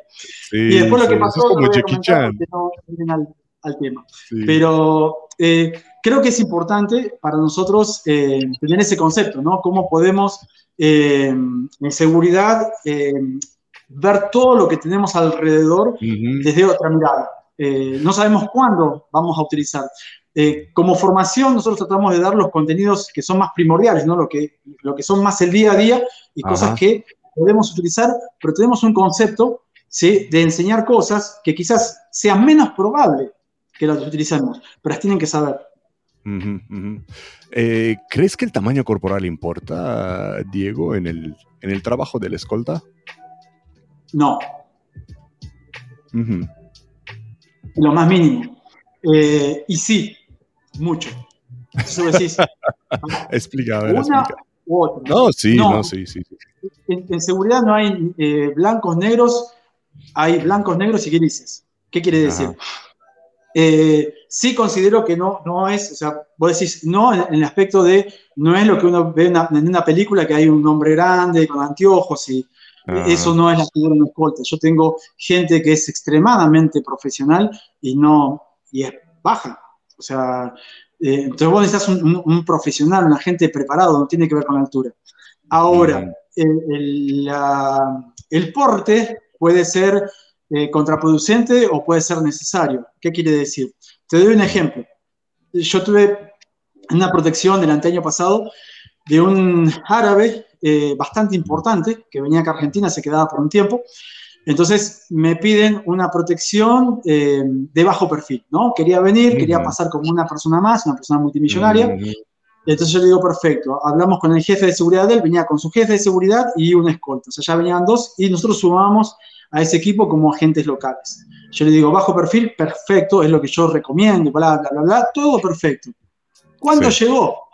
y después lo que pasó, es como Jackie Chan. no al, al, tema. Pero eh, creo que es importante para nosotros eh, tener ese concepto, ¿no? Cómo podemos eh, en seguridad ver todo lo que tenemos alrededor desde otra mirada. Eh, no sabemos cuándo vamos a utilizar. Eh, como formación, nosotros tratamos de dar los contenidos que son más primordiales, ¿no? lo, que, lo que son más el día a día y cosas que podemos utilizar, pero tenemos un concepto ¿sí? de enseñar cosas que quizás sea menos probable que las utilicemos, pero las tienen que saber. Eh, ¿Crees que el tamaño corporal importa, Diego, en el, en el trabajo del escolta? No lo más mínimo. Eh, y sí, mucho. Eso decís. explica, a ver, una U otra. No, sí, no, sí, sí. En, seguridad no hay eh, blancos, negros, hay blancos, negros y grises. ¿Qué quiere decir? Eh, sí considero que no, no es, o sea, vos decís, no en, el aspecto de, no es lo que uno ve en una película que hay un hombre grande con anteojos y eso no es la figura de un escolta. Yo tengo gente que es extremadamente profesional y no y es baja. O sea, eh, entonces vos necesitas un, profesional, un agente preparado, no tiene que ver con la altura. Ahora, el, porte puede ser eh, contraproducente o puede ser necesario. ¿Qué quiere decir? Te doy un ejemplo. Yo tuve una protección del año pasado de un árabe eh, bastante importante, que venía acá a Argentina, se quedaba por un tiempo. Entonces me piden una protección eh, de bajo perfil, ¿no? Quería venir, quería pasar como una persona más, una persona multimillonaria. Entonces yo le digo, perfecto, hablamos con el jefe de seguridad de él, venía con su jefe de seguridad y un escolta. O sea, ya venían dos y nosotros sumamos a ese equipo como agentes locales. Yo le digo, bajo perfil, perfecto, es lo que yo recomiendo, bla, bla, bla, bla, todo perfecto. ¿Cuándo llegó?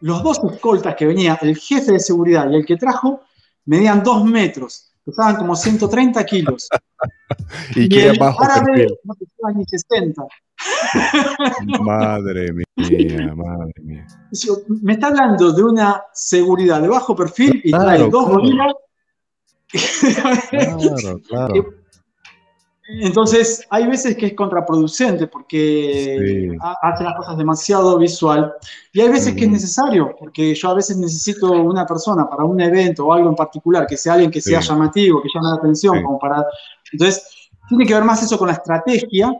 Los dos escoltas que venía, el jefe de seguridad y el que trajo, medían dos metros, pesaban como 130 kilos. y, que bajo árabe no pesaba ni 60. madre mía, madre mía. Me está hablando de una seguridad de bajo perfil y trae dos gorilas. claro, claro. Entonces, hay veces que es contraproducente porque hace las cosas demasiado visual y hay veces que es necesario porque yo a veces necesito una persona para un evento o algo en particular, que sea alguien que sea llamativo, que llame la atención, como para... Entonces, tiene que ver más eso con la estrategia,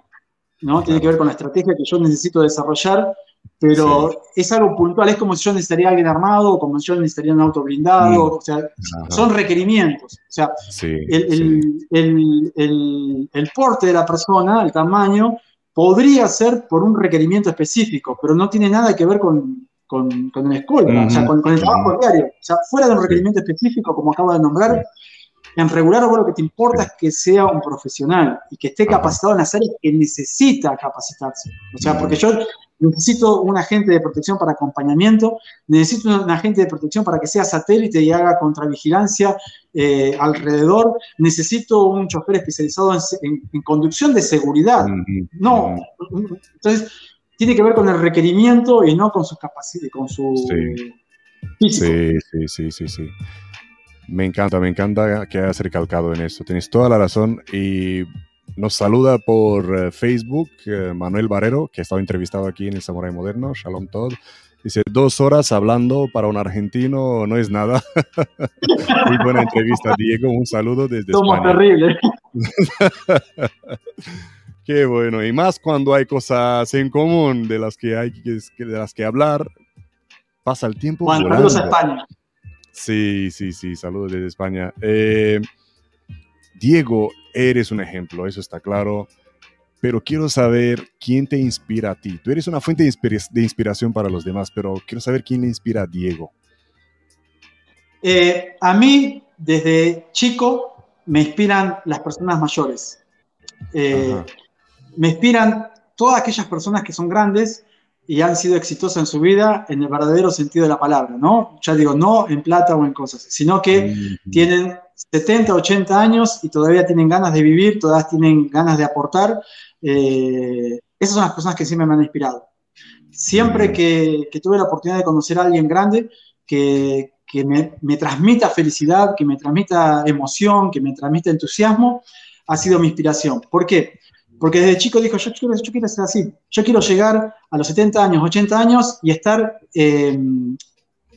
¿no? Tiene que ver con la estrategia que yo necesito desarrollar pero es algo puntual, es como si yo necesitaría alguien armado, o como si yo necesitaría un auto blindado, mm. o sea, son requerimientos. O sea, el, el, porte de la persona, el tamaño, podría ser por un requerimiento específico, pero no tiene nada que ver con, con, con el escuela, o sea, con, el trabajo diario. O sea, fuera de un requerimiento específico, como acabo de nombrar, en regular vos lo que te importa es que sea un profesional y que esté capacitado en las áreas que necesita capacitarse. O sea, porque yo necesito un agente de protección para acompañamiento, necesito un agente de protección para que sea satélite y haga contravigilancia eh, alrededor, necesito un chofer especializado en, conducción de seguridad. No, entonces tiene que ver con el requerimiento y no con sus capacidades, con su sí. Sí, sí, sí, sí, Me encanta, me encanta que hayas recalcado en eso. Tienes toda la razón y nos saluda por eh, Facebook eh, Manuel Barrero, que ha estado entrevistado aquí en el Samurai Moderno. Shalom Todd. Dice, dos horas hablando para un argentino no es nada. Muy buena entrevista, Diego. Un saludo desde Somos terribles. Qué bueno. Y más cuando hay cosas en común de las que hay de las que hablar. Pasa el tiempo. Bueno, saludos a España. Sí, sí, sí. Saludos desde España. Eh, Diego, eres un ejemplo, eso está claro, pero quiero saber quién te inspira a ti. Tú eres una fuente de, inspiración para los demás, pero quiero saber quién le inspira a Diego. Eh, a mí, desde chico, me inspiran las personas mayores. Eh, me inspiran todas aquellas personas que son grandes y han sido exitosas en su vida en el verdadero sentido de la palabra, ¿no? Ya digo, no en plata o en cosas, sino que tienen 70, 80 años y todavía tienen ganas de vivir, todavía tienen ganas de aportar. Eh, esas son las personas que siempre me han inspirado. Siempre que, tuve la oportunidad de conocer a alguien grande que, me, me, transmita felicidad, que me transmita emoción, que me transmita entusiasmo, ha sido mi inspiración. ¿Por qué? Porque desde chico dijo, yo quiero, yo quiero ser así, yo quiero llegar a los 70 años, 80 años y estar eh,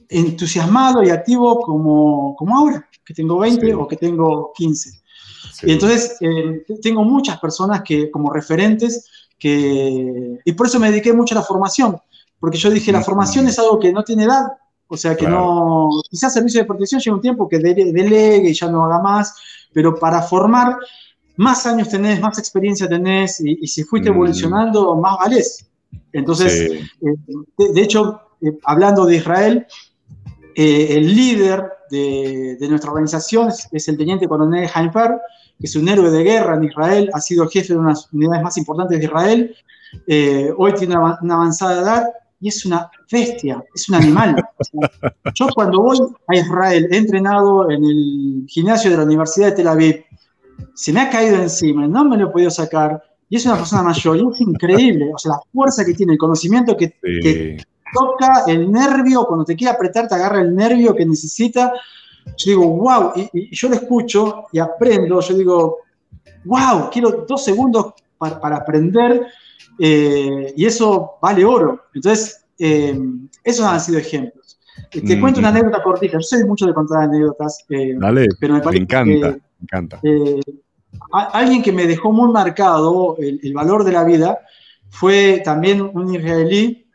entusiasmado y activo como, como ahora, que tengo 20 o que tengo 15. Y entonces eh, tengo muchas personas que como referentes que, y por eso me dediqué mucho a la formación, porque yo dije, la formación es algo que no tiene edad, o sea que no, quizás servicio de protección llega un tiempo que delegue y ya no haga más, pero para formar más años tenés, más experiencia tenés y, si fuiste mm. evolucionando, más valés. Entonces, eh, de, hecho, eh, hablando de Israel, eh, el líder de, nuestra organización es, el teniente coronel Haimpar, que es un héroe de guerra en Israel, ha sido jefe de unas unidades más importantes de Israel, hoy tiene una, avanzada edad y es una bestia, es un animal. yo cuando voy a Israel, he entrenado en el gimnasio de la Universidad de Tel Aviv, se me ha caído encima, no me lo he podido sacar, y es una persona mayor, y es increíble, o sea, la fuerza que tiene, el conocimiento que, toca el nervio, cuando te quiere apretar, te agarra el nervio que necesita. Yo digo, wow, y, yo lo escucho y aprendo, yo digo, wow, quiero dos segundos para, aprender, eh, y eso vale oro. Entonces, eh, esos han sido ejemplos. Te cuento una anécdota cortita, yo sé mucho de contar anécdotas, eh, Dale, pero me, encanta. Me encanta. Eh, alguien que me dejó muy marcado el, valor de la vida fue también un israelí,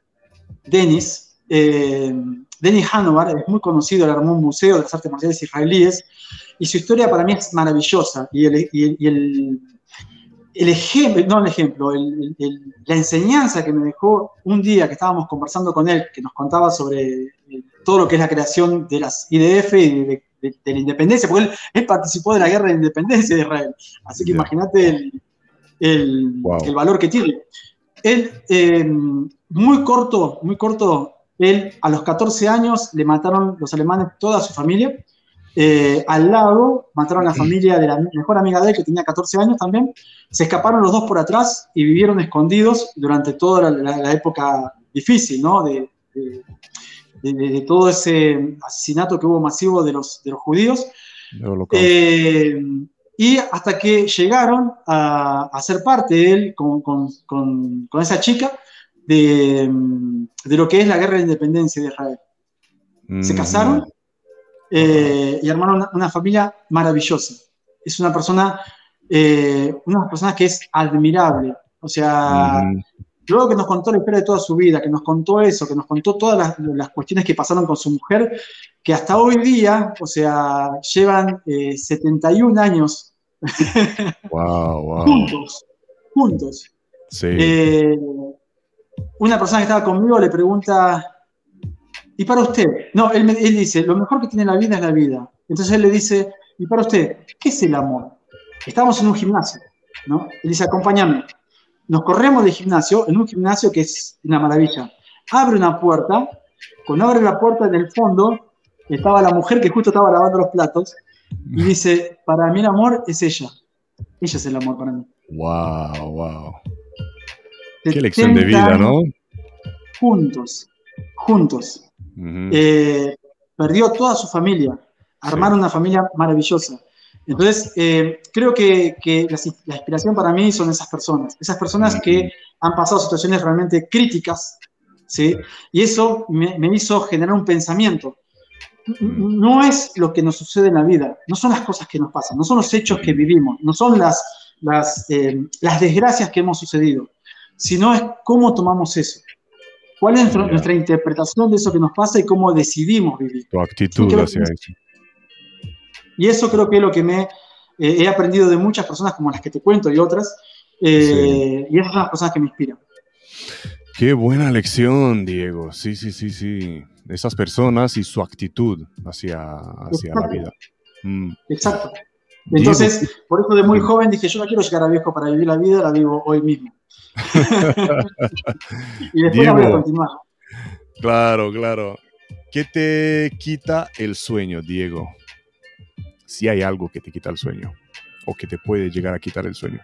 Denis. Eh, Denis Hanover es muy conocido, él armó un museo de las artes marciales israelíes y su historia para mí es maravillosa. Y el, ejemplo, no el ejemplo, la enseñanza que me dejó un día que estábamos conversando con él, que nos contaba sobre eh, todo lo que es la creación de las IDF y de de, la independencia, porque él, participó de la guerra de independencia de Israel. Así que imagínate el, valor que tiene. Él, eh, muy corto, muy corto, él a los 14 años le mataron los alemanes toda su familia. Eh, al lado mataron a la familia de la mejor amiga de él, que tenía 14 años también. Se escaparon los dos por atrás y vivieron escondidos durante toda la, época difícil, ¿no? de, de, todo ese asesinato que hubo masivo de los, de los judíos. Eh, y hasta que llegaron a, ser parte de él con, con, con, esa chica de, de, lo que es la guerra de independencia de Israel. Se mm. casaron eh, y armaron una, familia maravillosa. Es una persona, eh, una persona que es admirable. O sea, mm. Luego que nos contó la historia de toda su vida, que nos contó eso, que nos contó todas las, cuestiones que pasaron con su mujer, que hasta hoy día, o sea, llevan 71 eh, años juntos, juntos. Eh, una persona que estaba conmigo le pregunta, ¿y para usted? No, él, él dice, lo mejor que tiene la vida es la vida. Entonces él le dice, ¿y para usted? ¿Qué es el amor? Estamos en un gimnasio, ¿no? Él dice, acompáñame nos corremos de gimnasio, en un gimnasio que es una maravilla. Abre una puerta, cuando abre la puerta en el fondo, estaba la mujer que justo estaba lavando los platos, y dice, para mí el amor es ella. Ella es el amor para mí. Wow, wow. Qué lección de vida, ¿no? Juntos, juntos. Eh, perdió toda su familia, armaron una familia maravillosa. Entonces, eh, creo que, la, inspiración para mí son esas personas, esas personas que han pasado situaciones realmente críticas, ¿sí? Y eso me, hizo generar un pensamiento. No es lo que nos sucede en la vida, no son las cosas que nos pasan, no son los hechos que vivimos, no son las, las, eh, las desgracias que hemos sucedido, sino es cómo tomamos eso. ¿Cuál es nuestra, interpretación de eso que nos pasa y cómo decidimos vivir? Tu actitud hacia eso. Y eso creo que es lo que me eh, he aprendido de muchas personas como las que te cuento y otras. Eh, y esas son las personas que me inspiran. Qué buena lección, Diego. Sí, sí, sí, sí. Esas personas y su actitud hacia, hacia la vida. Mm. Exacto. Entonces, por eso de muy joven dije, yo no quiero llegar a viejo para vivir la vida, la vivo hoy mismo. y después la voy a continuar. Claro, claro. ¿Qué te quita el sueño, Diego? Si hay algo que te quita el sueño o que te puede llegar a quitar el sueño.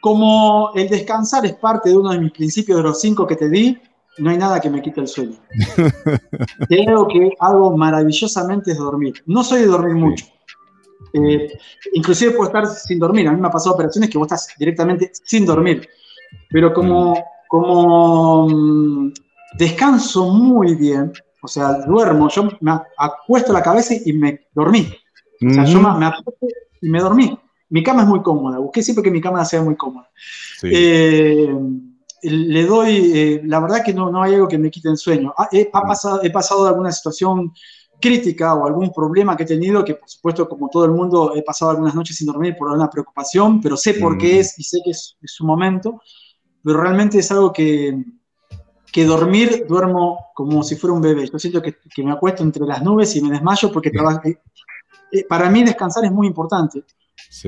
Como el descansar es parte de uno de mis principios de los cinco que te di, no hay nada que me quite el sueño. Creo que algo maravillosamente es dormir. No soy de dormir mucho. Eh, inclusive puedo estar sin dormir. A mí me ha pasado operaciones que vos estás directamente sin dormir. Pero como, mm. como mm, descanso muy bien, o sea, duermo, yo me acuesto la cabeza y me dormí. O sea, yo me, acuesto y me dormí. Mi cama es muy cómoda. Busqué siempre que mi cama sea muy cómoda. Eh, le doy, eh, la verdad que no, no hay algo que me quite el sueño. Ah, he, pasado, he pasado de alguna situación crítica o algún problema que he tenido, que por supuesto, como todo el mundo, he pasado algunas noches sin dormir por alguna preocupación, pero sé por qué es y sé que es, su momento, pero realmente es algo que, que dormir, duermo como si fuera un bebé. Yo siento que, que me acuesto entre las nubes y me desmayo porque trabajo, eh, para mí descansar es muy importante.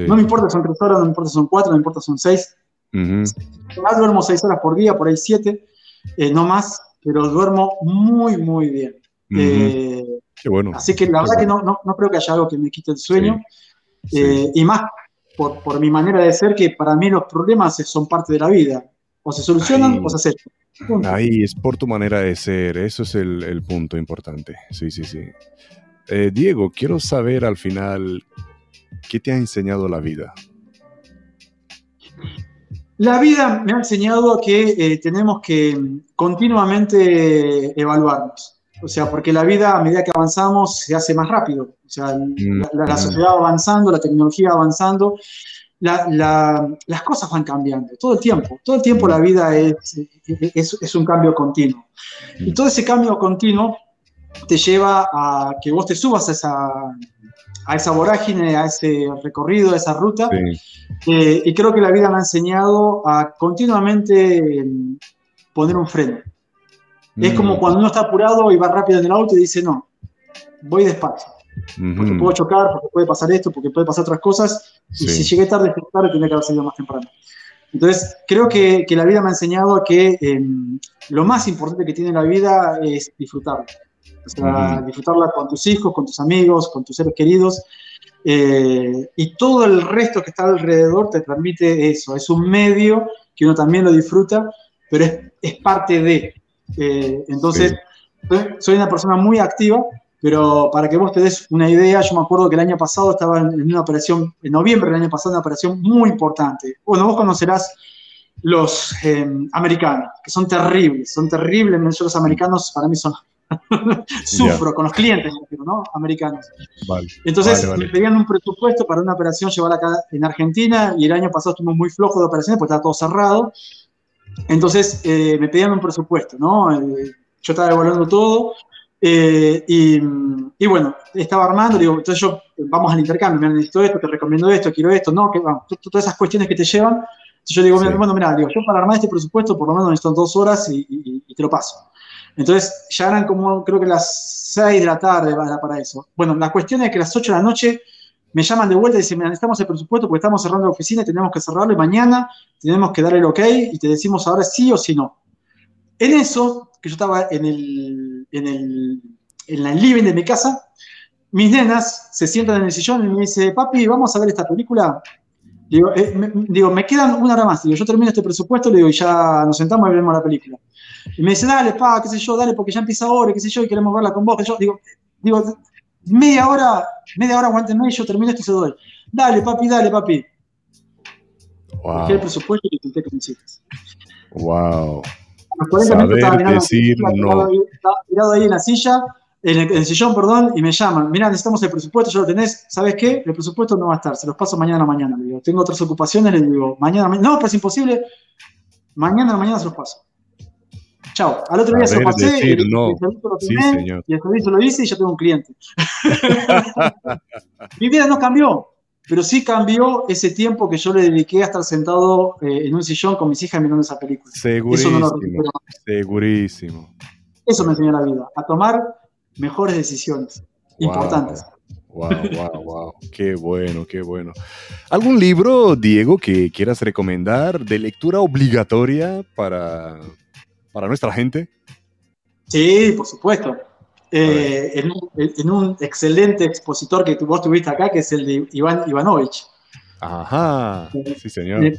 No me importa si son tres horas, no me importa si son cuatro, no me importa si son seis, más duermo seis horas por día, por ahí siete, eh, no más, pero duermo muy, muy bien. Eh, Qué bueno. Así que la verdad que no, no, creo que haya algo que me quite el sueño. Eh, y más por, por, mi manera de ser, que para mí los problemas son parte de la vida. O se solucionan o se aceptan. Ahí es por tu manera de ser, eso es el, el punto importante. Sí, sí, sí. Diego, quiero saber al final, ¿qué te ha enseñado la vida? La vida me ha enseñado que eh, tenemos que continuamente evaluarnos. O sea, porque la vida a medida que avanzamos se hace más rápido. O sea, la, mm. sociedad va avanzando, la tecnología va avanzando, las cosas van cambiando todo el tiempo. Todo el tiempo la vida es, es, un cambio continuo. Y todo ese cambio continuo te lleva a que vos te subas a esa, a esa vorágine, a ese recorrido, a esa ruta. Eh, y creo que la vida me ha enseñado a continuamente em, poner un freno. Es como mm. cuando uno está apurado y va rápido en el auto y dice, no, voy despacio. Porque puedo chocar, porque puede pasar esto, porque puede pasar otras cosas. Y si llegué tarde, tarde, tendría que haber salido más temprano. Entonces, creo que, que la vida me ha enseñado que em, lo más importante que tiene la vida es disfrutarla. O sea, disfrutarla con tus hijos, con tus amigos, con tus seres queridos. Eh, y todo el resto que está alrededor te permite eso. Es un medio que uno también lo disfruta, pero es, es parte de. Eh, entonces, soy una persona muy activa, pero para que vos te des una idea, yo me acuerdo que el año pasado estaba en una operación, en noviembre del año pasado, una operación muy importante. Bueno, vos conocerás los eh, americanos, que son terribles, son terribles. Los americanos para mí son Sufro con los clientes, ¿no? Americanos. Entonces me pedían un presupuesto para una operación llevar acá en Argentina y el año pasado estuvimos muy flojos de operaciones porque estaba todo cerrado. Entonces eh, me pedían un presupuesto, ¿no? Eh, yo estaba evaluando todo eh, y, y, bueno, estaba armando, digo, entonces yo, vamos al intercambio, me necesito esto, te recomiendo esto, quiero esto, no, que vamos, todas esas cuestiones que te llevan. Entonces yo digo, bueno, mira, digo, yo para armar este presupuesto por lo menos necesito dos horas y, y te lo paso. Entonces ya eran como creo que las 6 de la tarde para eso. Bueno, la cuestión es que a las 8 de la noche me llaman de vuelta y dicen, mira, necesitamos el presupuesto porque estamos cerrando la oficina y tenemos que cerrarlo y mañana tenemos que dar el ok y te decimos ahora sí o sí no. En eso, que yo estaba en el, en el, en el living de mi casa, mis nenas se sientan en el sillón y me dicen, papi, vamos a ver esta película. Digo, eh, me, digo, me quedan una hora más. Digo, yo termino este presupuesto digo, y ya nos sentamos y vemos la película. Y me dice, dale, pa, qué sé yo, dale, porque ya empieza ahora, qué sé yo, y queremos verla con vos. Que yo digo, digo, media hora, media hora aguántenme yo termino esto y se doy. Dale, papi, dale, papi. Wow. el presupuesto y intenté que me hiciste. Wow. Saber decir no. Estaba tirado ahí en la silla, en el, sillón, perdón, y me llaman. Mira, necesitamos el presupuesto, ya lo tenés. ¿Sabes qué? El presupuesto no va a estar, se los paso mañana a mañana. Le digo, tengo otras ocupaciones, le digo, mañana, mañana. No, pero es imposible. Mañana a mañana se los paso. Chao. Al otro día se lo pasé, decir, y, no. lo sí, y el servicio lo hice y ya tengo un cliente. Mi vida no cambió, pero sí cambió ese tiempo que yo le dediqué a estar sentado eh, en un sillón con mis hijas mirando esa película. Segurísimo. Eso no segurísimo. Eso me enseñó la vida, a tomar mejores decisiones importantes. Wow, wow, wow. Qué bueno, qué bueno. ¿Algún libro, Diego, que quieras recomendar de lectura obligatoria para, para nuestra gente? Sí, por supuesto. Eh, en, un, excelente expositor que vos tuviste acá, que es el de Iván Ivanovich. Ajá, sí, señor.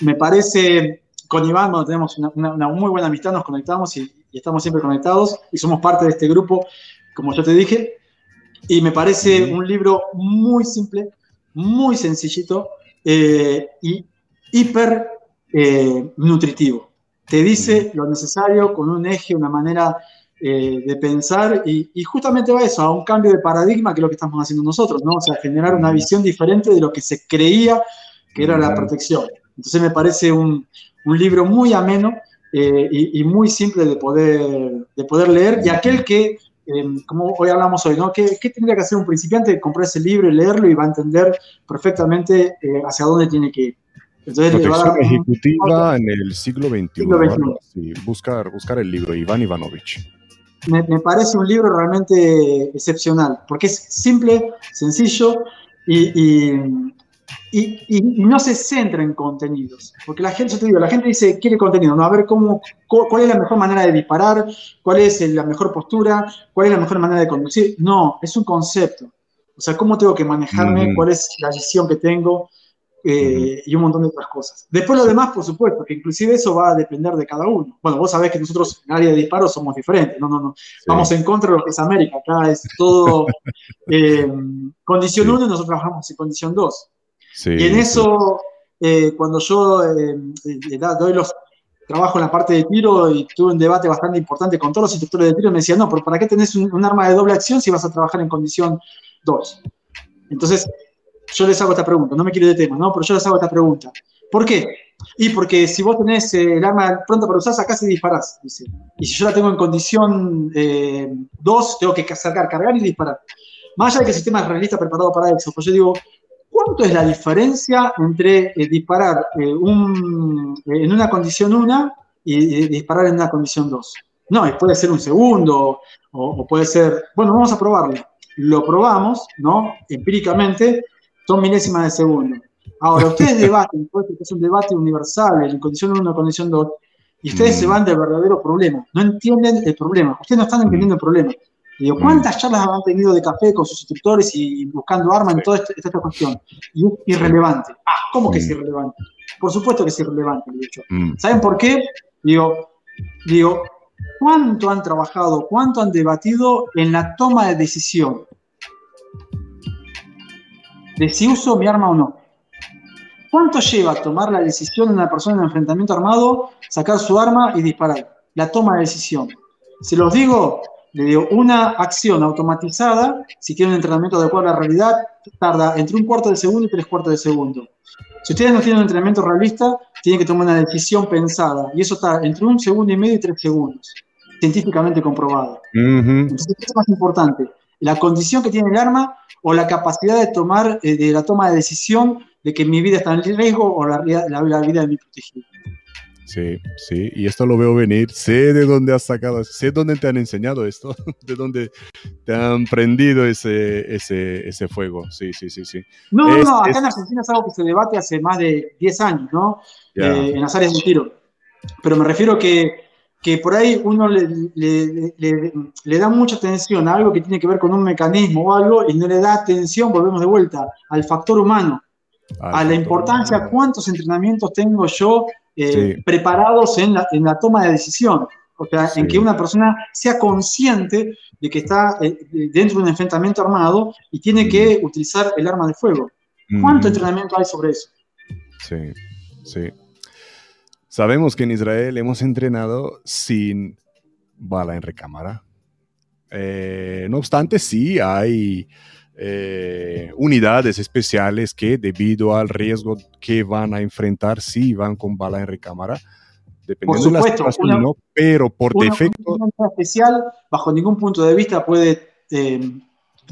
Me, parece, con Iván tenemos una, muy buena amistad, nos conectamos y, estamos siempre conectados y somos parte de este grupo, como yo te dije. Y me parece un libro muy simple, muy sencillito eh, y hiper eh, nutritivo. Te dice lo necesario con un eje, una manera eh, de pensar y, justamente va eso, a un cambio de paradigma que es lo que estamos haciendo nosotros, ¿no? O sea, generar una visión diferente de lo que se creía que era la protección. Entonces me parece un, un libro muy ameno y, muy simple de poder, de poder leer y aquel que Em, como hoy hablamos hoy, ¿no? ¿Qué, tendría que hacer un principiante? Comprar ese libro y leerlo y va a entender perfectamente eh, hacia dónde tiene que ir. Entonces, ejecutiva en el siglo XXI. buscar, buscar el libro, Iván Ivanovich. Me, me, parece un libro realmente excepcional, porque es simple, sencillo y, y, no se centra en contenidos. Porque la gente, yo te digo, la gente dice, quiere contenido, ¿no? A ver cómo, cuál es la mejor manera de disparar, cuál es la mejor postura, cuál es la mejor manera de conducir. No, es un concepto. O sea, cómo tengo que manejarme, cuál es la visión que tengo eh, y un montón de otras cosas. Después lo demás, por supuesto, que inclusive eso va a depender de cada uno. Bueno, vos sabés que nosotros en área de disparo somos diferentes. No, no, no. Vamos en contra de lo que es América. Acá es todo eh, condición 1 y nosotros trabajamos en condición 2 y en eso, eh, cuando yo eh, eh, doy los trabajo en la parte de tiro y tuve un debate bastante importante con todos los instructores de tiro, me decían, no, pero ¿para qué tenés un, arma de doble acción si vas a trabajar en condición 2? Entonces, yo les hago esta pregunta, no me quiero de tema, ¿no? Pero yo les hago esta pregunta. ¿Por qué? Y porque si vos tenés el arma pronta para usar, sacás y disparás, dice. Y si yo la tengo en condición 2, tengo que acercar, cargar y disparar. Más allá de que el sistema es realista preparado para eso, pues yo digo, ¿Cuánto es la diferencia entre eh, disparar eh, en una condición 1 y, disparar en una condición 2? No, puede ser un segundo o, puede ser, bueno, vamos a probarlo. Lo probamos, ¿no? Empíricamente, son milésimas de segundo. Ahora, ustedes debaten, es un debate universal, en condición 1 o condición 2, y ustedes se mm. van del verdadero problema. No entienden el problema. Ustedes no están entendiendo el problema. Digo, ¿cuántas charlas han tenido de café con sus instructores y buscando armas en toda esta, cuestión? Y es irrelevante. Ah, ¿cómo que es irrelevante? Por supuesto que es irrelevante, de hecho. Mm. ¿Saben por qué? Digo, digo, ¿cuánto han trabajado, cuánto han debatido en la toma de decisión? De si uso mi arma o no. ¿Cuánto lleva tomar la decisión de una persona en enfrentamiento armado, sacar su arma y disparar? La toma de decisión. Se los digo, le digo, una acción automatizada, si tiene un entrenamiento adecuado a la realidad, tarda entre un cuarto de segundo y tres cuartos de segundo. Si ustedes no tienen un entrenamiento realista, tienen que tomar una decisión pensada. Y eso está entre un segundo y medio y tres segundos. Científicamente comprobado. Entonces, ¿qué es más importante? ¿La condición que tiene el arma o la capacidad de tomar, eh, de la toma de decisión de que mi vida está en riesgo o la, la vida de mi protegido? Sí, sí, y esto lo veo venir. Sé de dónde has sacado, sé dónde te han enseñado esto, de dónde te han prendido ese, ese, ese fuego. Sí, sí, sí, sí. No, no, no, acá en Argentina es algo que se debate hace más de 10 años, ¿no? Eh, en las áreas de tiro. Pero me refiero que, que por ahí uno le, le, le, da mucha atención a algo que tiene que ver con un mecanismo o algo y no le da atención, volvemos de vuelta, al factor humano, a la importancia, cuántos entrenamientos tengo yo eh, preparados en la, en la, toma de decisión. O sea, en que una persona sea consciente de que está eh, dentro de un enfrentamiento armado y tiene que utilizar el arma de fuego. ¿Cuánto entrenamiento hay sobre eso? Sí, sí. Sabemos que en Israel hemos entrenado sin bala en recámara. Eh, no obstante, sí hay eh, unidades especiales que debido al riesgo que van a enfrentar, si van con bala en recámara, dependiendo de la situación, ¿no? pero por defecto... especial, bajo ningún punto de vista, puede eh,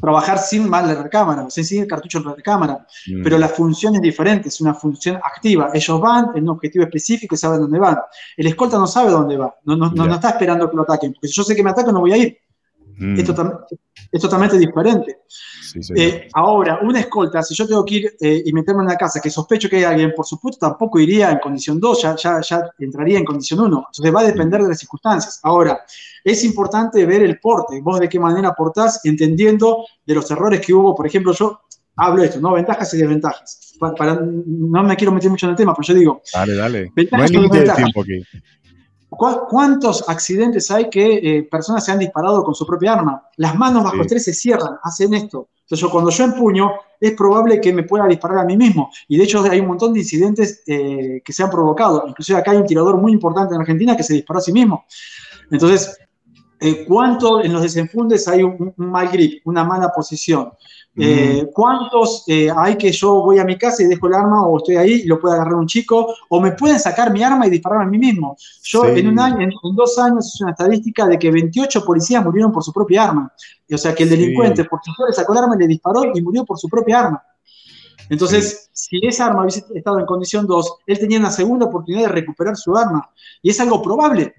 trabajar sin bala en recámara, o sea, sin el cartucho en recámara, mm. pero la función es diferente, es una función activa. Ellos van en un objetivo específico y saben dónde van. El escolta no sabe dónde va, no, no, no, está esperando que lo ataquen, porque si yo sé que me atacan no voy a ir. Mm. Es, totalmente diferente. Eh, ahora, una escolta, si yo tengo que ir eh, y meterme en una casa que sospecho que hay alguien, por supuesto, tampoco iría en condición 2, ya, ya, entraría en condición 1. Entonces va a depender de las circunstancias. Ahora, es importante ver el porte, vos de qué manera portás, entendiendo de los errores que hubo. Por ejemplo, yo hablo de esto, ¿no? Ventajas y desventajas. Para, no me quiero meter mucho en el tema, pero yo digo. Dale, dale. Ventajas no hay de tiempo aquí. ¿Cuántos accidentes hay que eh, personas se han disparado con su propia arma? Las manos bajo estrés se cierran, hacen esto. Entonces, cuando yo empuño, es probable que me pueda disparar a mí mismo. Y de hecho, hay un montón de incidentes eh, que se han provocado. Inclusive acá hay un tirador muy importante en Argentina que se disparó a sí mismo. Entonces, eh, ¿cuánto en los desenfundes hay un, mal grip, una mala posición? Eh, ¿Cuántos eh, hay que yo voy a mi casa y dejo el arma o estoy ahí y lo puede agarrar un chico? ¿O me pueden sacar mi arma y disparar a mí mismo? Yo en un año, en, dos años, es una estadística de que 28 policías murieron por su propia arma. O sea, que el delincuente por su le sacó el arma, le disparó y murió por su propia arma. Entonces, si esa arma hubiese estado en condición 2, él tenía una segunda oportunidad de recuperar su arma. Y es algo probable.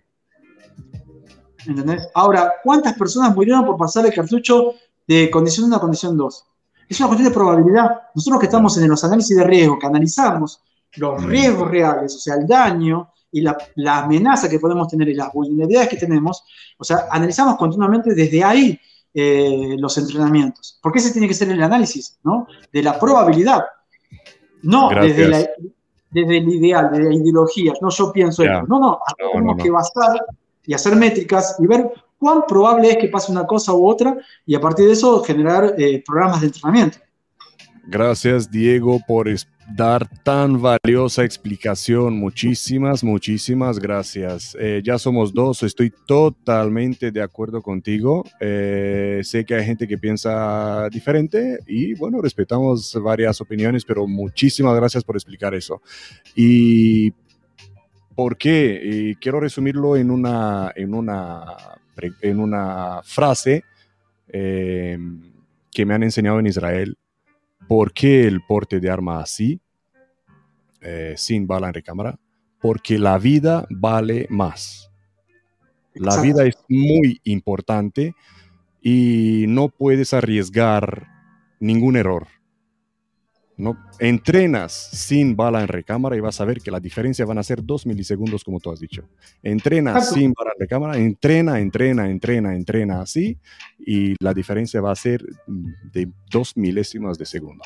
¿Entendés? Ahora, ¿cuántas personas murieron por pasar el cartucho de condición 1 a condición 2. Es una cuestión de probabilidad. Nosotros que estamos en los análisis de riesgo, que analizamos los mm. riesgos reales, o sea, el daño y la, amenaza que podemos tener y las vulnerabilidades que tenemos, o sea, analizamos continuamente desde ahí eh, los entrenamientos. Porque ese tiene que ser el análisis, ¿no? De la probabilidad. No desde, desde, el ideal, de la ideología. No, yo pienso esto. No, no, tenemos que basar y hacer métricas y ver cuán probable es que pase una cosa u otra y a partir de eso generar eh, programas de entrenamiento. Gracias Diego por dar tan valiosa explicación. Muchísimas, muchísimas gracias. Eh, ya somos dos, estoy totalmente de acuerdo contigo. Eh, sé que hay gente que piensa diferente y bueno, respetamos varias opiniones, pero muchísimas gracias por explicar eso. Y ¿Por qué? Quiero resumirlo en una, en una en una frase eh, que me han enseñado en Israel. ¿Por qué el porte de arma así, eh, sin bala en recámara? Porque la vida vale más. La vida es muy importante y no puedes arriesgar ningún error. No, entrenas sin bala en recámara y vas a ver que la diferencia van a ser dos milisegundos, como tú has dicho. Entrena sin bala en recámara, entrena, entrena, entrena, entrena así, y la diferencia va a ser de dos milésimas de segundo.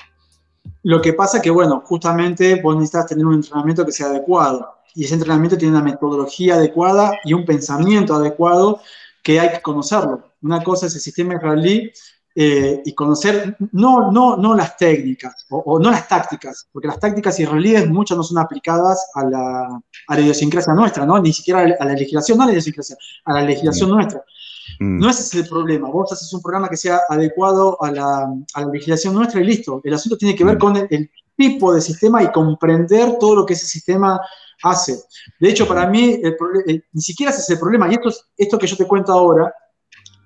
Lo que pasa que, bueno, justamente vos necesitas tener un entrenamiento que sea adecuado. Y ese entrenamiento tiene una metodología adecuada y un pensamiento adecuado que hay que conocerlo. Una cosa es el sistema israelí eh, y conocer no, no, no las técnicas o, no las tácticas, porque las tácticas israelíes muchas no son aplicadas a la, a la idiosincrasia nuestra, ¿no? ni siquiera a la legislación, no a la idiosincrasia, a la legislación mm. nuestra. Mm. No ese es el problema. Vos haces un programa que sea adecuado a la, a la legislación nuestra y listo. El asunto tiene que ver mm. con el, tipo de sistema y comprender todo lo que ese sistema hace. De hecho, para mí, ni siquiera ese es el problema. Y esto, esto que yo te cuento ahora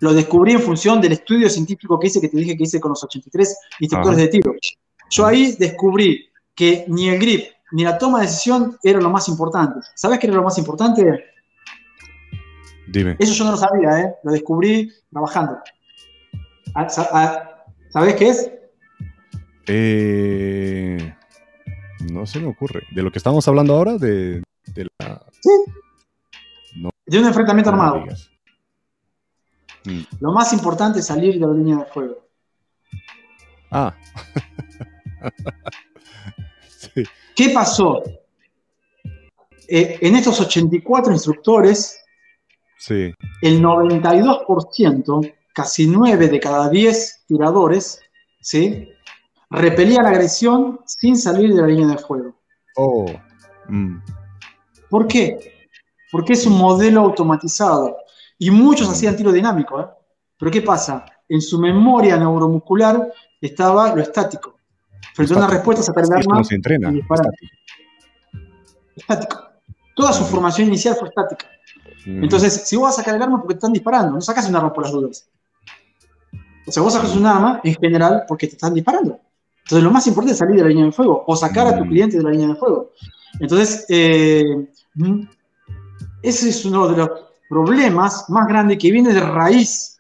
lo descubrí en función del estudio científico que hice, que te dije que hice con los 83 instructores de tiro. Yo ahí descubrí que ni el grip ni la toma de decisión era lo más importante. ¿Sabes qué era lo más importante? Dime. Eso yo no lo sabía, ¿eh? Lo descubrí trabajando. Ah, ah, ¿Sabes qué es? Eh, no se me ocurre. ¿De lo que estamos hablando ahora? De, la... Sí. de un enfrentamiento armado. Mm. Lo más importante es salir de la línea de fuego. Ah. ¿Qué pasó? Eh, en estos 84 instructores, sí. el 92%, casi 9 de cada 10 tiradores, ¿sí? repelían la agresión sin salir de la línea de fuego. Oh. Mm. ¿Por qué? Porque es un modelo automatizado. Y muchos hacían tiro dinámico. ¿eh? Pero ¿qué pasa? En su memoria neuromuscular estaba lo estático. Frente a una respuesta, sacar el arma se entrena, y Estático. Toda su formación inicial fue estática. Entonces, si vos vas a sacar el arma porque te están disparando, no sacas un arma por las dudas. O sea, vos sacas un arma en general porque te están disparando. Entonces, lo más importante es salir de la línea de fuego o sacar a tu cliente de la línea de fuego. Entonces, eh, ese es uno de los problemas más grandes que viene de raíz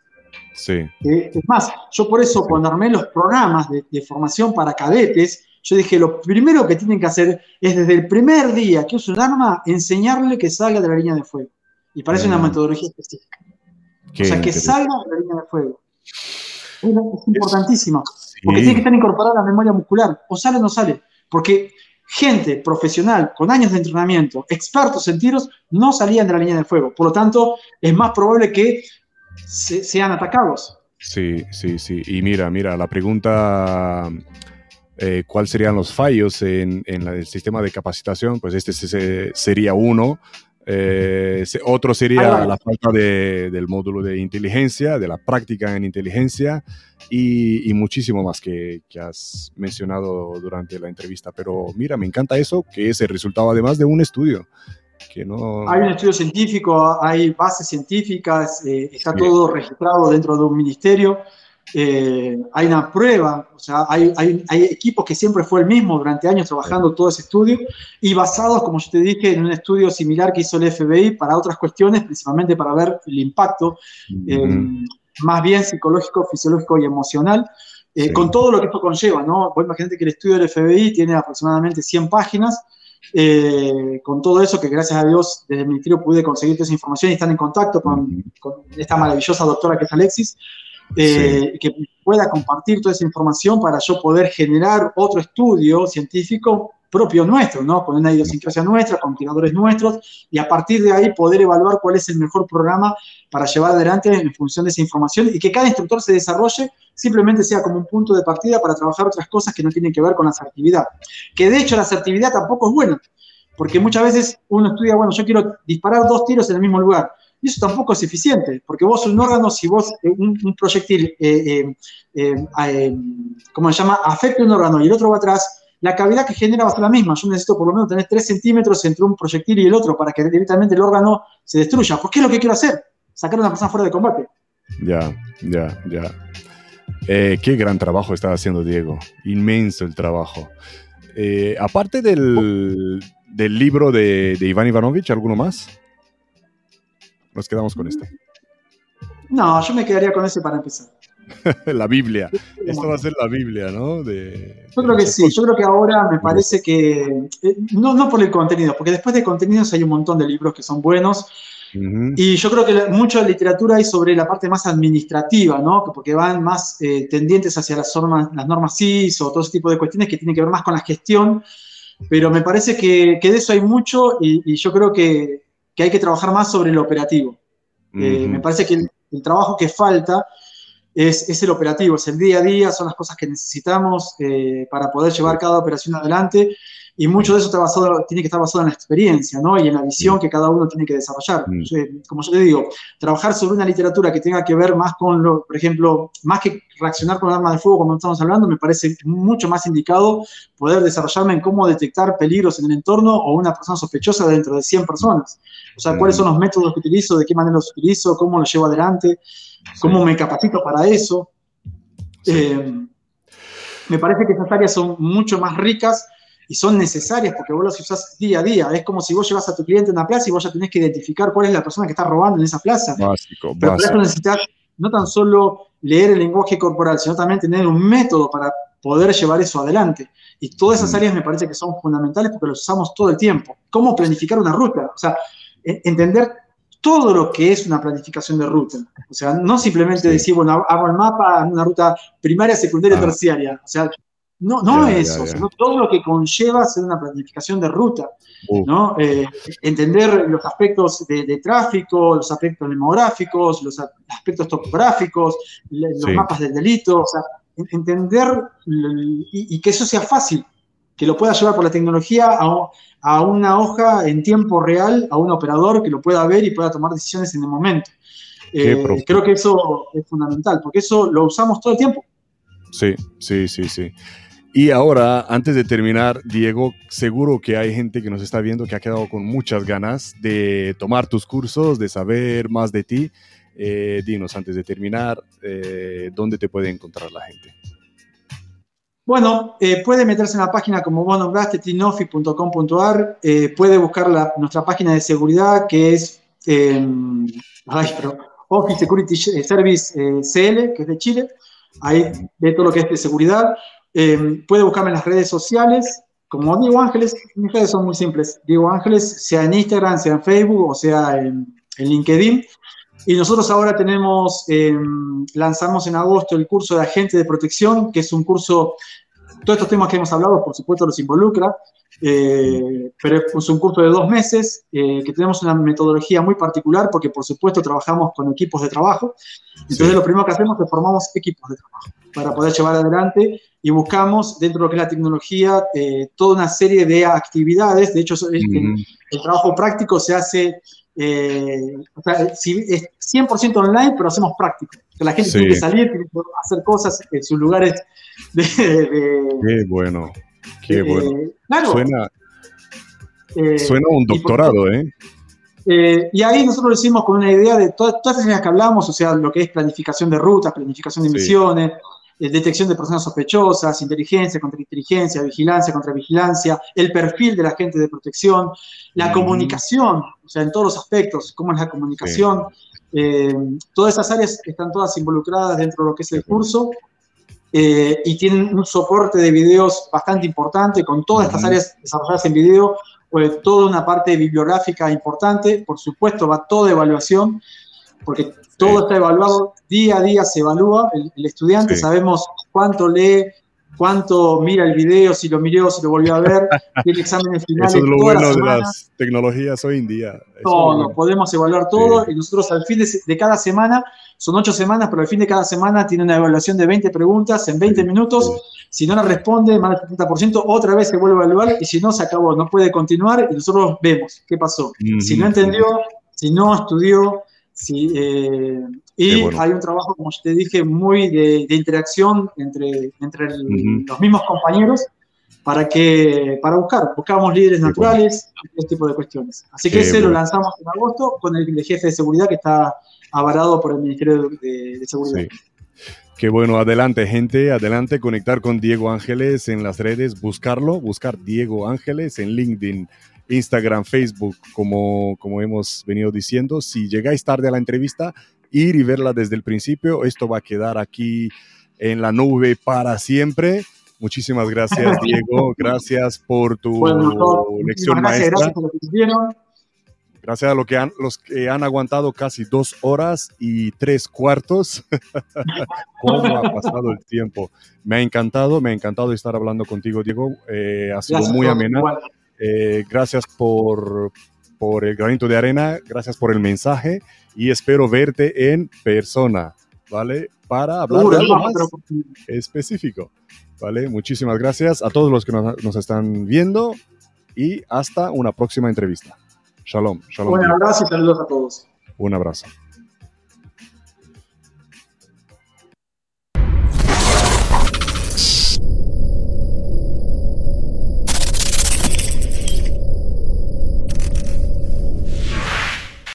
Sí. Eh, es más, yo por eso cuando armé los programas de, formación para cadetes, yo dije, lo primero que tienen que hacer es desde el primer día que usa un arma, enseñarle que salga de la línea de fuego. Y parece una metodología específica. o sea, que salga de la línea de fuego. Es, importantísimo. Porque tiene que estar incorporada a la memoria muscular. O sale o no sale. Porque gente profesional con años de entrenamiento, expertos en tiros, no salían de la línea de fuego. Por lo tanto, es más probable que sean atacados. Sí, sí, sí. Y mira, mira, la pregunta, eh, ¿cuáles serían los fallos en, el sistema de capacitación? Pues este sería uno. Eh, otro sería la falta del módulo de inteligencia, de la práctica en inteligencia y, muchísimo más que, que, has mencionado durante la entrevista. Pero mira, me encanta eso, que es el resultado además de un estudio. Hay un estudio científico, hay bases científicas, eh, está todo registrado dentro de un ministerio. Eh, hay una prueba, o sea, hay, hay, hay, equipos que siempre fue el mismo durante años trabajando todo ese estudio y basados, como yo te dije, en un estudio similar que hizo el FBI para otras cuestiones, principalmente para ver el impacto eh, más bien psicológico, fisiológico y emocional, con todo lo que esto conlleva, ¿no? Vos imagínate que el estudio del FBI tiene aproximadamente 100 páginas eh, con todo eso, que gracias a Dios desde el Ministerio pude conseguir toda esa información y están en contacto con, esta maravillosa doctora que es Alexis, eh, que pueda compartir toda esa información para yo poder generar otro estudio científico propio nuestro, ¿no? Con una idiosincrasia nuestra, con tiradores nuestros, y a partir de ahí poder evaluar cuál es el mejor programa para llevar adelante en función de esa información y que cada instructor se desarrolle simplemente sea como un punto de partida para trabajar otras cosas que no tienen que ver con la asertividad. Que de hecho la asertividad tampoco es buena, porque muchas veces uno estudia, bueno, yo quiero disparar dos tiros en el mismo lugar. Y eso tampoco es eficiente, porque vos un órgano, si vos eh, un, proyectil, eh, eh, ¿cómo se llama?, afecta un órgano y el otro va atrás, la cavidad que genera va a ser la misma. Yo necesito por lo menos tener 3 centímetros entre un proyectil y el otro para que directamente el órgano se destruya. ¿Por qué es lo que quiero hacer? Sacar a una persona fuera de combate. Ya, ya, ya. Eh, qué gran trabajo está haciendo Diego. Inmenso el trabajo. Eh, aparte del, libro de, Iván Ivanovich, ¿alguno más? Nos quedamos con este. No, yo me quedaría con ese para empezar. la Biblia. Esto va a ser la Biblia, ¿no? yo creo que sí, yo creo que ahora me parece que, eh, no, no por el contenido, porque después de contenidos hay un montón de libros que son buenos, y yo creo que mucha literatura hay sobre la parte más administrativa, ¿no? Porque van más eh, tendientes hacia las normas, las normas CIS o todo ese tipo de cuestiones que tienen que ver más con la gestión. Pero me parece que, que de eso hay mucho y, yo creo que, que, hay que trabajar más sobre el operativo. Eh, me parece que el, trabajo que falta es, es, el operativo, es el día a día, son las cosas que necesitamos eh, para poder llevar cada operación adelante y mucho de eso está basado, tiene que estar basado en la experiencia, ¿no? Y en la visión que cada uno tiene que desarrollar. Como yo te digo, trabajar sobre una literatura que tenga que ver más con, lo, por ejemplo, más que reaccionar con armas de fuego, como estamos hablando, me parece mucho más indicado poder desarrollarme en cómo detectar peligros en el entorno o una persona sospechosa dentro de 100 personas. O sea, cuáles son los métodos que utilizo, de qué manera los utilizo, cómo los llevo adelante, cómo me capacito para eso. Eh, me parece que esas áreas son mucho más ricas y son necesarias porque vos las usás día a día. Es como si vos llevas a tu cliente a una plaza y vos ya tenés que identificar cuál es la persona que está robando en esa plaza. Básico, Pero eso necesitas no tan solo leer el lenguaje corporal, sino también tener un método para poder llevar eso adelante. Y todas esas mm. áreas me parece que son fundamentales porque las usamos todo el tiempo. ¿Cómo planificar una ruta? O sea, e, entender todo lo que es una planificación de ruta. O sea, no simplemente decir, bueno, hago el mapa en una ruta primaria, secundaria, ah. terciaria. O sea, no, no eso, sino todo lo que conlleva hacer una planificación de ruta, ¿no? Eh, entender los aspectos de, tráfico, los aspectos demográficos, los aspectos topográficos, los mapas del delito, o sea, entender y, que eso sea fácil, que lo pueda llevar por la tecnología a, una hoja en tiempo real, a un operador que lo pueda ver y pueda tomar decisiones en el momento. Eh, creo que eso es fundamental, porque eso lo usamos todo el tiempo. Sí, sí, sí, sí. Y ahora, antes de terminar, Diego, seguro que hay gente que nos está viendo que ha quedado con muchas ganas de tomar tus cursos, de saber más de ti. Eh, dinos, antes de terminar, eh, ¿dónde te puede encontrar la gente? Bueno, eh, puede meterse en la página como vos nombraste, tinofi.com.ar, puede buscar la, nuestra página de seguridad que es, ay, pero Office Security Service CL, que es de Chile. Ahí ve todo lo que es de seguridad. Puede buscarme en las redes sociales como Diego Ángeles. Mis redes son muy simples. Diego Ángeles, sea en Instagram, sea en Facebook o sea en, en LinkedIn. Y nosotros ahora tenemos, em, lanzamos en agosto el curso de agente de protección, que es un curso, todos estos temas que hemos hablado, por supuesto, los involucra, eh, pero es un curso de dos meses, eh, que tenemos una metodología muy particular, porque por supuesto trabajamos con equipos de trabajo. Entonces lo primero que hacemos es formamos equipos de trabajo para poder llevar adelante y buscamos dentro de lo que es la tecnología eh, toda una serie de actividades. De hecho, el trabajo práctico se hace eh, o sea, es 100% online, pero hacemos práctico. Que la gente tiene que salir, tiene que hacer cosas en sus lugares de... qué bueno, qué bueno. suena, eh, suena un doctorado, ¿eh? ¿eh? Y ahí nosotros lo hicimos con una idea de todas, todas las ideas que hablamos, o sea, lo que es planificación de rutas, planificación de misiones, eh, detección de personas sospechosas, inteligencia contra inteligencia, vigilancia contra vigilancia, el perfil de la gente de protección, la comunicación, o sea, en todos los aspectos, cómo es la comunicación. Eh, todas esas áreas están todas involucradas dentro de lo que es el curso eh, y tienen un soporte de videos bastante importante con todas estas áreas desarrolladas en video, pues, toda una parte bibliográfica importante, por supuesto va toda evaluación, porque todo está evaluado, día a día se evalúa el, estudiante, sabemos cuánto lee, cuánto mira el video, si lo miró, si lo volvió a ver, tiene exámenes finales. Eso es lo bueno de las tecnologías hoy en día. Todo, podemos evaluar todo y nosotros al fin de, cada semana, son ocho semanas, pero al fin de cada semana tiene una evaluación de 20 preguntas en 20 minutos. Si no la responde, más del 70%, otra vez se vuelve a evaluar y si no, se acabó, no puede continuar y nosotros vemos qué pasó. Si no entendió, si no estudió, Sí, eh, y hay un trabajo, como te dije, muy de, interacción entre, entre los mismos compañeros para, que, para buscar, buscamos líderes naturales, este tipo de cuestiones. Así que ese lo lanzamos en agosto con el, jefe de seguridad que está avalado por el Ministerio de, Seguridad. Qué bueno, adelante gente, adelante, conectar con Diego Ángeles en las redes, buscarlo, buscar Diego Ángeles en LinkedIn, Instagram, Facebook, como, como hemos venido diciendo. Si llegáis tarde a la entrevista, ir y verla desde el principio. Esto va a quedar aquí en la nube para siempre. Muchísimas gracias, Diego. Gracias por tu lección maestra. Gracias, por lo que gracias a lo que han, los que han aguantado casi dos horas y tres cuartos. ¿Cómo ha pasado el tiempo? Me ha encantado, me ha encantado estar hablando contigo, Diego. Eh, ha sido muy amena. Eh, gracias por, por el granito de arena, gracias por el mensaje y espero verte en persona, ¿vale? Para hablar de algo más específico, ¿vale? Muchísimas gracias a todos los que nos, nos están viendo y hasta una próxima entrevista. Shalom, shalom. Un abrazo y saludos a todos. Un abrazo.